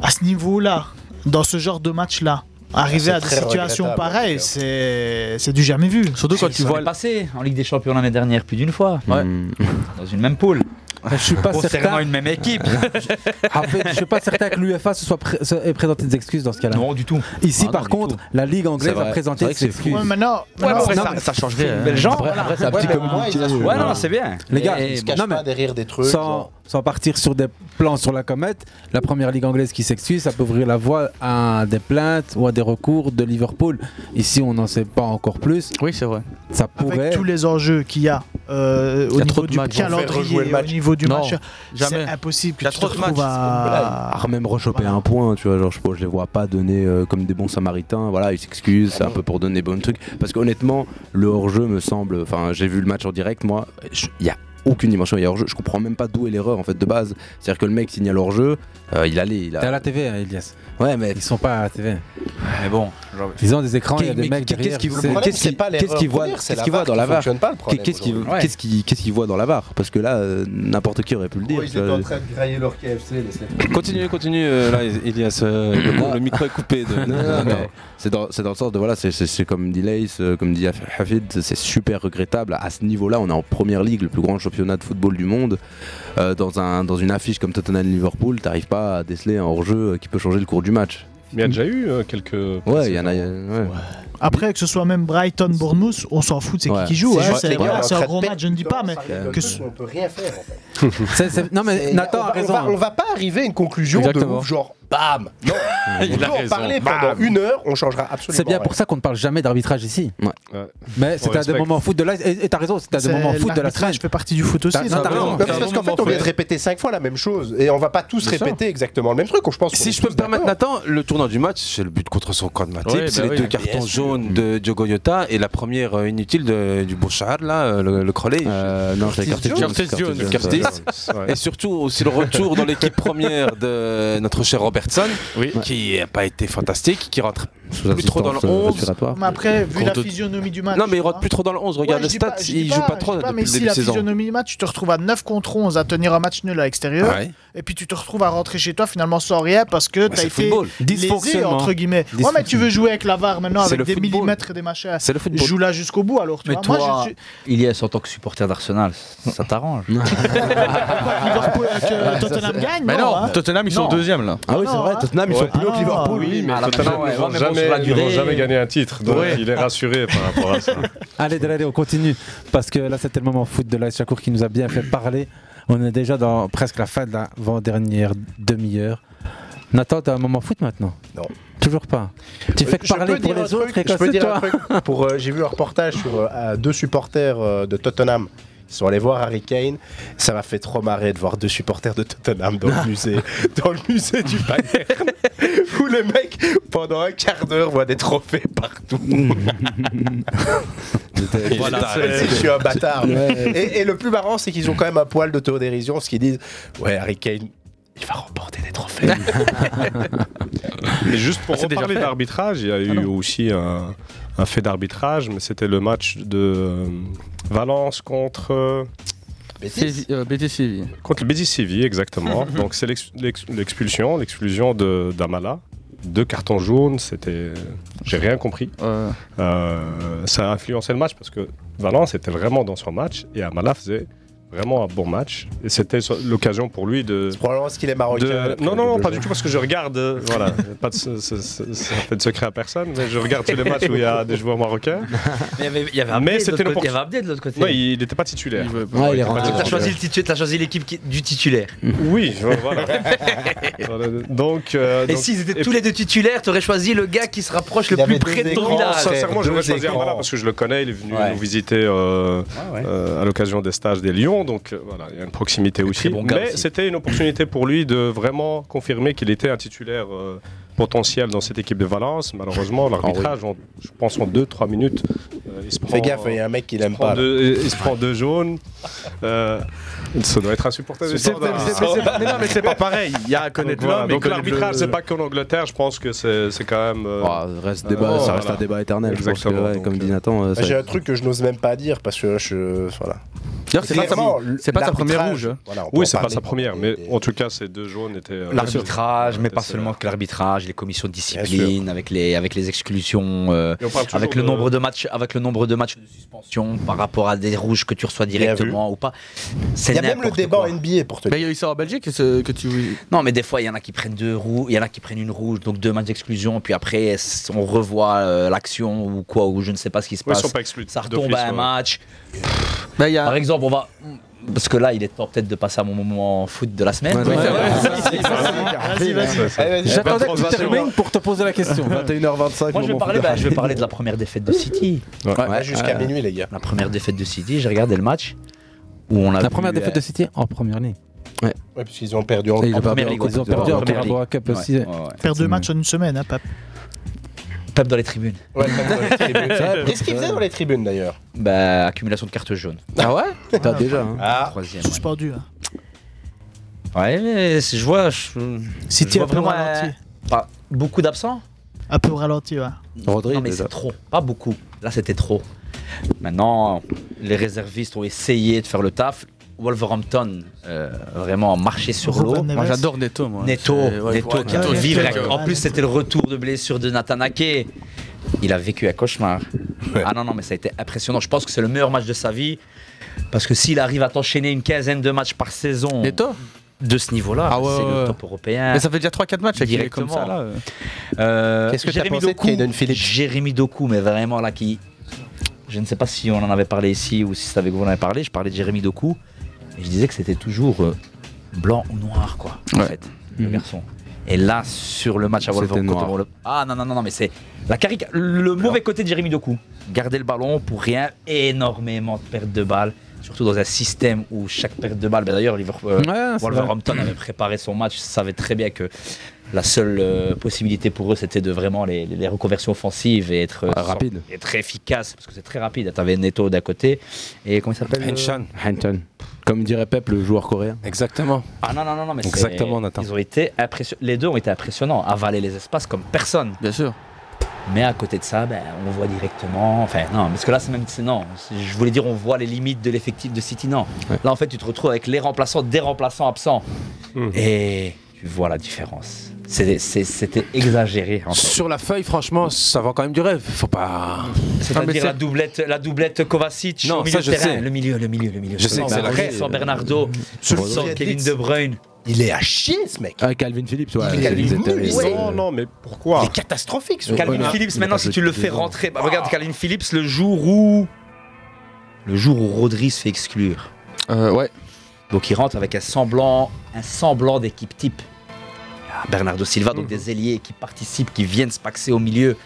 À ce niveau-là, dans ce genre de match-là, Arriver à des situations pareilles, c'est du jamais vu. Surtout quand tu vois. passé en Ligue des Champions l'année dernière, plus d'une fois. Dans une même poule. Ben, je suis pas certain. une même équipe. en fait, je suis pas certain que l'UFA se soit se ait présenté des excuses dans ce cas-là. Non, du tout. Ici, ah, par non, contre, la Ligue anglaise a présenté des excuses. Ouais, mais non, ouais, non, après, non, ça, ça changerait. Euh, genre, après, après c'est un petit communiqué. Ouais, non, c'est bien. Les gars, ils se derrière des trucs. Sans partir sur des plans sur la comète, la première Ligue anglaise qui s'excuse, ça peut ouvrir la voie à des plaintes ou à des recours de Liverpool. Ici, on n'en sait pas encore plus. Oui, c'est vrai. Ça pourrait. Avec tous les enjeux qu'il y a euh, au niveau du calendrier, au niveau du match, c'est impossible que tu te à... Ah, même rechoper un point. Tu vois, genre, je, les vois pas donner euh, comme des bons samaritains. Voilà, ils s'excusent, c'est un peu pour donner bon truc. Parce qu'honnêtement, le hors-jeu me semble. Enfin, j'ai vu le match en direct, moi, il y a aucune dimension il y a hors-jeu. Je comprends même pas d'où est l'erreur en fait de base. C'est-à-dire que le mec signale hors-jeu, euh, il allait. Il a... T'es à la TV, hein, Elias. Ouais, mais ils sont pas à la TV. Mais bon, ils ont des écrans, il y a des mecs derrière. Qu'est-ce qu'ils voient Qu'est-ce qu'ils voient dans la barre Qu'est-ce qu'ils voient dans la barre Parce que là, euh, n'importe qui aurait pu le dire. Ils étaient en train de grailler leur KFC. Continue, continue. Euh, là, Elias, euh, le micro est coupé. C'est dans dans le sens de voilà, c'est comme dit Lace, comme dit Hafid, c'est super regrettable. À ce niveau-là, on est en première ligue, le plus grand championnat de football du monde. Euh, dans, un, dans une affiche comme Tottenham-Liverpool, t'arrives pas à déceler un hors-jeu qui peut changer le cours du match. Mais il y a déjà eu euh, quelques. Ouais, il y en a. Après, que ce soit même Brighton, Bournemouth, on s'en fout de c'est qui qui joue. C'est hein. ouais, ouais, un gros match, je ne dis pas, mais. Que ce... Peut rien faire, en fait. Non, mais Nathan. On va, on va pas arriver à une conclusion Exactement. de genre bam Non Il peut en parler pendant une heure, on changera absolument. C'est bien pour ça qu'on ne parle jamais d'arbitrage ici. Mais c'était un des moments foot de la. Et t'as raison, c'était à des moments foot de la. Je fais partie du foot aussi. Non, parce qu'en fait, on vient de répéter cinq fois la même chose. Et on va pas tous répéter exactement le même truc. Je pense si je peux me permettre, Nathan, le tournant du match, c'est le but contre son camp de Matip, c'est bah les deux cartons jaunes de Diogo Jota et la première euh, inutile de, du Bouchard, là, euh, le, le Crowley. Euh, non, je Curtis Jones. Curtis Jones. Et surtout aussi le retour dans l'équipe première de notre cher Robertson, qui n'a pas été fantastique, qui rentre plus trop dans le 11. Mais après, vu la physionomie du match. Non, mais il rentre plus trop dans le 11. Regarde les stats, il joue pas trop. Pas, mais si la physionomie du match, tu te retrouves à 9 contre 11 à tenir un match nul à l'extérieur. Et puis tu te retrouves à rentrer chez toi finalement sans rien parce que tu as été football. lésé, entre guillemets. Ouais, mais tu veux jouer avec la VAR maintenant avec des millimètres des machins. C'est le football. Joue là jusqu'au bout alors. Mais toi, moi, je. Ilias, en tant que supporter d'Arsenal, ça t'arrange. Euh, Tottenham gagne Mais non. Hein. Tottenham, ils sont non. deuxième là. Ah oui, c'est ah vrai, hein. Tottenham, ils sont plus hauts que ah Liverpool. Oui, mais ah, Tottenham, ils n'ont jamais gagné un titre. Donc il est rassuré par rapport à ça. Allez, allez, on continue. Parce que là, c'était le moment foot de l'AS Chakour qui nous a bien fait parler. On est déjà dans presque la fin de l'avant-dernière demi-heure. Nathan, t'as un moment foot maintenant Non. Toujours pas. Tu fais que parler pour les autres et je peux dire toi. Euh, j'ai vu un reportage sur euh, deux supporters euh, de Tottenham ils sont allés voir Harry Kane. Ça m'a fait trop marrer de voir deux supporters de Tottenham dans le musée, dans le musée du Bayern, où les mecs, pendant un quart d'heure, voient des trophées partout. voilà, je suis un bâtard. Et, le plus marrant, c'est qu'ils ont quand même un poil d'autodérision, ce qu'ils disent. Ouais, Harry Kane, il va remporter des trophées. Et juste pour déjà reparler d'arbitrage, il y a eu aussi un, un fait d'arbitrage, mais c'était le match de euh, Valence contre. euh, euh. Contre le Betis Séville, exactement. Donc c'est l'ex- l'ex- l'expulsion, l'exclusion de d'Amala. Deux cartons jaunes, c'était. J'ai rien compris. Euh, ça a influencé le match parce que Valence était vraiment dans son match et Amala faisait vraiment un bon match. Et c'était l'occasion pour lui de. C'est probablement parce qu'il est marocain. de- Non, non, non, pas du tout parce que je regarde. euh, voilà, pas de, ce- ce- ce- ça fait de secret à personne, mais je regarde tous les matchs où il y a des joueurs marocains. Mais il y avait, Abdé de c'était l'autre côté. Il n'était pas titulaire. Ouais, il pas titulaire. choisi, le titu- t'as choisi l'équipe qui- du titulaire. Oui, voilà. Voilà, Donc, euh, Et s'ils étaient tous les deux titulaires, t'aurais choisi le gars qui se rapproche le Il plus près de ton. Sincèrement, j'aurais choisi. Amala parce que je le connais. Il est venu nous visiter euh, à l'occasion des stages des Lions. Donc euh, voilà, il y a une proximité aussi. bon Mais c'était une opportunité pour lui de vraiment confirmer qu'il était un titulaire euh, potentiel dans cette équipe de Valence. Malheureusement, l'arbitrage, en- je pense en 2-3 minutes, euh, il se prend. Fais gaffe, il y a un mec qui l'aime pas. deux- il se prend deux jaunes. Ça doit être insupportable. C'est- pas- mais non, mais c'est pas pareil. Il y a à connaître l'homme Donc l'arbitrage, c'est pas qu'en Angleterre. Je pense que c'est c'est quand même. euh, Ah, reste débat, euh, ça reste voilà. un débat éternel. Je pense que, Exactement, comme dit euh, Nathan, euh, J'ai un truc que je n'ose même pas dire parce que je. Voilà. D'ailleurs, c'est pas sa- pas première rouge. hein. voilà, Oui, c'est pas sa pendant première, mais des- en tout cas, ces deux jaunes étaient. euh, L'arbitrage, mais pas seulement que l'arbitrage, les commissions de discipline, avec les, avec les exclusions, euh, avec le de- nombre de matchs, avec le nombre de matchs de suspension par rapport à des rouges que tu reçois directement ou pas. C'est a même le débat quoi. en NBA pour te Mais il y a eu ça en Belgique ce- que tu. Non, mais des fois, il y en a qui prennent deux rouges, il y en a qui prennent une rouge, donc deux matchs d'exclusion, puis après, on revoit euh, l'action ou quoi, ou je ne sais pas ce qui se Oui, ils passe. sont pas exclus Ça retombe à un ouais. match. Bah, il y a- Par exemple, on va. Parce que là, il est temps peut-être de passer à mon moment foot de la semaine. Ouais, ouais, ouais. Vas-y, vas-y. J'attendais que tu termines pour te poser la question. 21h25. Moi, je vais, moment parler, foot. bah, je vais parler de la première défaite de City. Ouais, jusqu'à euh, minuit, les gars. La première défaite de City, j'ai regardé le match où on a La vu, première euh, défaite de City en première ligne. Ouais, puisqu'ils ont perdu en, ils ont perdu Ils ont perdu en Carabao. Cup Ouais, aussi. ouais, ouais. Faire deux matchs en une semaine, hein, Pape. Pep dans les tribunes. Ouais, dans les tribunes. Qu'est-ce qu'ils faisaient dans les tribunes d'ailleurs? Bah, accumulation de cartes jaunes. Ah ouais? T'as déjà. hein. Ah, Troisième. ouais. Suspendu. hein. Ouais, mais je vois. Je, City je vois un peu vraiment ralenti. euh, pas beaucoup d'absents. Un peu ralenti, ouais. Non, mais c'est trop. Pas beaucoup. Là, c'était trop. Maintenant, les réservistes ont essayé de faire le taf. Wolverhampton, euh, vraiment marché sur l'eau. Moi, j'adore Neto. Moi. Neto, ouais, Neto ouais, qui ouais, ouais, vivre. en plus, c'était le retour de blessure de Nathan Ake. Il a vécu un cauchemar. Ah non, non, mais ça a été impressionnant. Je pense que c'est le meilleur match de sa vie. Parce que s'il arrive à t'enchaîner une quinzaine de matchs par saison Neto de ce niveau-là, Ah ouais, c'est ouais. le top européen. Mais ça fait déjà 3-4 matchs est comme Directement. ça là. euh. Qu'est-ce que Jérémy pensé de Doku, Phillips? Jérémy Doku, mais vraiment là qui. Je ne sais pas si on en avait parlé ici ou si c'est avec vous on en avait parlé. Je parlais de Jérémy Doku et je disais que c'était toujours euh, blanc ou noir, quoi, en fait, le garçon. Et là, sur le match à Wolverhampton, le- Ah non, non, non, non, mais c'est la carica... le mauvais côté de Jérémy Doku. Garder le ballon pour rien, énormément de pertes de balles. Surtout dans un système où chaque perte de balle, ben d'ailleurs, Liverpool- euh, Ouais, Wolverhampton avait préparé son match, savait très bien que la seule euh, possibilité pour eux, c'était de vraiment les, les reconversions offensives et être, Ouais, rapide. et être efficace, parce que c'est très rapide. Tu avais Neto d'à côté, et comment il s'appelle euh, Henshan. Hanton. Comme dirait Pep, le joueur coréen. Exactement. Ah non, non, non, non, mais c'est- Exactement, Nathan. Ils ont été impressionnants. Les deux ont été impressionnants, avaler les espaces comme personne. Bien sûr. Mais à côté de ça, ben, on voit directement. Enfin, non, parce que là, c'est même. c'est- Non, je voulais dire, on voit les limites de l'effectif de City. Non. Là, en fait, tu te retrouves avec les remplaçants, des remplaçants absents. Et tu vois la différence. C'était exagéré. En fait. Sur la feuille, franchement, ça vend quand même du rêve. Faut pas. C'est-à-dire la doublette, la doublette Kovacic Non, au milieu ça, je de terrain. sais. Le milieu, le milieu, le milieu. Je sais Sans que c'est. Sans Bernardo, sans Kevin De Bruyne. Il est à chier ce mec. Ah, Calvin Phillips, ouais. Il est ils ouais. Non, non, mais pourquoi Il est catastrophique ce Calvin. Phillips, il maintenant, si tu le fais rentrer. bah, regarde Calvin Phillips le jour où. Le jour où Rodri se fait exclure. Euh, ouais. Donc il rentre avec un semblant, un semblant d'équipe type. Ah, Bernardo Silva, Mhm. donc des ailiers qui participent, qui viennent se paxer au milieu.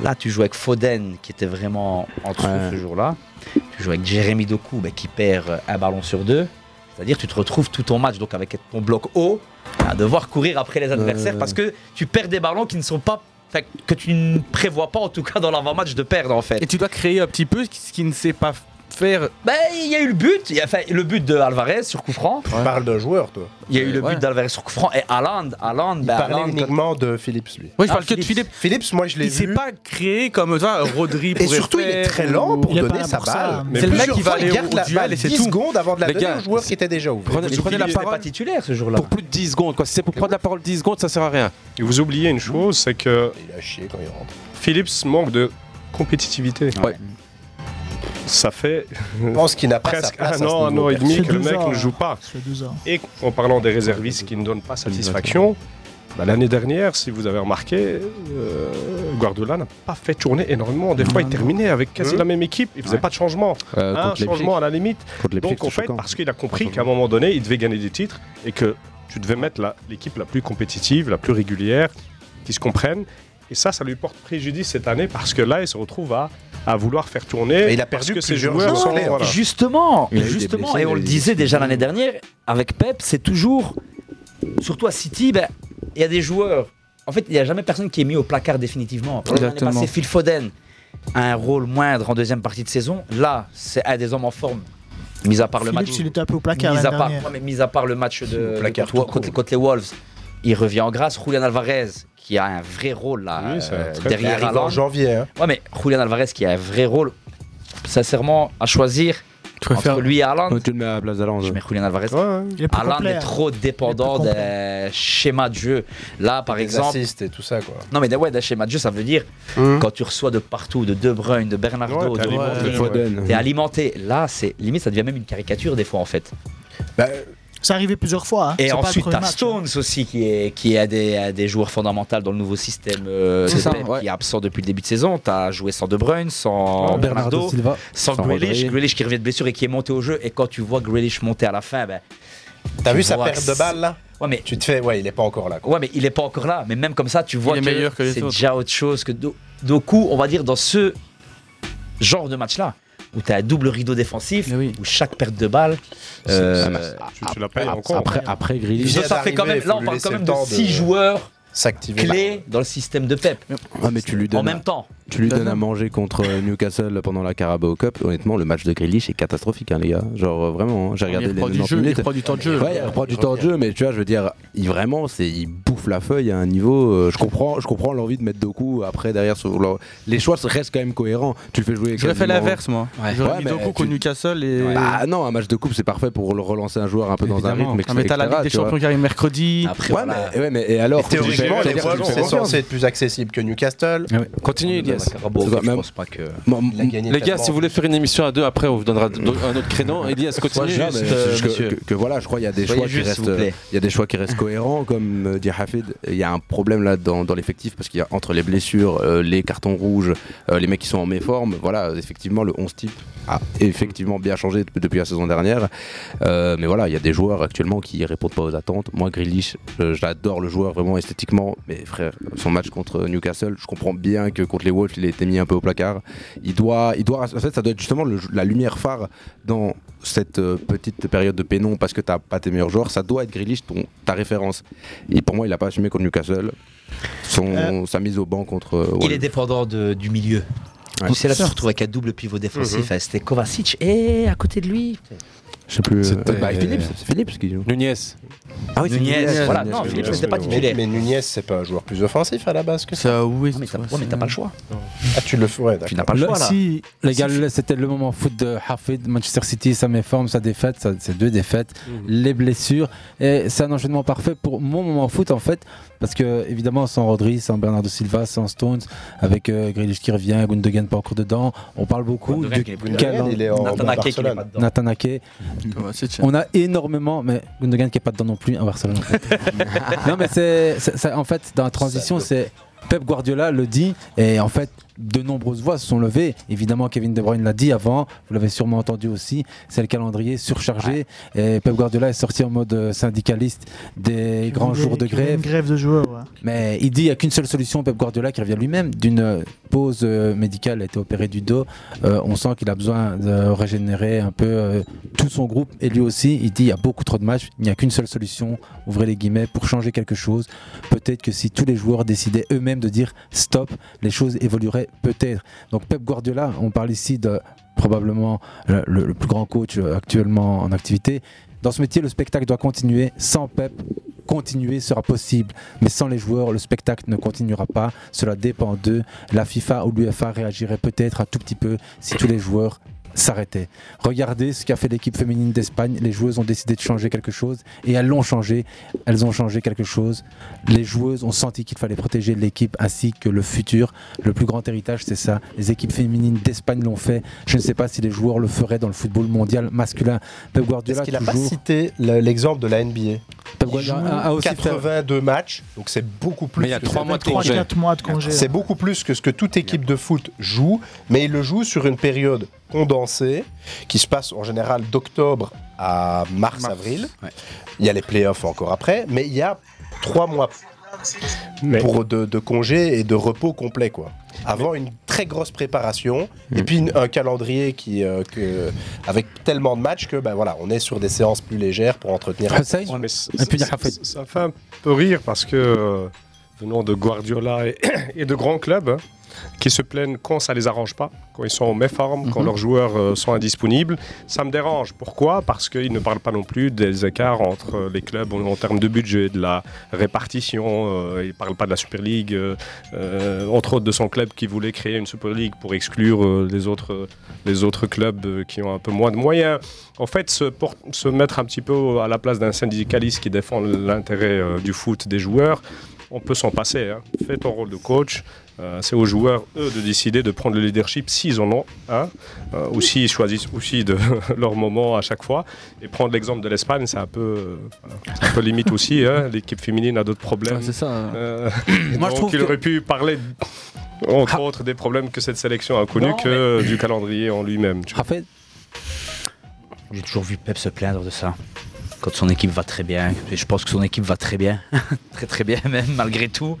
Là, tu joues avec Foden, qui était vraiment en dessous Ouais. ce jour-là. Tu joues avec Jérémy Doku, bah, qui perd un ballon sur deux. C'est-à-dire, tu te retrouves tout ton match, donc avec ton bloc haut, à devoir courir après les adversaires Ouais. parce que tu perds des ballons qui ne sont pas. que tu ne prévois pas, en tout cas dans l'avant-match, de perdre en fait. Et tu dois créer un petit peu ce qui ne s'est pas faire. Ben, il y a eu le but, il le but de Alvarez sur coup franc. Tu parles d'un joueur, toi. Il y a eu le but d'Alvarez sur Couffranc et Haaland. Haaland, il bah, uniquement de Phillips, lui. Oui, je ah, parle que de Philippe. Phillips, moi, je l'ai vu. Il s'est pas créé comme toi, Rodri. et surtout, il est très lent pour donner sa balle. C'est le mec qui va aller au duel et c'est tout. secondes avant de la donner au joueur qui était déjà ouvert. Prenez la parole. pas titulaire ce jour-là. Pour plus de 10 secondes, quoi. Si c'est pour prendre la parole 10 secondes, ça sert à rien. Et vous oubliez une mmh. chose, c'est que. Il a chié quand il rentre. Phillips manque de compétitivité. Ouais ça fait. Je pense qu'il n'a presque un an, un an et demi que le mec ne joue pas. Et en parlant des réservistes qui ne donnent pas satisfaction, bah, l'année dernière, si vous avez remarqué, euh, Guardiola n'a pas fait tourner énormément. Des fois, il terminait avec quasi hein la même équipe. Il faisait pas de changement. Euh, un changement à la limite. Donc, en fait, parce qu'il a compris qu'à un moment donné, il devait gagner des titres et que tu devais mettre l'équipe la, la plus compétitive, la plus régulière, qui se comprennent. Et ça, ça lui porte préjudice cette année parce que là, il se retrouve à à vouloir faire tourner. Il a perdu que ses joueurs. Sont. Justement, justement, et on le disait déjà l'année dernière avec Pep, c'est toujours, surtout à City, ben, il y a des joueurs. En fait, il n'y a jamais personne qui est mis au placard définitivement. Exactement. passé Phil Foden a un rôle moindre en deuxième partie de saison. Là, c'est un des hommes en forme Mis à part le match. Il était un peu au placard. Mis à, part, à part le match de, contre, les Wolves, il revient en grâce. Julian Alvarez, qui a un vrai rôle là, euh, derrière bien, en janvier. Hein. Ouais, mais Julian Alvarez, qui a un vrai rôle, sincèrement, à choisir. Tu préfères lui et Haaland Tu le mets à la place d'Haaland. Je mets hein. Julian Alvarez. Ouais, ouais. Haaland est trop dépendant d'un schéma de jeu. Là, par Des exemple. et tout ça, quoi. Non, mais ouais, d'un schéma de jeu, ça veut dire hum. quand tu reçois de partout, de De Bruyne, de Bernardo, de Foden. T'es alimenté. Là, c'est limite, ça devient même une caricature des fois, en fait. Bah, c'est arrivé plusieurs fois. Hein. Et ensuite, t'as hein. Stones aussi, qui est, qui est des, joueurs fondamentaux dans le nouveau système euh, qui est absent depuis le début de saison. T'as joué sans De Bruyne, sans oh, Bernardo, sans, sans Grealish. Qui revient de blessure et qui est monté au jeu. Et quand tu vois Grealish monter à la fin, ben, T'as vu sa perte de balle là Ouais, mais tu te fais, ouais, il est pas encore là. Ouais, mais il est pas encore là. Mais même comme ça, tu vois que, c'est déjà autre chose que Doku, on va dire, dans ce genre de match là où tu as un double rideau défensif, oui. où chaque perte de balle. Euh, tu, tu la payes après, encore. Après, après Ça, fait quand même, là, on parle quand même de 6 joueurs s'activer clé bah, dans le système de Pep. Ah, mais tu lui donnes en même temps. Tu lui bah, donnes à manger contre Newcastle pendant la Carabao Cup. Honnêtement, le match de Grealish est catastrophique, hein, les gars. Genre euh, vraiment, hein. j'ai regardé il les du jeu. Il prend du temps de jeu. Ouais, il prend du temps de jeu, mais tu vois, je veux dire, il vraiment, c'est, il bouffe la feuille à un niveau. Euh, je comprends, je comprends l'envie de mettre deux coups après derrière. Les choix restent quand même cohérents. Tu le fais jouer. J'aurais fait l'inverse, moi. Ouais. J'aurais ouais, mis deux coups contre Newcastle et. Bah non, un match de coupe, c'est parfait pour relancer un joueur un peu dans un rythme. Mais t'as la Ligue des Champions qui arrive mercredi. Après, ouais, mais alors c'est censé être plus accessible que Newcastle. Ah continue, Elias. Les gars, si vous voulez faire une émission à deux, après, on vous donnera un autre créneau. Elias, continue. Euh, que voilà, je crois qu'il y a des choix qui restent. Cohérents, comme euh, dit Hafid. Il y a un problème là dans l'effectif parce qu'il y a entre les blessures, euh, les cartons rouges, les mecs qui sont en méforme. Voilà, effectivement, le 11 type a effectivement bien changé depuis la saison dernière. mais voilà, il y a des joueurs actuellement qui ne répondent pas aux attentes. Moi, Grilich, j'adore le joueur vraiment esthétiquement mais frère, son match contre Newcastle, je comprends bien que contre les Wolves, il a été mis un peu au placard. Il doit, il doit, en fait, ça doit être justement la lumière phare dans cette euh, petite période de pénon parce que t'as pas tes meilleurs joueurs. Ça doit être Grealish, ton, ta référence. Et pour moi, il a pas assumé contre Newcastle. Son, euh, sa mise au banc contre. Euh, il est dépendant de, du milieu. Ouais. C'est là que tu retrouves avec un double pivot défensif. Mm. C'était Kovacic et à côté de lui. Je sais plus. C'est euh, Philippe, c'est qui joue. Nunez. Ah oui, Nunez. Nunez. Voilà, non, Philippe n'était pas titulaire. Mais, mais Nunez, c'est pas un joueur plus offensif à la base que ça. ça oui, mais t'as ouais, pas le choix. Ah, tu le ouais, Tu n'as pas le, choix là. Si, les gars, c'était le moment foot de Hafid. Manchester City, sa méforme, sa défaite, c'est deux défaites, les blessures. Et c'est un enchaînement parfait pour mon moment foot en fait. Parce que, évidemment, sans Rodri, sans Bernardo Silva, sans Stones, avec euh, qui revient, Gundogan pas encore dedans, on parle beaucoup. Nathan Ake, Mm-hmm. On a énormément, mais Gundogan qui est pas dedans non plus, à Barcelone. Non, mais c'est en fait dans la transition, c'est Pep Guardiola le dit et en fait de nombreuses voix se sont levées. Évidemment, Kevin De Bruyne l'a dit avant, vous l'avez sûrement entendu aussi, c'est le calendrier surchargé. Et Pep Guardiola est sorti en mode euh, syndicaliste des grands jours de grève. grève de joueurs. Mais il dit qu'il n'y a qu'une seule solution, Pep Guardiola, qui revient lui-même d'une euh, pause euh, médicale, a été opéré du dos. On sent qu'il a besoin de régénérer un peu tout son groupe. Et lui aussi, il dit il y a beaucoup trop de matchs, il n'y a qu'une seule solution, ouvrez les guillemets, pour changer quelque chose. Peut-être que si tous les joueurs décidaient eux-mêmes de dire stop, les choses évolueraient peut-être. Donc Pep Guardiola, on parle ici de probablement le, plus grand coach euh, actuellement en activité. Dans ce métier, le spectacle doit continuer. Sans Pep, continuer sera possible. Mais sans les joueurs, le spectacle ne continuera pas. Cela dépend d'eux. La FIFA ou l'UFA réagirait peut-être un tout petit peu si tous les joueurs s'arrêtaient. Regardez ce qu'a fait l'équipe féminine d'Espagne. Les joueuses ont décidé de changer quelque chose et elles l'ont changé. Elles ont changé quelque chose. Les joueuses ont senti qu'il fallait protéger l'équipe ainsi que le futur. Le plus grand héritage, c'est ça. Les équipes féminines d'Espagne l'ont fait. Je ne sais pas si les joueurs le feraient dans le football mondial masculin. Pep Guardiola Est-ce qu'il n'a pas cité le- l'exemple de la NBA Pep Il Guardiola joue a- a aussi fait- 82 matchs, donc c'est beaucoup plus. Mais il y a que- trois mois de congé. Trois, quatre mois de congé. C'est beaucoup plus que ce que toute équipe de foot joue, mais il le joue sur une période condensée qui se passe en général d'octobre à mars-avril. Il y a les playoffs encore après, mais il y a trois mois pour de, de congé et de repos complet quoi. Avant une très grosse préparation et puis une- un calendrier qui euh, que, avec tellement de matchs que ben voilà on est sur des séances plus légères pour entretenir. Ouais, mais c- c- ça, ça fait un peu rire parce que euh, venant de Guardiola et, et de grands clubs hein, qui se plaignent quand ça les arrange pas, quand ils sont en méforme, quand Mhm. leurs joueurs euh, sont indisponibles, ça me dérange. Pourquoi? Parce qu'ils ne parlent pas non plus des écarts entre euh, les clubs en, en termes de budget, de la répartition. euh, ils ne parlent pas de la Super League, entre autres de son club qui voulait créer une Super League pour exclure les, autres, les autres clubs qui ont un peu moins de moyens. En fait, se, mettre un petit peu à la place d'un syndicaliste qui défend l'intérêt du foot des joueurs, on peut s'en passer. hein. Fais ton rôle de coach. Euh, c'est aux joueurs, eux, de décider de prendre le leadership s'ils en ont un, euh, ou s'ils choisissent aussi de leur moment à chaque fois. Et prendre l'exemple de l'Espagne, c'est un peu, euh, un peu limite aussi. hein. L'équipe féminine a d'autres problèmes. c'est ça. Euh, Moi, je donc, trouve il que- aurait pu parler, entre autres, des problèmes que cette sélection a connus Non, que du calendrier en lui-même. J'ai toujours vu Pep se plaindre de ça. Quand son équipe va très bien. Je pense que son équipe va très bien. très très bien même, malgré tout.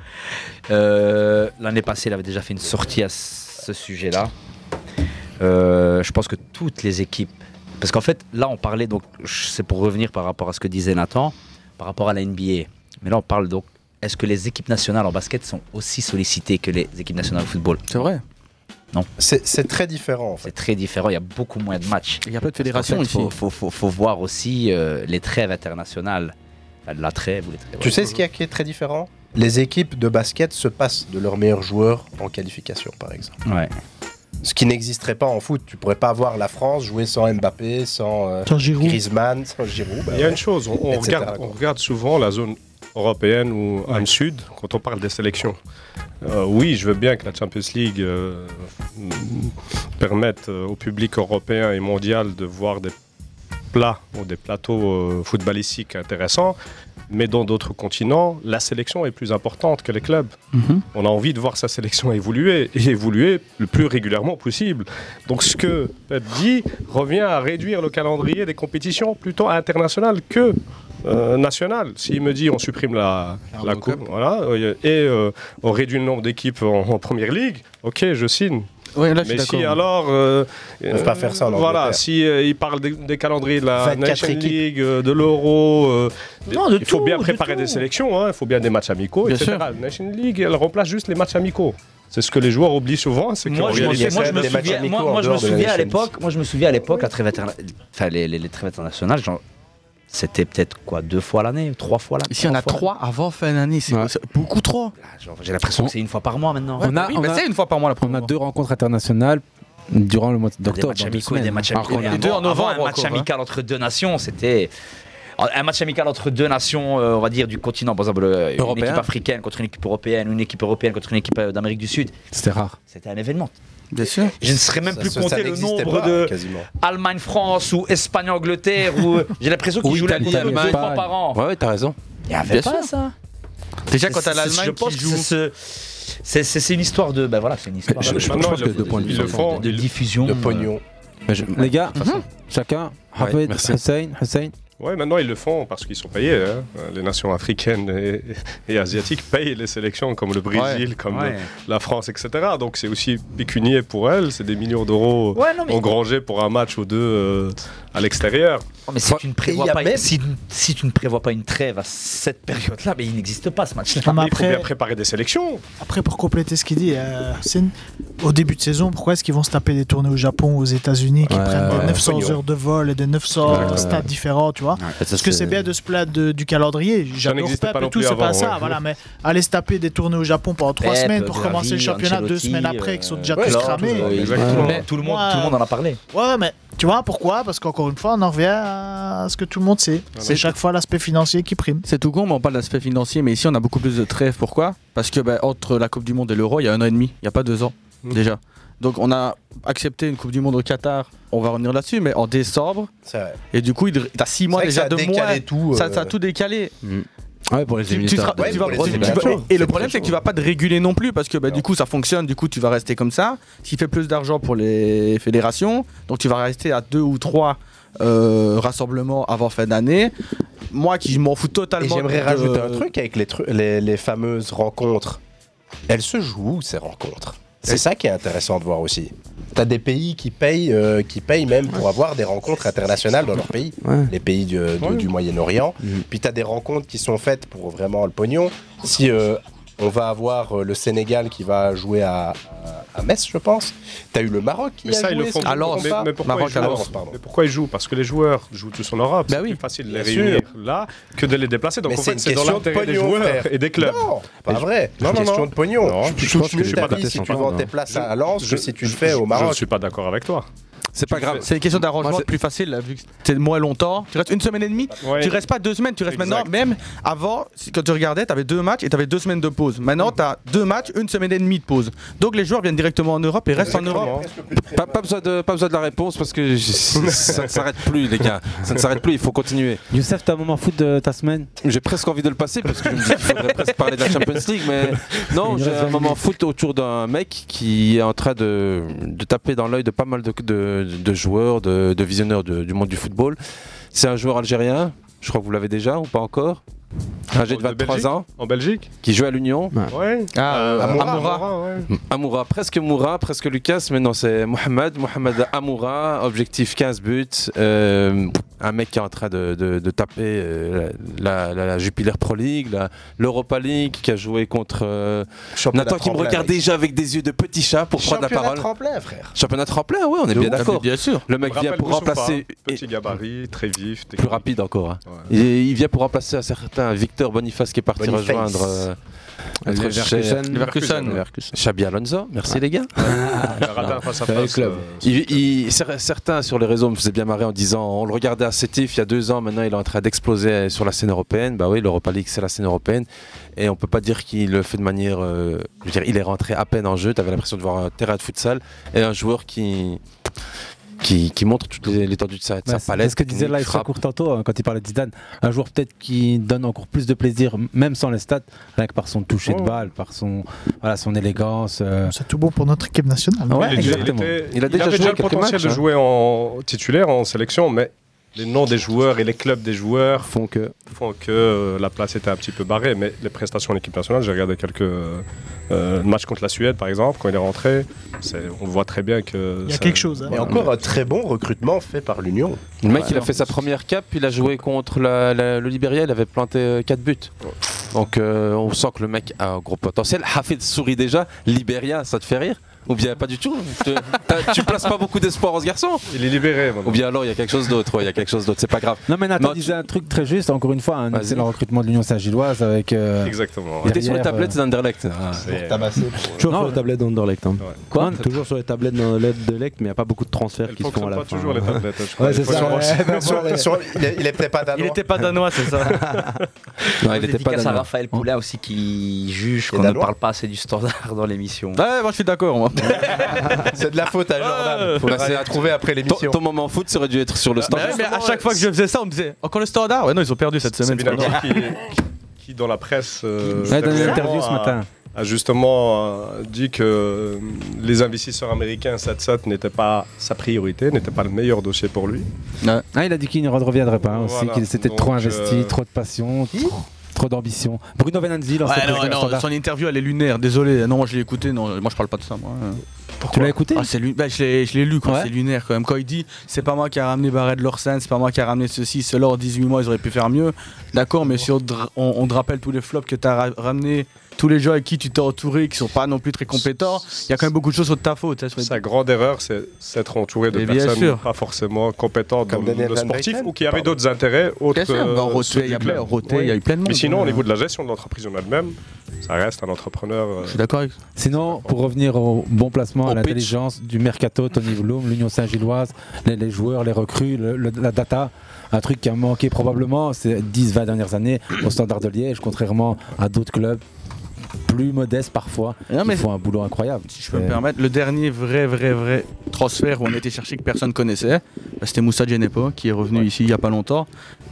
Euh, L'année passée, il avait déjà fait une sortie à ce sujet-là. Euh, je pense que toutes les équipes. Parce qu'en fait, là, on parlait, donc, c'est pour revenir par rapport à ce que disait Nathan, par rapport à la NBA. Mais là, on parle donc, est-ce que les équipes nationales en basket sont aussi sollicitées que les équipes nationales de football? C'est vrai. Non. C'est très différent. En fait. C'est très différent. Il y a beaucoup moins de matchs. Il y a plein de fédérations fait, ici. Il faut, faut- faut voir aussi euh, les trêves internationales. Enfin, la trêve ou les trêves. Tu sais ce qui, est- qui est très différent? Les équipes de basket se passent de leurs meilleurs joueurs en qualification, par exemple. Ouais. Ce qui n'existerait pas en foot. Tu pourrais pas avoir la France jouer sans Mbappé, sans, euh, Sans Giroud. Griezmann, sans Giroud. bah Il y a ouais. une chose, on, regarde, quoi. on regarde souvent la zone européenne ou âme sud quand on parle des sélections. Euh, oui, je veux bien que la Champions League euh, mm, permette euh, au public européen et mondial de voir des plats ou des plateaux footballistiques intéressants, mais dans d'autres continents, la sélection est plus importante que les clubs. On a envie de voir sa sélection évoluer et évoluer le plus régulièrement possible. Donc ce que Pep dit revient à réduire le calendrier des compétitions plutôt internationales que euh, nationales. S'il me dit on supprime la, la coupe, voilà, euh, et euh, on réduit le nombre d'équipes en, en première ligue, ok, je signe. Ouais, là, je suis Mais si alors, euh, pas faire ça en Voilà, si euh, il parle des, des calendriers de la 24 Nation équipes. League, euh, de l'Euro, euh, Non, de il faut tout, bien de préparer tout. des sélections, hein, il faut bien des matchs amicaux, Bien etc. sûr. La Nation League, elle remplace juste les matchs amicaux. C'est ce que les joueurs oublient souvent, c'est Moi, je, réalité, moi, je me souviens, moi, moi, je me à l'époque, moi je me souviens à l'époque la trêve interna- enfin les, les, les trêves internationales, genre, c'était peut-être quoi deux fois l'année, trois fois l'année. Ici, on a trois avant fin d'année. C'est beaucoup trop. J'ai l'impression que c'est une fois par mois maintenant. Ouais, On a- oui, on mais a- c'est une fois par mois la On a deux rencontres internationales durant le mois Des d'octobre. matchs amicaux des matchs amicaux. Et Les deux en avant- avant, novembre un match hein. amical entre deux nations, c'était. Un match amical entre deux nations, euh, on va dire, du continent, par exemple, euh, une Européen. équipe africaine contre une équipe européenne, une équipe européenne contre une équipe euh, d'Amérique du Sud, C'était rare. c'était un événement. Bien sûr. Je ne serais même Ça- plus ça- compter ça le nombre pas, de quasiment. Allemagne-France ou Espagne-Angleterre ou j'ai l'impression qu'ils Ou jouent la coupe deux Allemagne. fois par an. Ouais, ouais, t'as raison. Il n'y avait Bien pas sûr. ça. Déjà, quand t'as l'Allemagne je pense qui que joue. c'est- une histoire de ben voilà c'est une histoire Je- de, je- pense que deux points de vue de diffusion. De euh, pognon. Je- Les gars, chacun, Hafid, merci. Hussein, Hussein. Ouais, maintenant ils le font parce qu'ils sont payés. hein. Les nations africaines et, et asiatiques payent les sélections comme le Brésil, Ouais, comme ouais. le- la France, etc. Donc c'est aussi pécunier pour elles. C'est des millions d'euros Ouais, non, mais- engrangés pour un match ou deux euh, à l'extérieur. Oh, mais si tu ne prévois pas, même- si, si tu ne prévois pas une trêve à cette période-là, mais il n'existe pas ce match-là. Ah, mais Il faut après- bien préparer des sélections. Après, pour compléter ce qu'il dit, euh, une- au début de saison, pourquoi est-ce qu'ils vont se taper des tournées au Japon, aux États-Unis, qui Ouais, prennent des ouais. 900 Pognon. heures de vol et des 900 Ouais, ouais. stades différents, tu vois Parce que c'est- bien de se plaindre de- du calendrier. J'adore Pep pas et tout, c'est pas ça. ouais. Voilà, mais aller se taper des tournées au Japon pendant trois Pep, semaines pour commencer le championnat deux semaines après, euh, qui sont déjà ouais, tous cramés. tout le monde, Ouais. tout le monde en a parlé. Ouais, mais tu vois pourquoi? Parce qu'encore une fois, on en revient à ce que tout le monde sait. C'est chaque fois l'aspect financier qui prime. C'est tout con, mais on parle d'aspect financier, mais ici on a beaucoup plus de trêves. Pourquoi? Parce que ben, entre la Coupe du Monde et l'Euro, il y a un an et demi, il n'y a pas deux ans Mm. déjà. Donc on a accepté une Coupe du Monde au Qatar, on va revenir là-dessus, mais en décembre. C'est vrai. Et du coup, tu as six mois vrai que déjà ça a de tout, ça, euh. ça a tout décalé. Ouais, pour les Tu- tu éliminatoires. seras- Ouais, tu vas- pour les tu- tu vas- éliminatoires. et le problème, c'est que tu vas pas te réguler non plus parce que bah, du coup, ça fonctionne. Du coup, tu vas rester comme ça. S'il fait plus d'argent pour les fédérations, donc tu vas rester à deux ou trois euh, rassemblements avant fin d'année. Moi, qui m'en fous Et totalement. j'aimerais de- rajouter un truc avec les, tru- les, les fameuses rencontres. Elles se jouent où ces rencontres? C'est ça qui est intéressant de voir aussi. T'as des pays qui payent, euh, qui payent même pour avoir des rencontres internationales dans leur pays, Ouais. les pays du, du- du Moyen-Orient. Mhm. Puis t'as des rencontres qui sont faites pour vraiment le pognon. Si euh, on va avoir euh, le Sénégal qui va jouer à, à- Metz, je pense. T'as eu le Maroc qui Mais a ça, joué. ils le font. Mais, trompe pas. mais pourquoi, Maroc ils jouent, à Lens, pardon. mais pourquoi ils jouent Parce que les joueurs jouent tous en Europe. c'est plus facile de les Bien sûr. réunir là que de les déplacer. Donc Mais en c'est fait, une c'est dans question de l'intérêt des pognon, joueurs frère. et des clubs. Non, pas Et vrai. Non, non, question non. de pognon. Non, tu je- je mieux suis pas d'accord. si tu vends tes places à Lens que je- si tu le fais au Je ne Maroc. suis pas d'accord avec toi. C'est pas grave. C'est une question d'arrangement plus facile là, vu que c'est moins longtemps. Tu restes une semaine et demie. Ouais. Tu restes pas deux semaines. Tu restes Exact. maintenant. Même avant, quand tu regardais, tu avais deux matchs et tu avais deux semaines de pause. Maintenant, tu as deux matchs, une semaine et demie de pause. Donc les joueurs viennent directement en Europe et restent en Europe. Pas, pas besoin de, pas besoin de la réponse parce que je- ça ne s'arrête plus, les gars. Ça ne s'arrête plus, il faut continuer. Youssef, t'as un moment foot de ta semaine? J'ai presque envie de le passer parce que je me dis qu'il faudrait presque parler de la Champions League, mais non, j'ai reste un 20 moment foot autour d'un mec qui est en train de, de taper dans l'œil de pas mal de, de- de joueurs, de, de visionneurs de- du monde du football. C'est un joueur algérien, je crois que vous l'avez déjà ou pas encore? Un jeune de De 23 Belgique ans En Belgique qui joue à l'Union. Ouais. Ah, Euh, Amoura. Amoura, ouais. Amoura, presque Moura, presque Lucas, mais non, c'est Mohamed, Mohamed Amoura, objectif 15 buts, euh, un mec qui est en train de, de- de taper euh, la, la- la Jupiler Pro League, la- l'Europa League, qui a joué contre euh, Championnat Nathan qui me regarde déjà avec des yeux de petit chat pour prendre la Championnat parole. tremplin, frère. Championnat tremplin, ouais, on est De bien d'accord. Bien sûr. Le mec Me vient pour remplacer. Petit gabarit, très vif. Plus rapide encore. hein. Il, il vient pour remplacer un certain Victor Boniface qui est parti Boniface. rejoindre euh, notre. Xabi Alonso. Merci les gars. Club. euh, Il- il- certains sur les réseaux me faisaient bien marrer en disant on le regardait à Sétif il y a deux ans, maintenant il est en train d'exploser sur la scène européenne. Bah oui, l'Europa League c'est la scène européenne et on peut pas dire qu'il le fait de manière. euh, je veux dire, il est rentré à peine en jeu. Tu avais l'impression de voir un terrain de futsal et un joueur qui. Qui, qui montre toute les- l'étendue de sa, de Bah, sa c'est palette. ce que disait frappe. Court tantôt hein, quand il parlait de Zidane. Un joueur peut-être qui donne encore plus de plaisir, même sans les stats, rien que par son toucher de Oh. balle, par son, voilà, son élégance. euh. C'est tout bon pour notre équipe nationale. Ouais, il, était- exactement. il était- Il a il déjà avait joué déjà le potentiel matchs, de hein. jouer en titulaire, en sélection, mais les noms des joueurs et les clubs des joueurs Font que. font que euh, la place était un petit peu barrée. Mais les prestations de l'équipe nationale, j'ai regardé quelques euh, euh, matchs contre la Suède, par exemple, quand il est rentré. c'est- on voit très bien que. Il y a ça- quelque chose. hein. Et encore un très bon recrutement fait par l'Union. Le mec, Ouais. il a fait sa première cap, il a joué contre la- la- le Libéria, il avait planté 4 buts. Donc euh, on sent que le mec a un gros potentiel. Hafid sourit déjà. Libéria, ça te fait rire? Ou bien pas du tout t'as- Tu places pas beaucoup d'espoir en ce garçon Il est libéré. maintenant. Ou bien alors il y a quelque chose d'autre, ouais, il y a quelque chose d'autre, c'est pas grave. Non mais Nathan Non, tu- disait un truc très juste, encore une fois, un Vas-y. excellent recrutement de l'Union Saint-Gilloise avec... euh, Exactement. Il était sur les tablettes d'Anderlecht. Ah. C'est- Tabassé. Toujours Non, sur les tablettes d'Anderlecht. hein. Quoi Toujours sur les tablettes d'Anderlecht, mais il n'y a pas beaucoup de transferts qui se font à la fin. toujours les tablettes. je crois. Ouais, Il c'est ça. ouais. Il il peut-être pas Il danois. était pas danois, c'est ça. Non, il était pas danois. Raphaël Poulain aussi qui juge qu'on ne parle pas assez du standard dans l'émission. Ouais, moi je suis d'accord. moi. C'est de la faute à Jordan. Faut Bah, c'est- la trouver après Ton, l'émission. ton moment foot, ça aurait dû être sur le stand. Mais, mais à chaque fois que je faisais ça, on me disait encore le standard? Ouais, non, ils ont perdu cette semaine. Qui, qui, dans la presse, euh, Ouais, dans une dernièrement, interview ce a- matin. a justement euh, dit que euh, les investisseurs américains, SATSAT, n'étaient pas sa priorité, n'étaient pas le meilleur dossier pour lui. Ah, il a dit qu'il ne reviendrait pas hein, aussi, Voilà. qu'il s'était trop investi, euh, trop de passion, trop, trop d'ambition. Bruno Venanzi, Ouais, non, non, son interview elle est lunaire, désolé. Non, moi je l'ai écouté, non, moi je parle pas de ça. Moi. Tu l'as écouté ah, c'est lu- bah, Je l'ai lu. Ouais. c'est lunaire quand même. Quand il dit c'est pas moi qui a ramené Barrett Lorsen, c'est pas moi qui a ramené ceci, cela en 18 mois, ils auraient pu faire mieux. D'accord, mais si on te rappelle tous les flops que tu as ramené, tous les gens avec qui tu t'es entouré qui sont pas non plus très compétents, il y a quand même beaucoup de choses sur ta faute. hein, sur les- Sa grande erreur, c'est s'être entouré de personnes sûr. pas forcément compétentes dans Comme le Daniel monde sportif ou qui avaient d'autres intérêts autres Bien sûr, que bah, il y a plein- eu plein de monde. Mais sinon, au Ouais. niveau de la gestion de l'entreprise en elle-même, ça reste un entrepreneur. euh, Je suis d'accord avec Sinon, pour revenir au bon placement, Au à l'intelligence du mercato, Tony Bloom, l'Union Saint-Gilloise, les, les joueurs, les recrues, le- le- la data, un truc qui a manqué probablement ces 10-20 dernières années au Standard de Liège, contrairement à d'autres clubs plus modestes parfois, Non, mais- qui font un boulot incroyable. Si je peux me permettre, le dernier vrai, vrai, vrai transfert où on a été chercher que personne connaissait, bah, c'était Moussa Djenepo qui est revenu ici il y a pas longtemps,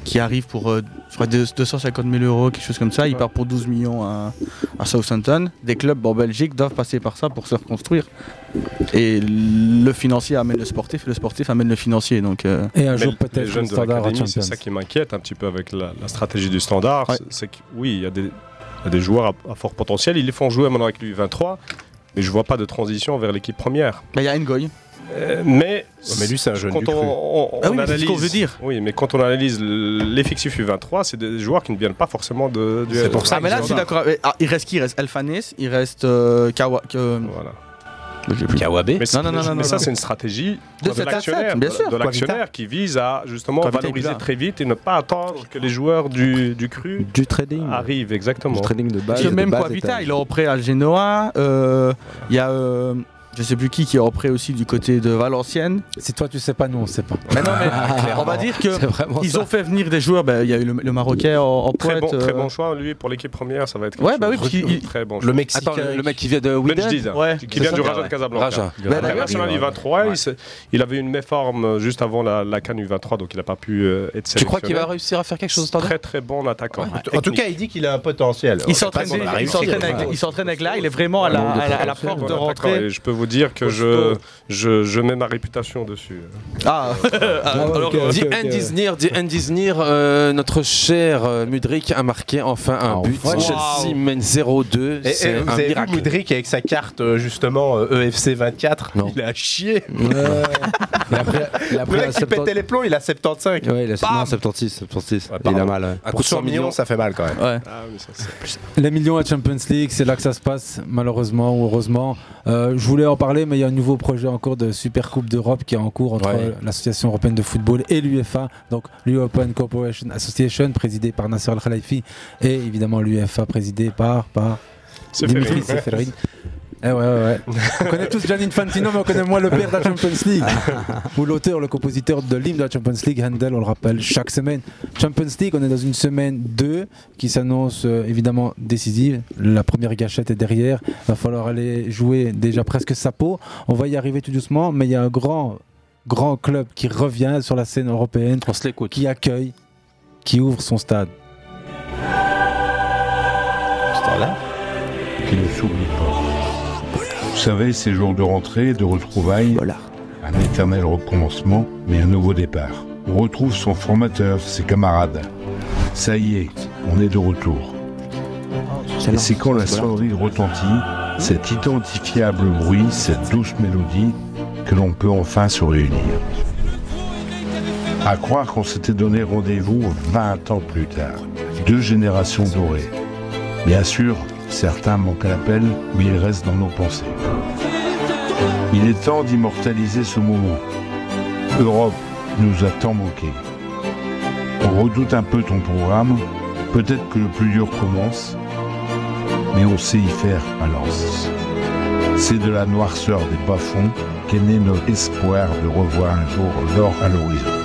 qui arrive pour euh, je crois, deux- 250 000 euros, quelque chose comme ça. Il part pour 12 millions à, à Southampton. Des clubs en Belgique doivent passer par ça pour se reconstruire. Et le financier amène le sportif, et le sportif amène le financier. Donc, euh, Et un jour peut-être le Standard c'est ça qui m'inquiète un petit peu avec la, la stratégie du standard. c'est- C'est que oui, il y a des, des joueurs à, à fort potentiel. Ils les font jouer maintenant avec l'U23, mais je vois pas de transition vers l'équipe première. bah, il y a Ngoy. Euh, mais, mais lui, c'est un jeune quand du on, cru. on- Ah oui, mais c'est ce analyse, qu'on veut dire. Oui, mais quand on analyse l'effectif U23, c'est des joueurs qui ne viennent pas forcément de, du C'est pour ça. du mais là, je suis d'accord. Ah, il reste qui? Il reste Alphanes, il reste euh, Kawa. que- Voilà. Kawabe Mais, Non, non, non, non, mais ça, c'est une stratégie De de, l'actionnaire, de- sûr. de Quoi, l'actionnaire qui vise à justement valoriser très vite et ne pas attendre que les joueurs du, du cru Du trading. arrivent exactement. Du trading de base. De même il est en prêt à Genoa. euh, Il y a, euh, je sais plus qui, qui est en prêt aussi du côté de Valenciennes. Si toi tu sais pas, nous on sait pas. Mais non, mais Clairement. on va dire que C'est vraiment ils ça. ont fait venir des joueurs. bah, Il y a eu le, le Marocain en, en Très pointe. bon, très euh, bon choix, lui, pour l'équipe première, ça va être Ouais, bah oui, parce qu'il- très bon Le choix. Mexicain. Attends, le, le mec qui vient de Wydad Ouais, qui vient ça. du Raja de Ouais. Casablanca. Raja. Bah, International U23, il, il avait une méforme juste avant la, la Cannes U23, donc il n'a pas pu euh, être sélectionné. Tu crois qu'il va réussir à faire quelque chose Très très bon attaquant. En tout cas, il dit qu'il a un potentiel. Il s'entraîne il avec, il là, il est vraiment à la, porte de rentrée. Je peux vous dire que je, je, je mets ma réputation dessus. Ah, alors, euh, ok, The ok. end is near, the end is near. euh, notre cher euh, Mudrik a marqué enfin un but. Enfin. Chelsea mène 0-2. Et, et C'est vous un avez miracle. vu Moudric avec sa carte euh, justement euh, EFC 24 Non. Il a chié. Après, et Le après, mec à qui 70 pétait les plombs, il a 75. Ouais, il a Bam non, 76, 76. Ouais, il a mal. ouais. À Pour 100 millions, ça fait mal quand même. ouais. Ah, oui, ça, c'est- Les millions à Champions League, c'est là que ça se passe, malheureusement ou heureusement. Euh, je voulais en parler, mais il y a un nouveau projet en cours de Super Coupe d'Europe qui est en cours entre Ouais. l'Association européenne de football et l'UEFA, donc l'European Cooperation Association, présidée par Nasser Al Khalifi, et évidemment l'UEFA, présidée par, par Dimitri. Seferin. Eh ouais, ouais, ouais. on connaît tous Gianni Infantino, mais on connaît moins le père de la Champions League. Ou l'auteur, le compositeur de l'hymne de la Champions League, Handel, on le rappelle chaque semaine. Champions League, on est dans une semaine 2 qui s'annonce euh, évidemment décisive. La première gâchette est derrière. Va falloir aller jouer déjà presque sa peau. On va y arriver tout doucement, mais il y a un grand, grand club qui revient sur la scène européenne, On se l'écoute. qui accueille, qui ouvre son stade. qui ne s'oublie pas. Vous savez, ces jours de rentrée, de retrouvailles, un éternel recommencement, mais un nouveau départ. On retrouve son formateur, ses camarades. Ça y est, on est de retour. Et c'est quand la sonnerie retentit, cet identifiable bruit, cette douce mélodie, que l'on peut enfin se réunir. À croire qu'on s'était donné rendez-vous 20 ans plus tard. Deux générations dorées. Bien sûr, certains manquent à l'appel, mais ils restent dans nos pensées. Il est temps d'immortaliser ce moment. Europe nous a tant manqué. On redoute un peu ton programme, peut-être que le plus dur commence, mais on sait y faire balance. C'est de la noirceur des bas-fonds qu'est né notre espoir de revoir un jour l'or à l'horizon.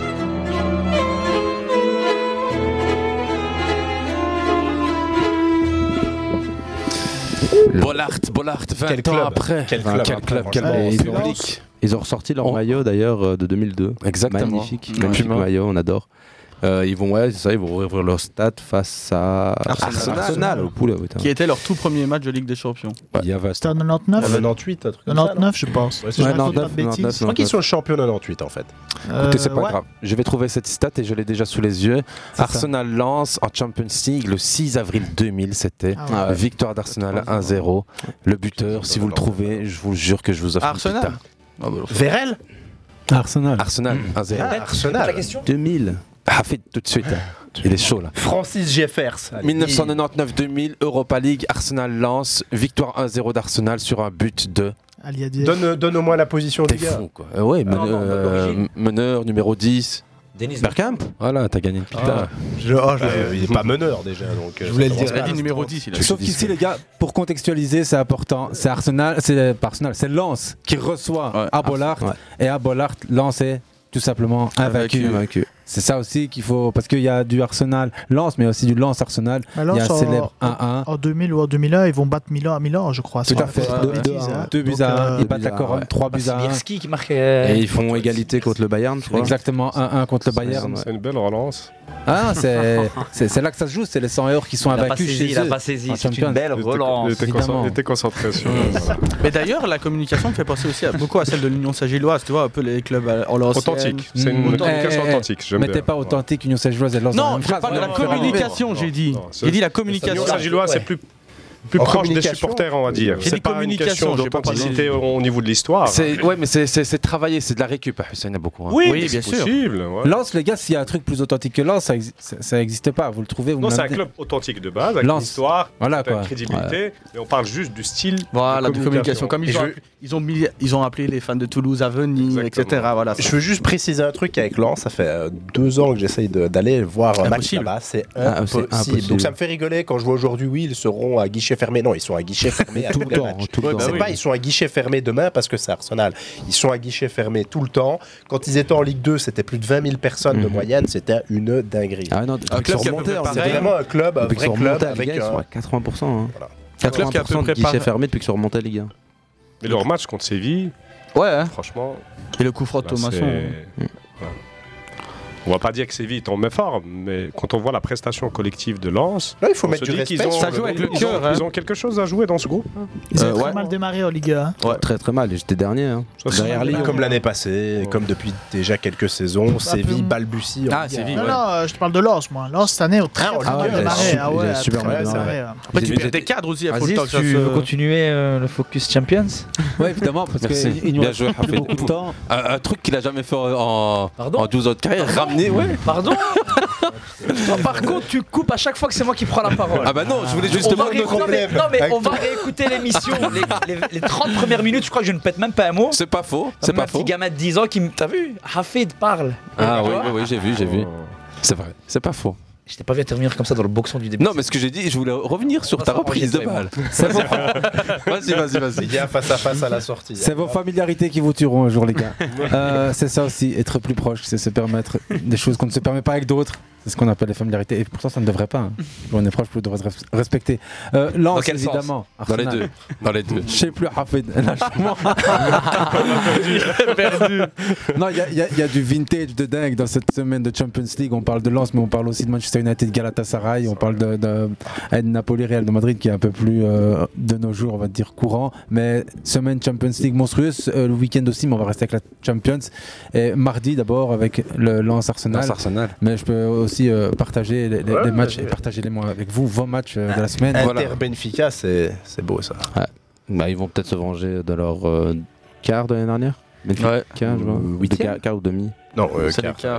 Bollard, Bollard, 20 Quel ans club. après. Quel club quel après, club, quel public. ils ont ressorti leur maillot d'ailleurs euh, de 2002. Exactement. Magnifique, Ouais. magnifique maillot, on adore. Euh, ils vont, ouais, ça, ils vont ouvrir leur stade face à Arsenal. Arsenal, au poulet. Qui était leur tout premier match de Ligue des Champions. Il y avait C'était en 99 98, un truc comme ça, 99, je pense. Ouais, Si je c'est raconte pas de 99, bêtises. 99. Je crois qu'ils sont champions 98 en fait. Écoutez, c'est Euh, pas ouais. grave. Je vais trouver cette stat et je l'ai déjà sous les yeux. Arsenal lance en Champions League le 6 avril 2000, c'était Ah ouais. victoire d'Arsenal 1-0. Le buteur, si vous le trouvez, je vous jure que je vous offre Arsenal petite tarte. Vérel Arsenal. Arsenal 1-0. Ah, Arsenal. 2000. Hafid tout de suite. Il est chaud là. Francis Jeffers. Allez. 1999-2000, Europa League, Arsenal lance, victoire 1-0 d'Arsenal sur un but de. Donne, donne au moins la position du gars. fou quoi. Euh, ouais, meneur, non, euh, meneur numéro 10. Denis Bergkamp Voilà, t'as gagné une pita. Ah, je- oh, je l'avais- il est pas meneur déjà. Donc, euh, Je voulais le dire. Il a dit numéro 10, il a Sauf qu'ici, les gars, pour contextualiser, c'est important. C'est Arsenal, c'est pas Arsenal, c'est Lens qui reçoit Ouais. à Bollard. Ouais. Et à Bollard, Lens est tout simplement invaincu. Vaincu. C'est ça aussi qu'il faut. Parce qu'il y a du Arsenal Lens, mais aussi du Lens Arsenal. Il y a un en- célèbre 1-1. En 2000 ou en 2001, ils vont battre Milan à Milan, je crois. Tout à fait. raconte pas de Deux- bêtises, deux- hein. Deux buts à 1, euh, ils battent la ouais. 3 buts à 1. Sibierski qui marquait. Et ils font égalité contre le Bayern, je crois. Exactement, 1-1 contre le Bayern. C'est une belle relance. Ah, c'est là que ça se joue, c'est les 100 euros qui sont invaincus il a pas saisi. en C'est une belle relance. il était, concentré sur. Mais d'ailleurs, la communication me fait penser aussi beaucoup à celle de l'Union Saint-Gilloise, tu vois, un peu les clubs à- en. Authentique. C'est une Mm. communication Eh, eh, authentique. Bien. t'es pas authentique, Union Saint-Gilloise, Non, je parle de la communication, j'ai dit. J'ai dit la communication. Saint-Gilloise, c'est plus. Plus En proche des supporters, on va dire. C'est pas une communication, question d'authenticité au au niveau de l'histoire. C'est- Ouais, mais c'est- travaillé, c'est de la récup. Ça, il y en a beaucoup. hein. Oui, bien sûr. possible. ouais. Lens, les gars, s'il y a un truc plus authentique que Lens, ça exi- ça ça n'existe pas. Vous le trouvez vous Non, c'est un club authentique de base, avec Lens. une histoire, Voilà, une quoi. crédibilité, mais on parle juste du style Voilà, de communication. Comme ils ont, je- ils, ont mis- ils ont appelé les fans de Toulouse à venir, etc. Voilà, Je veux juste préciser un truc avec Lens. Ça fait euh, deux ans que j'essaye d'aller voir un match là-bas. C'est Ah, impossible. Donc ça me fait rigoler quand je vois aujourd'hui, oui, ils seront à guichet fermé. Non, ils sont à guichet fermé à Tout le temps, tout le temps. bah C'est oui. pas ils sont à guichet fermé demain parce que c'est Arsenal. Ils sont à guichet fermé tout le temps. Quand ils étaient en Ligue 2, c'était plus de 20 000 personnes de Mhm. moyenne. C'était une dinguerie. Ah non, Un club c'est vraiment un club, un vrai club avec Ligue 1, ils sont à 80%. hein. Un club qui a à peu 80% de guichet fermé depuis qu'ils sont remontés à Ligue 1. Mais leur match contre Séville, Ouais, hein. franchement. et le coup franc de Thomasson. C'est-. On va pas dire que Séville est en main fort, mais quand on voit la prestation collective de Lens, Là, il faut on mettre se du dit qu'ils respect. ont, Ça joue avec le ils ont- cœur, hein. ils ont quelque chose à jouer dans ce groupe. Ils ont Euh, très ouais. mal démarré en Ligue 1. Ouais. Très très mal, et j'étais dernier. hein. Ça, c'est- Derrière Lyon. Comme l'année passée, comme depuis déjà quelques saisons, Séville balbutie. en Ah, Ligue un. Non, ouais. non, euh, je te parle de Lens, moi. Lens, cette année, ont très, Ah, très ah mal ouais, démarré. super- Ah ouais, il a super très mal mal démarré. démarré. Après, tu Ils perds étaient- des cadres aussi, ça tu veux continuer euh, le Focus Champions Oui, évidemment, parce Merci. qu'il nous Bien reste joué, plus Hafid. beaucoup de temps. Un, un truc qu'il a jamais fait en, Pardon en 12 ans de carrière, ouais. Pardon Toi, Par contre, tu coupes à chaque fois que c'est moi qui prends la parole. Ah bah non, je voulais On justement. réécouter- non, mais, non, mais on va réécouter l'émission. Les, les- les 30 premières minutes, je crois que je ne pète même pas un mot. C'est pas faux, c'est Comme pas un petit faux. gamin de 10 ans qui me. T'as vu Hafid parle. Ah Tu oui, vois oui, oui, j'ai vu, j'ai vu. C'est vrai, c'est pas faux. Je t'ai pas vu intervenir comme ça dans le boxon du début. Non, mais ce que j'ai dit, je voulais revenir sur ta reprise de balle. Vas-y, vas-y, vas-y. Il y a face à face à la sortie. C'est vos familiarités qui vous tueront un jour, les gars. Euh, c'est ça aussi, être plus proche, c'est se permettre des choses qu'on ne se permet pas avec d'autres. C'est ce qu'on appelle les familiarités. Et pourtant, ça ne devrait pas. hein. On est proche, vous devrez se res- respecter. Euh, Lens, Dans quel sens évidemment. Dans les deux. Dans les deux. Je sais plus, Hafid. Lâche-moi. Non, il y, a- y y du vintage de dingue dans cette semaine de Champions League. On parle de Lens, mais on parle aussi de Manchester United, Galatasaray. On parle de, de, Napoli, Real de Madrid, qui est un peu plus euh, de nos jours, on va dire, courant. Mais semaine Champions League monstrueuse. Euh, le week-end aussi, mais on va rester avec la Champions. Et mardi d'abord avec le Lens Arsenal. Lens Arsenal. Mais je peux aussi euh, partager les, les- Ouais, les matchs ouais. et partager les mois avec vous, vos matchs euh, de la semaine. Inter Benfica, c'est c'est beau ça. Ouais. Bah, ils vont peut-être se venger de leur euh, quart de l'année dernière? Benfica, Ouais. quart, je vois. Euh, quart, quart ou demi Non, euh.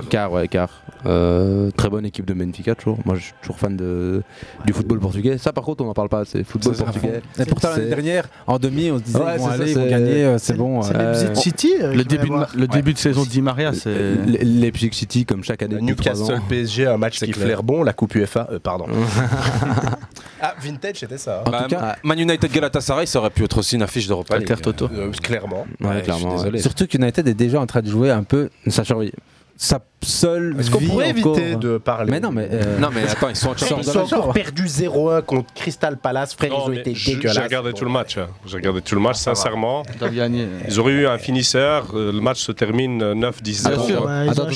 Quart, ouais, quart. Euh, très bonne équipe de Benfica, toujours. Moi, je suis toujours fan de, du football portugais. Ça, par contre, on n'en parle pas assez. Football C'est à portugais. Et pourtant, l'année dernière, en demi, on se disait Ouais, ils vont aller, ils vont c'est- gagner, euh, c'est bon. C'est euh, Leipzig City euh, Le début, de, début saison de Di Maria, c'est. Le- Leipzig City, comme chaque année. Newcastle ans. PSG, un match qui clair. flaire bon, la Coupe UEFA, euh, pardon. Ah, vintage, c'était ça. Hein. Bah, Man United Galatasaray, ça aurait pu être aussi une affiche d'Europa League. Alter Toto. Euh, clairement. Clairement, Surtout que United est déjà en train de jouer un peu sa, survie- sa seule Est-ce qu'on pourrait éviter de parler Mais non, mais. Euh, non, mais ils sont Ils sont encore perdus 0-1 contre Crystal Palace, frère, ils ont été dégueulasses. J'ai regardé tout le match. Hein. J'ai regardé tout le match, sincèrement. Ils auraient eu un finisseur. Euh, le match se termine 9-10. Ah, bien sûr. Ils ont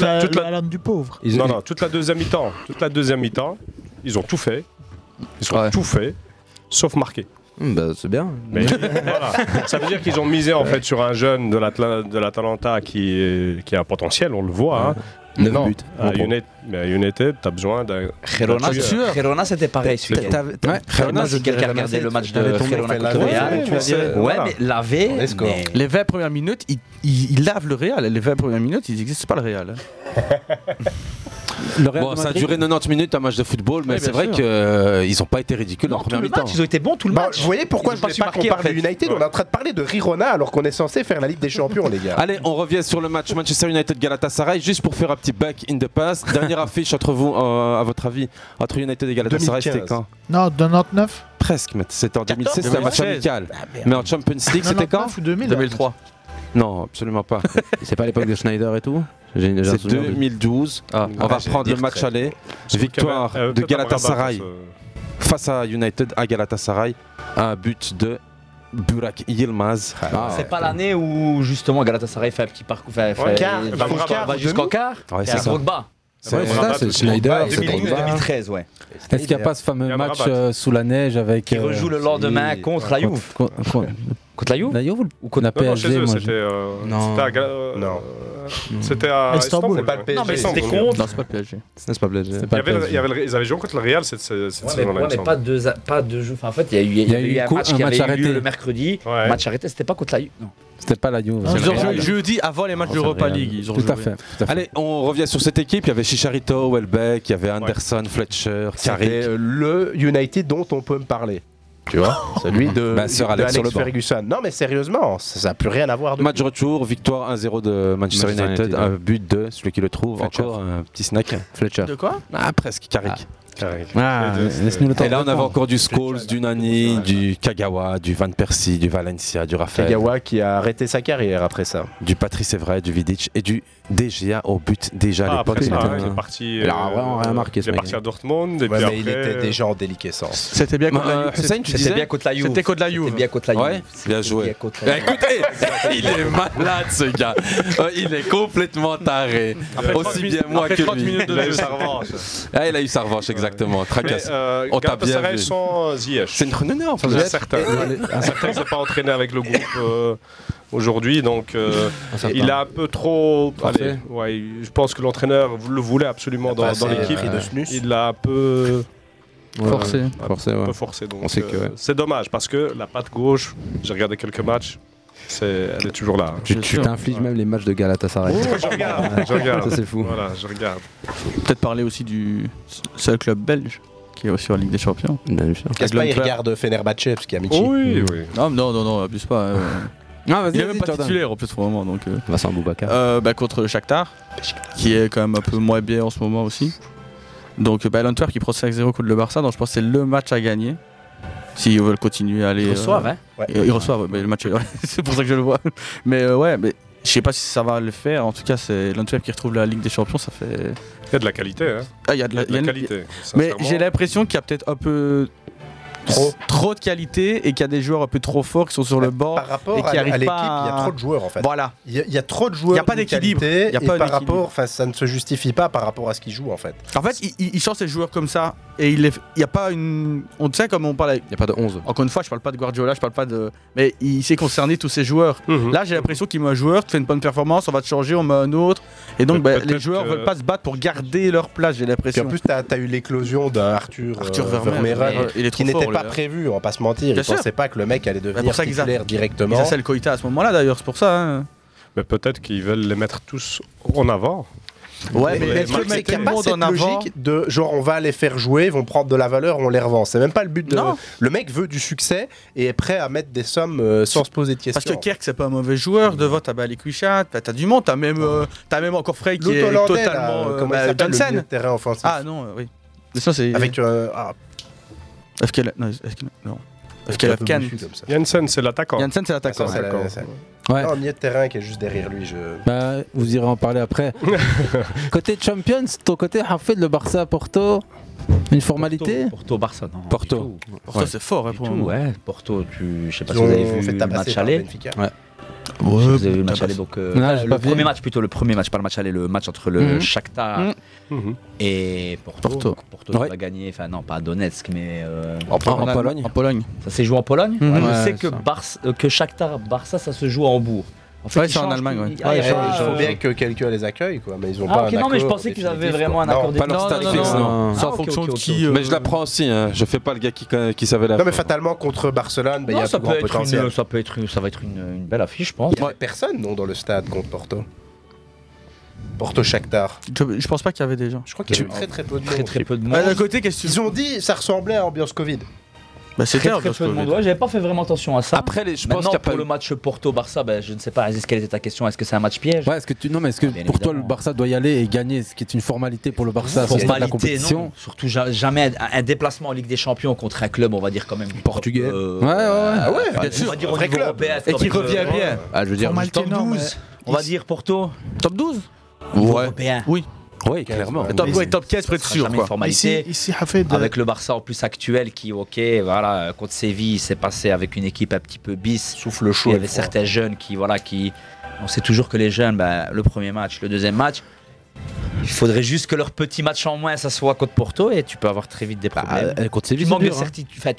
la- du pauvre. Non, non, toute la deuxième mi-temps. Toute la deuxième mi-temps, ils ont tout fait. Ils ont tout fait, sauf marqué. C'est bien. Ça veut dire qu'ils ont misé en fait sur un jeune de l'Atalanta qui, qui a un potentiel, on le voit. Hein. Non, non. But. Ah, à, United, United, t'as besoin d'un. Girona, Girona c'était pareil. Celui ouais. Si quelqu'un regardait le match de Girona contre Real. Ouais, mais la V. Mais... Les 20 premières minutes, ils, ils, lavent le Real. Les 20 premières minutes, ils n'existent pas le Real. Hein. Ça a duré 90 minutes un match de football, mais c'est vrai qu'ils euh, n'ont pas été ridicules en première mi-temps. Ils ont été bons tout le bah, match. Vous voyez pourquoi je ne pas qu'on parle de United On est en train de parler de Rirona alors qu'on est censé faire la Ligue des Champions, les gars. Allez, on revient sur le match Manchester United-Galatasaray juste pour faire un petit back in the past. Dernière affiche entre vous, euh, à votre avis, entre United et Galatasaray, c'était quand? Non, 99 Presque, mais c'était en 2016, c'était un match amical. Ah, mais en Champions League, c'était quand? 2003. Non, absolument pas. c'est pas l'époque de Schneider et tout C'est 2012. Ah. On va prendre le match aller. Victoire de Galatasaray face à United à Galatasaray. Un but de Burak Yilmaz. Ah, c'est pas l'année où justement Galatasaray fait un petit parcours. Fait, fait, ouais, quart, il, quart, va jusqu'en quart. Ouais, c'est Drogba. C'est ouais, ça, c'est Schneider. 2013, ouais. Est-ce qu'il n'y a pas ce fameux match euh, sous la neige avec. Qui rejoue euh, le lendemain contre la la Juve La ou contre la PSG Non. C'était à, euh, c'était à Istanbul. C'était contre. Non, c'est pas PSG. Ils avaient joué contre le Real cette, cette cette Ouais, mais saison-là. pas deux, en fait, il y a eu, un, match arrêté. le mercredi. Match arrêté, c'était pas contre la. Non. C'était pas la Juve. Jeudi avant les matchs de c'est. League. Tout à fait. Allez, on revient sur cette équipe. Il y avait Chicharito, Welbeck, il y avait Anderson, Fletcher, C'était le United dont on peut me parler tu vois Celui de, ben, de Alex, Ferguson. Non, mais sérieusement, ça n'a plus rien à voir. De Match retour, victoire 1-0 de Manchester, United, Un but de celui qui le trouve, encore un petit snack. Fletcher. De quoi? Ah, presque, Carrick. Ah. ah et là, on avait encore du Scholes, du Nani, du Kagawa, du Van Persie, du Valencia, du Rafael. Kagawa qui a arrêté sa carrière après ça. Du Patrice Evra, du Vidic et du déjà au but déjà à ah, l'époque. Il, était parti, il a vraiment rien euh, marqué. Il est parti à Dortmund. Il était déjà en déliquescence. C'était bien contre bah, la Juve. Euh, c'était bien contre la Juve. C'était bien contre la bien joué. Bah, écoutez, il est malade ce gars. Euh, il est complètement taré. Aussi bien moi que lui. Il a eu sa revanche. Ah, il a eu sa revanche exactement. Tracasse. On oh, t'a bien vu. C'est une en fait. Un certain. Un certain. Il s'est pas entraîné avec le groupe aujourd'hui. Donc, euh, il a un peu trop. Ouais, je pense que l'entraîneur le voulait absolument dans, dans l'équipe. Il l'a un peu. Ouais, forcé. Un, peu forcé On sait que. Euh, c'est dommage parce que la patte gauche, j'ai regardé quelques matchs, elle est toujours là. Tu t'infliges même les matchs de Galatasaray. Oh, je regarde, je regarde. Ça c'est fou. Peut-être parler aussi du seul club belge qui est aussi en Ligue des Champions. Qu'est-ce il regarde Fenerbahçe parce qu'il y a Michi. Oui. Non, non, non, abuse pas. Euh. Ah, il est même pas Jordan. titulaire en plus pour le moment. Donc, euh. bah, Vincent Boubacar. Euh, bah, contre Shakhtar, qui est quand même un peu moins bien en ce moment aussi. Donc euh, bah, l'Antwerp qui prend 5-0 contre le Barça, donc je pense que c'est le match à gagner. S'ils veulent continuer à aller. Ils reçoivent, hein ouais. Ils, reçoivent, mais le match, c'est pour ça que je le vois. Mais ouais, mais je sais pas si ça va le faire. En tout cas, c'est l'Antwerp qui retrouve la Ligue des Champions, ça fait. Il y a de la qualité, hein ah, Il y a de la, qualité. Mais j'ai l'impression qu'il y a peut-être un peu trop. de qualité et qu'il y a des joueurs un peu trop forts qui sont sur le bord. Par rapport et qui à, à l'équipe, il y a trop de joueurs en fait. Voilà. Il y, a trop de joueurs. Il n'y a pas d'équilibre. Rapport, ça ne se justifie pas par rapport à ce qu'ils jouent en fait. En fait, il, il, il change ses joueurs comme ça et il n'y a pas une. On sait comme on parle. Il n'y a pas de 11. Encore une fois, je ne parle pas de Guardiola, je parle pas de. Mais il s'est concerné tous ses joueurs. Mhm. Là, j'ai l'impression qu'il met un joueur, tu fais une bonne performance, on va te changer, on met un autre. Et donc, ben, les joueurs ne veulent pas se battre pour garder leur place, j'ai l'impression. En plus, tu as, eu l'éclosion d'Arthur Arthur, euh, Arthur Vermeer, il est trop qui prévu, on va pas se mentir. Bien ils sûr. pensaient pas que le mec allait devenir ça titulaire directement. Ils le Koita à ce moment-là d'ailleurs, c'est pour ça. Hein. Mais peut-être qu'ils veulent les mettre tous en avant. Ouais, mais, le truc, c'est qu'il n'y a pas cette logique de genre on va les faire jouer, ils vont prendre de la valeur, on les revend. C'est même pas le but de. Non. Le mec veut du succès et est prêt à mettre des sommes euh, sans se poser de questions. Parce que Kerk, c'est pas un mauvais joueur. Mmh. Devant, t'as Balikwishat, t'as du monde, t'as même, euh, même encore Frey qui est totalement. Là, euh, comment bah, terrain offensif. Ah non, oui. Ça, Avec. Euh, ah, FKL. Non, FKL, non. FKL Afghan. Janssen, c'est l'attaquant. Janssen, c'est l'attaquant. Ouais. Non, milieu de terrain qui est juste derrière lui. Je... Bah, vous irez en parler après. côté Champions, ton côté Hafid, le Barça Porto, une formalité Porto, Porto Barça, non. Porto. Porto, ouais. C'est fort hein, pour tout, Ouais, Porto, tu, je sais pas Ils si vous avez vu le match aller. Ouais. Vous avez vu le match aller, donc euh, le premier match plutôt, le premier match, pas le match aller, le match entre le. Shakhtar et Porto. Porto, Porto ouais. a gagné, enfin non, pas Donetsk, mais euh, en, Pologne. en Pologne. Ça s'est joué en Pologne. Mmh. Ouais, je sais que, Barça, euh, que Shakhtar Barça, ça se joue à Hambourg. En fait, ouais, c'est en Allemagne, ouais. Ah, il faut bien que quelqu'un les accueille, quoi. Mais ils ont ah, pas okay, un non, mais je pensais qu'ils avaient vraiment un accord. Non, pas leur stade fixe, non. C'est en ah, fonction de qui. Euh, mais je l'apprends aussi, hein. je fais pas le gars qui, qui savait la. Non, mais fatalement, contre Barcelone, il y a ça peut être une, ça peut être Ça va être une belle affiche, je pense. Il personne, non, dans le stade contre Porto. Porto Shakhtar. Je, je pense pas qu'il y avait des gens. Je crois qu'il y avait très très peu de monde. Très, très peu de ah, monde. D'un côté, qu'est-ce que. Ils ont dit ça ressemblait à ambiance Covid. Bah, c'est clair, très J'avais pas fait vraiment attention à ça. Après, je pense pour le match Porto-Barça, ben, je ne sais pas, Aziz, quelle était ta question Est-ce que c'est un match piège? Ouais, est-ce que tu non mais est-ce que ah, pour toi le. Barça doit y aller et gagner, ce qui est une formalité pour le Barça à ce. Surtout jamais un, déplacement en Ligue des Champions contre un club, on va dire quand même. Portugais. Euh, ouais, ouais, ouais. Euh, ah ouais, sûr, on va dire au niveau européen. Et quand qui revient bien. Ah, je veux dire, top 12. On va dire Porto, Top 12 Ouais. européen. Oui. Oui, clairement. Top, ouais, top 15, près de sûr. Quoi. Ici, ici avec le Barça en plus actuel qui, ok, voilà, contre Séville, c'est passé avec une équipe un petit peu bis. Souffle chaud. Il y avait certains jeunes qui, voilà, qui. On sait toujours que les jeunes, bah, le premier match, le deuxième match, il faudrait juste que leur petit match en moins, ça soit contre Porto et tu peux avoir très vite des bah, problèmes. Euh, hein. Tu,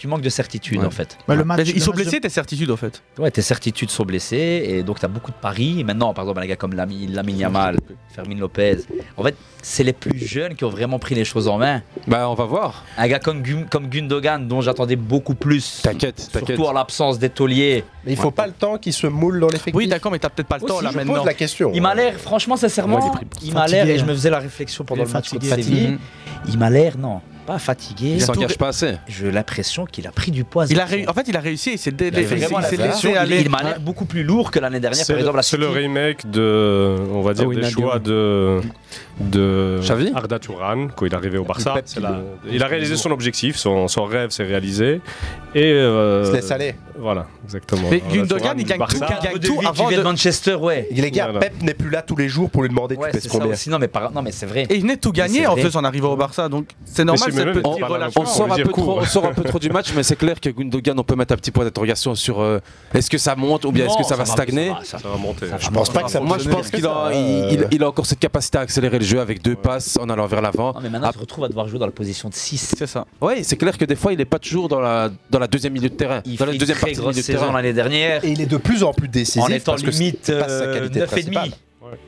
manques de certitude, en fait. Ils sont blessés, tes certitudes en fait. Ouais, tes certitudes sont blessées et donc t'as beaucoup de paris. Maintenant, par exemple, un gars comme Lamine Yamal, Fermin Lopez, en fait, c'est les plus jeunes qui ont vraiment pris les choses en main. Bah, on va voir. Un gars comme, Gundogan, dont j'attendais beaucoup plus. T'inquiète, Surtout en l'absence d'étolier mais il faut pas le temps qu'il se moule dans l'effectif. Oui, d'accord, mais t'as peut-être pas le Aussi, temps là je maintenant. Pose la question. Il m'a l'air, franchement, sincèrement, il m'a l'air, et je me faisais la réflexion pendant le match contre Séville, il m'a l'air, non, pas fatigué. Il s'en cache pas assez. J'ai l'impression qu'il a pris du poids. Il a. En fait, il a réussi. Il s'est dé... Il m'a l'air beaucoup plus lourd que l'année dernière, par exemple. C'est le remake de, on va dire, des choix de de Xavi Arda Turan quand il est arrivé au Barça. La, il a réalisé son objectif, son, son rêve s'est réalisé. Et euh, se laisse aller. Voilà, exactement. Mais Gundogan, il gagne Barça, tout, gagne tout avant de... Manchester, ouais. Les gars, voilà. Pep n'est plus là tous les jours pour lui demander ouais, tu pèses combien. Aussi, non, mais, par... mais c'est vrai. Et il venait tout gagner en plus en arrivant au Barça, donc c'est normal. On, on, sort un peu trop, on sort un peu trop du match, mais c'est clair que Gundogan, on peut mettre un petit point d'interrogation sur euh, est-ce que ça monte ou bien est-ce que ça, va stagner. Ça va monter. Je pense pas que ça Moi, je pense qu'il euh, a encore cette capacité à accélérer les jeu avec deux passes en allant vers l'avant. Ah, mais maintenant, on se retrouve à devoir jouer dans la position de 6. C'est ça. Oui, c'est clair que des fois, il n'est pas toujours dans la, deuxième milieu de terrain. Il dans fait la deuxième très grosse de saison l'année dernière. Et il est de plus en plus décisif. En étant parce limite euh, que sa et demi.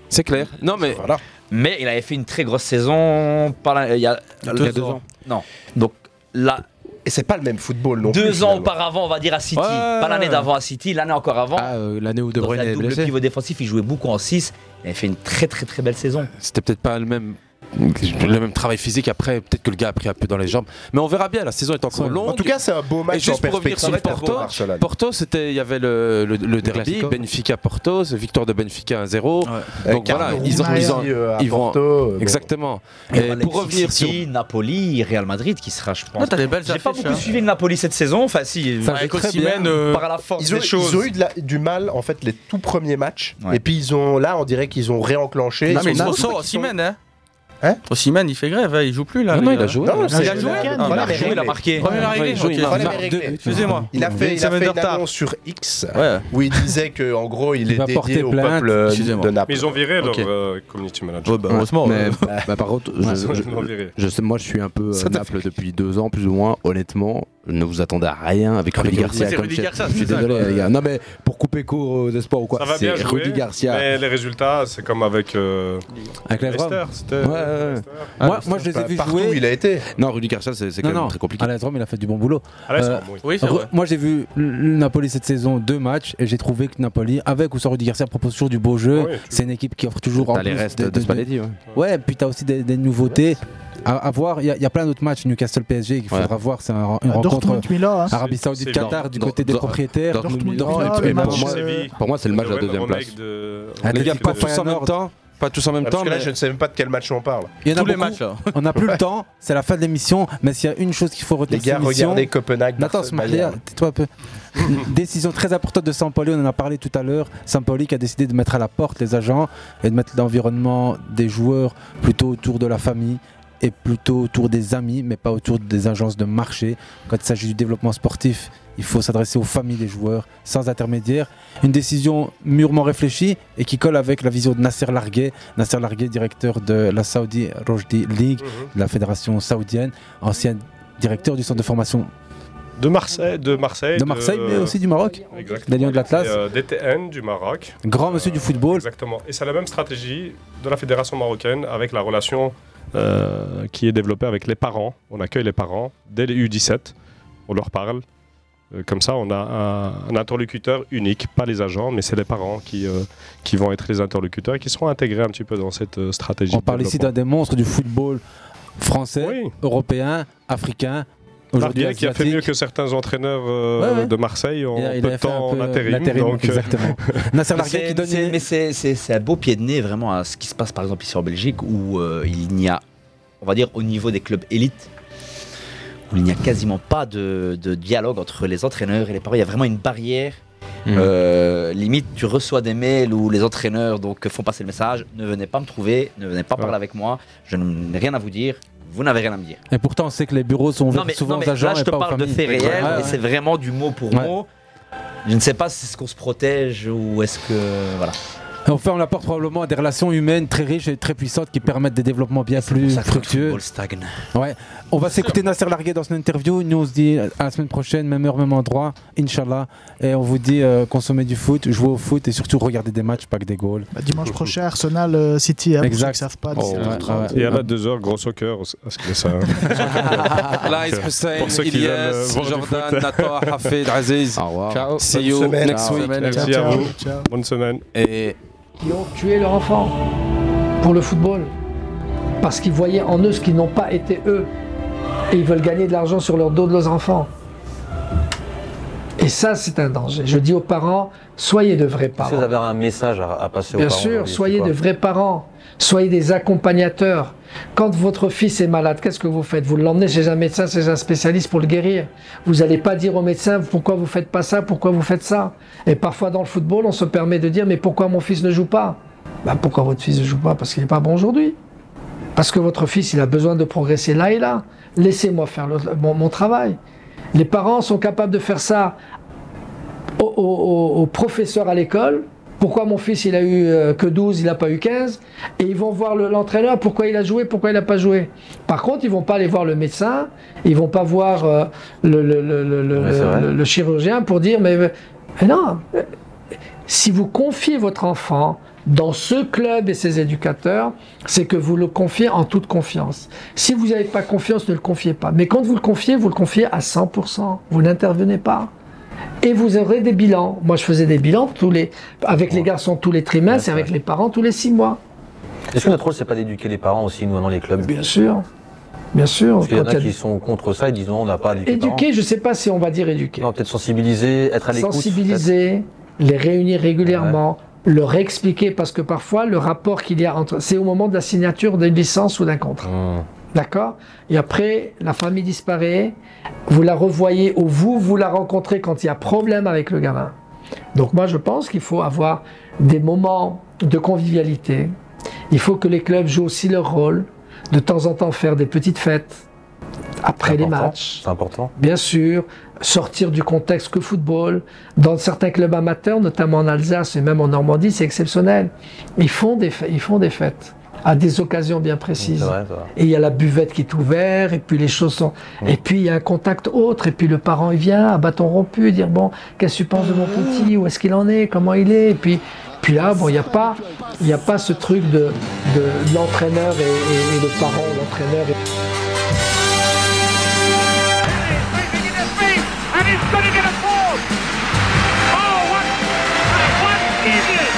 C'est clair. Non, mais. Voilà. Mais il avait fait une très grosse saison il y a deux, deux, ans. Non. Donc là. C'est pas le même football non Deux ans auparavant, on va dire à City. Pas l'année d'avant à City, l'année encore avant. Ah, euh, l'année où De Bruyne est blessé. Le pivot défensif, il jouait beaucoup en 6 elle fait une très très très belle saison. C'était peut-être pas le même le même travail physique. Après, peut-être que le gars a pris un peu dans les jambes. Mais on verra bien, la saison est encore longue. En tout cas, c'est un beau match. Et juste en pour revenir sur Porto, Porto c'était, il y avait le, le, derby, Benfica-Porto, victoire de Benfica 1-0. Donc voilà, ils, ont, ils, ont, euh, ils vont. Euh, Exactement. Et, pour revenir sur. Napoli, Real Madrid qui sera, je pense. J'ai pas beaucoup hein. suivi le Napoli cette saison. Enfin, si, enfin, avec Osimhen, euh, par la force ils ont, des choses. Ils ont eu du mal, en fait, les tout premiers matchs. Et puis, ils ont là, on dirait qu'ils ont réenclenché. Non, mais ils sont Osimhen, hein Hein Osimhen, il fait grève, hein, il joue plus là. Non, non, il a joué. Non, il a joué. Il a joué, il a marqué. Excusez-moi. Il a fait une annonce sur X où il disait que en gros, il, est dédié au peuple euh, de Naples. Ils ont viré leur community manager. Bah, heureusement. Euh. Bah, bah, par contre, moi je suis un peu euh, Naples depuis deux ans plus ou moins, honnêtement ne vous attendez à rien avec, Rudy Garcia. C'est Rudy. Garcia, je suis désolé, les gars. Non, mais pour couper court aux espoirs ou quoi, c'est Rudy Garcia. Mais les résultats, c'est comme avec. Euh, avec Leicester. Ouais, ouais, ouais. Euh, ah, moi, moi, je les ai vus jouer. Où il a été. Non, Rudy Garcia, c'est quand même très compliqué. À Rome, il a fait du bon boulot. Euh, oui. Moi, j'ai vu Napoli cette saison deux matchs et j'ai trouvé que Napoli, avec ou sans Rudy Garcia, propose toujours du beau jeu. C'est une équipe qui offre toujours. T'as les restes de Spalletti. Ouais, puis t'as aussi des nouveautés. À, à voir, il y, a- il y a plein d'autres matchs Newcastle PSG qu'il Ouais. faudra voir. C'est un- une Ah, rencontre Milan, hein. Arabie C'est- Saoudite Qatar du côté des propriétaires. Pour match, moi- euh, c'est le match de la deuxième place. Les gars, pas tous en même temps. Pas tous en même Parce temps. que là, mais- je ne sais même pas de quel match on parle. Il y en a beaucoup. On n'a plus le temps, c'est la fin de l'émission, mais s'il y a une chose qu'il faut retenir Les gars, regardez Copenhague, Bayern. tais-toi un peu. Décision très importante de Sampoli, on en a parlé tout à l'heure. Sampoli qui a décidé de mettre à la porte les agents et de mettre l'environnement des joueurs plutôt autour de la famille et plutôt autour des amis, mais pas autour des agences de marché. Quand il s'agit du développement sportif, il faut s'adresser aux familles des joueurs sans intermédiaire. Une décision mûrement réfléchie et qui colle avec la vision de Nasser Larguet. Nasser Larguet, directeur de la Saudi Rojdi League, de la fédération saoudienne, ancien directeur du centre de formation De Marseille, de Marseille, De Marseille, mais aussi du Maroc. Exactement. Des Lions de l'Atlas. Euh, DTN du Maroc. Grand monsieur du football. Exactement. Et c'est la même stratégie de la fédération marocaine avec la relation euh, qui est développée avec les parents. On accueille les parents dès les U17. On leur parle. Euh, comme ça, on a un, un interlocuteur unique, pas les agents, mais c'est les parents qui, euh, qui vont être les interlocuteurs et qui seront intégrés un petit peu dans cette stratégie. On parle ici d'un des monstres du football français, européen, africain. Aujourd'hui qui a fait mieux que certains entraîneurs euh, Ouais, ouais. de Marseille en Il a- il peu de temps en intérim. l'intérim, donc, euh, exactement. Nasser Mais Larguet c'est- qui donne c'est- Mais un beau pied de nez vraiment à ce qui se passe par exemple ici en Belgique où euh, il n'y a, on va dire au niveau des clubs élites, où il n'y a quasiment pas de, de dialogue entre les entraîneurs et les parents. Il y a vraiment une barrière. Euh, limite, tu reçois des mails où les entraîneurs donc, font passer le message ne venez pas me trouver, ne venez pas parler avec moi, je n'ai rien à vous dire, vous n'avez rien à me dire. Et pourtant, on sait que les bureaux sont ouverts souvent mais aux agents là, je et te pas parle de faits réels Ouais, et c'est vraiment du mot pour Ouais. mot. Je ne sais pas si c'est ce qu'on se protège ou est-ce que. Voilà. Enfin, on apporte probablement à des relations humaines très riches et très puissantes qui permettent des développements bien plus fructueux. Ouais. On va s'écouter Nasser Larguet dans son interview. Nous, on se dit à la semaine prochaine, même heure, même endroit, Inch'Allah. Et on vous dit euh, consommer du foot, jouer au foot et surtout regarder des matchs, pas que des goals. Bah, dimanche prochain, Arsenal euh, City, hein, pour ceux Exact. qui savent pas. Oh, 17h30. Et à la 2h, gros soccer, à ce que ça. Lies Donc, Hussein, Ilyes, Jordan. Nathan, Hafid, Aziz. Ciao. See Bonne you next Ciao. week. Merci à vous. Bonne semaine. Et qui ont tué leur enfant pour le football. Parce qu'ils voyaient en eux ce qu'ils n'ont pas été eux. Et ils veulent gagner de l'argent sur leur dos de leurs enfants. Et ça, c'est un danger. Je dis aux parents, soyez de vrais parents. vous avez un message à, à passer aux Bien parents sûr, aujourd'hui, soyez de vrais parents. Soyez des accompagnateurs. Quand votre fils est malade, qu'est-ce que vous faites? Vous l'emmenez chez un médecin, chez un spécialiste pour le guérir. Vous n'allez pas dire au médecin pourquoi vous faites pas ça, pourquoi vous faites ça? Et parfois dans le football, on se permet de dire mais pourquoi mon fils ne joue pas? Ben, Pourquoi votre fils ne joue pas? Parce qu'il n'est pas bon aujourd'hui. Parce que votre fils, il a besoin de progresser là et là. Laissez-moi faire le- mon, mon travail. Les parents sont capables de faire ça au, au- au- au professeur à l'école. Pourquoi mon fils il a eu euh, que 12, il n'a pas eu 15 Et ils vont voir le- l'entraîneur, pourquoi il a joué, pourquoi il n'a pas joué. Par contre, ils vont pas aller voir le médecin, ils vont pas voir euh, le, chirurgien pour dire mais, mais non, euh, si vous confiez votre enfant dans ce club et ses éducateurs, c'est que vous le confiez en toute confiance. Si vous n'avez pas confiance, ne le confiez pas. Mais quand vous le confiez, vous le confiez à 100%. Vous n'intervenez pas. Et vous aurez des bilans. Moi, je faisais des bilans tous les, avec les garçons tous les trimestres et avec les parents tous les six mois. Est-ce que notre rôle, c'est pas d'éduquer les parents aussi, nous, dans les clubs? Bien sûr. Bien sûr. Parce qu'il y en a qui sont contre ça, ils disent non, on n'a pas éduquer parents. Éduquer, je ne sais pas si on va dire éduquer. Non, peut-être sensibiliser, être à l'écoute. sensibiliser, les réunir régulièrement, leur expliquer, parce que parfois le rapport qu'il y a entre. C'est au moment de la signature d'une licence ou d'un contrat. Mmh. D'accord? Et après, la famille disparaît, vous la revoyez ou vous, vous la rencontrez quand il y a problème avec le gamin. Donc moi, je pense qu'il faut avoir des moments de convivialité. Il faut que les clubs jouent aussi leur rôle, de temps en temps faire des petites fêtes après les matchs. C'est important. Bien sûr, sortir du contexte que football. Dans certains clubs amateurs, notamment en Alsace et même en Normandie, c'est exceptionnel. Ils font des, ils font des fêtes à des occasions bien précises. Vrai. Et il y a la buvette qui est ouverte, et puis les choses sont. Et puis il y a un contact autre, et puis le parent il vient à bâton rompu, dire bon, qu'est-ce que tu penses de mon petit, où est-ce qu'il en est, comment il est, et puis. Puis là, bon, il n'y a pas, il a pas ce truc de, de l'entraîneur et, et- et le parent, l'entraîneur. et- He's get a. Oh, what? Is it?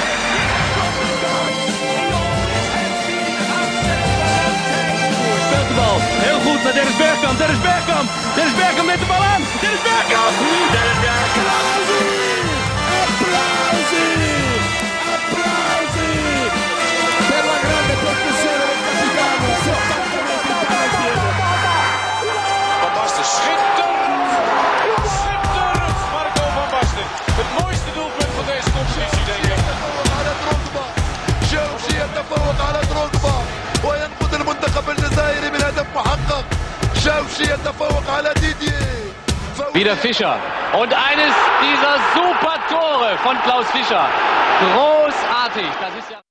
Heel goed naar Dennis Bergkamp. Dennis Bergkamp. Dennis Bergkamp met de bal aan. Dennis Bergkamp. Dennis Bergkamp. Applausie. Applausie. Applausie. Per la grande del capitano. Fantastisch. يتفوق على دروغبا وينقذ المنتخب الجزائري من هدف محقق شاوشي يتفوق على ديديه Wieder Fischer. Und eines dieser super Tore von Klaus Fischer. Großartig. Das ist ja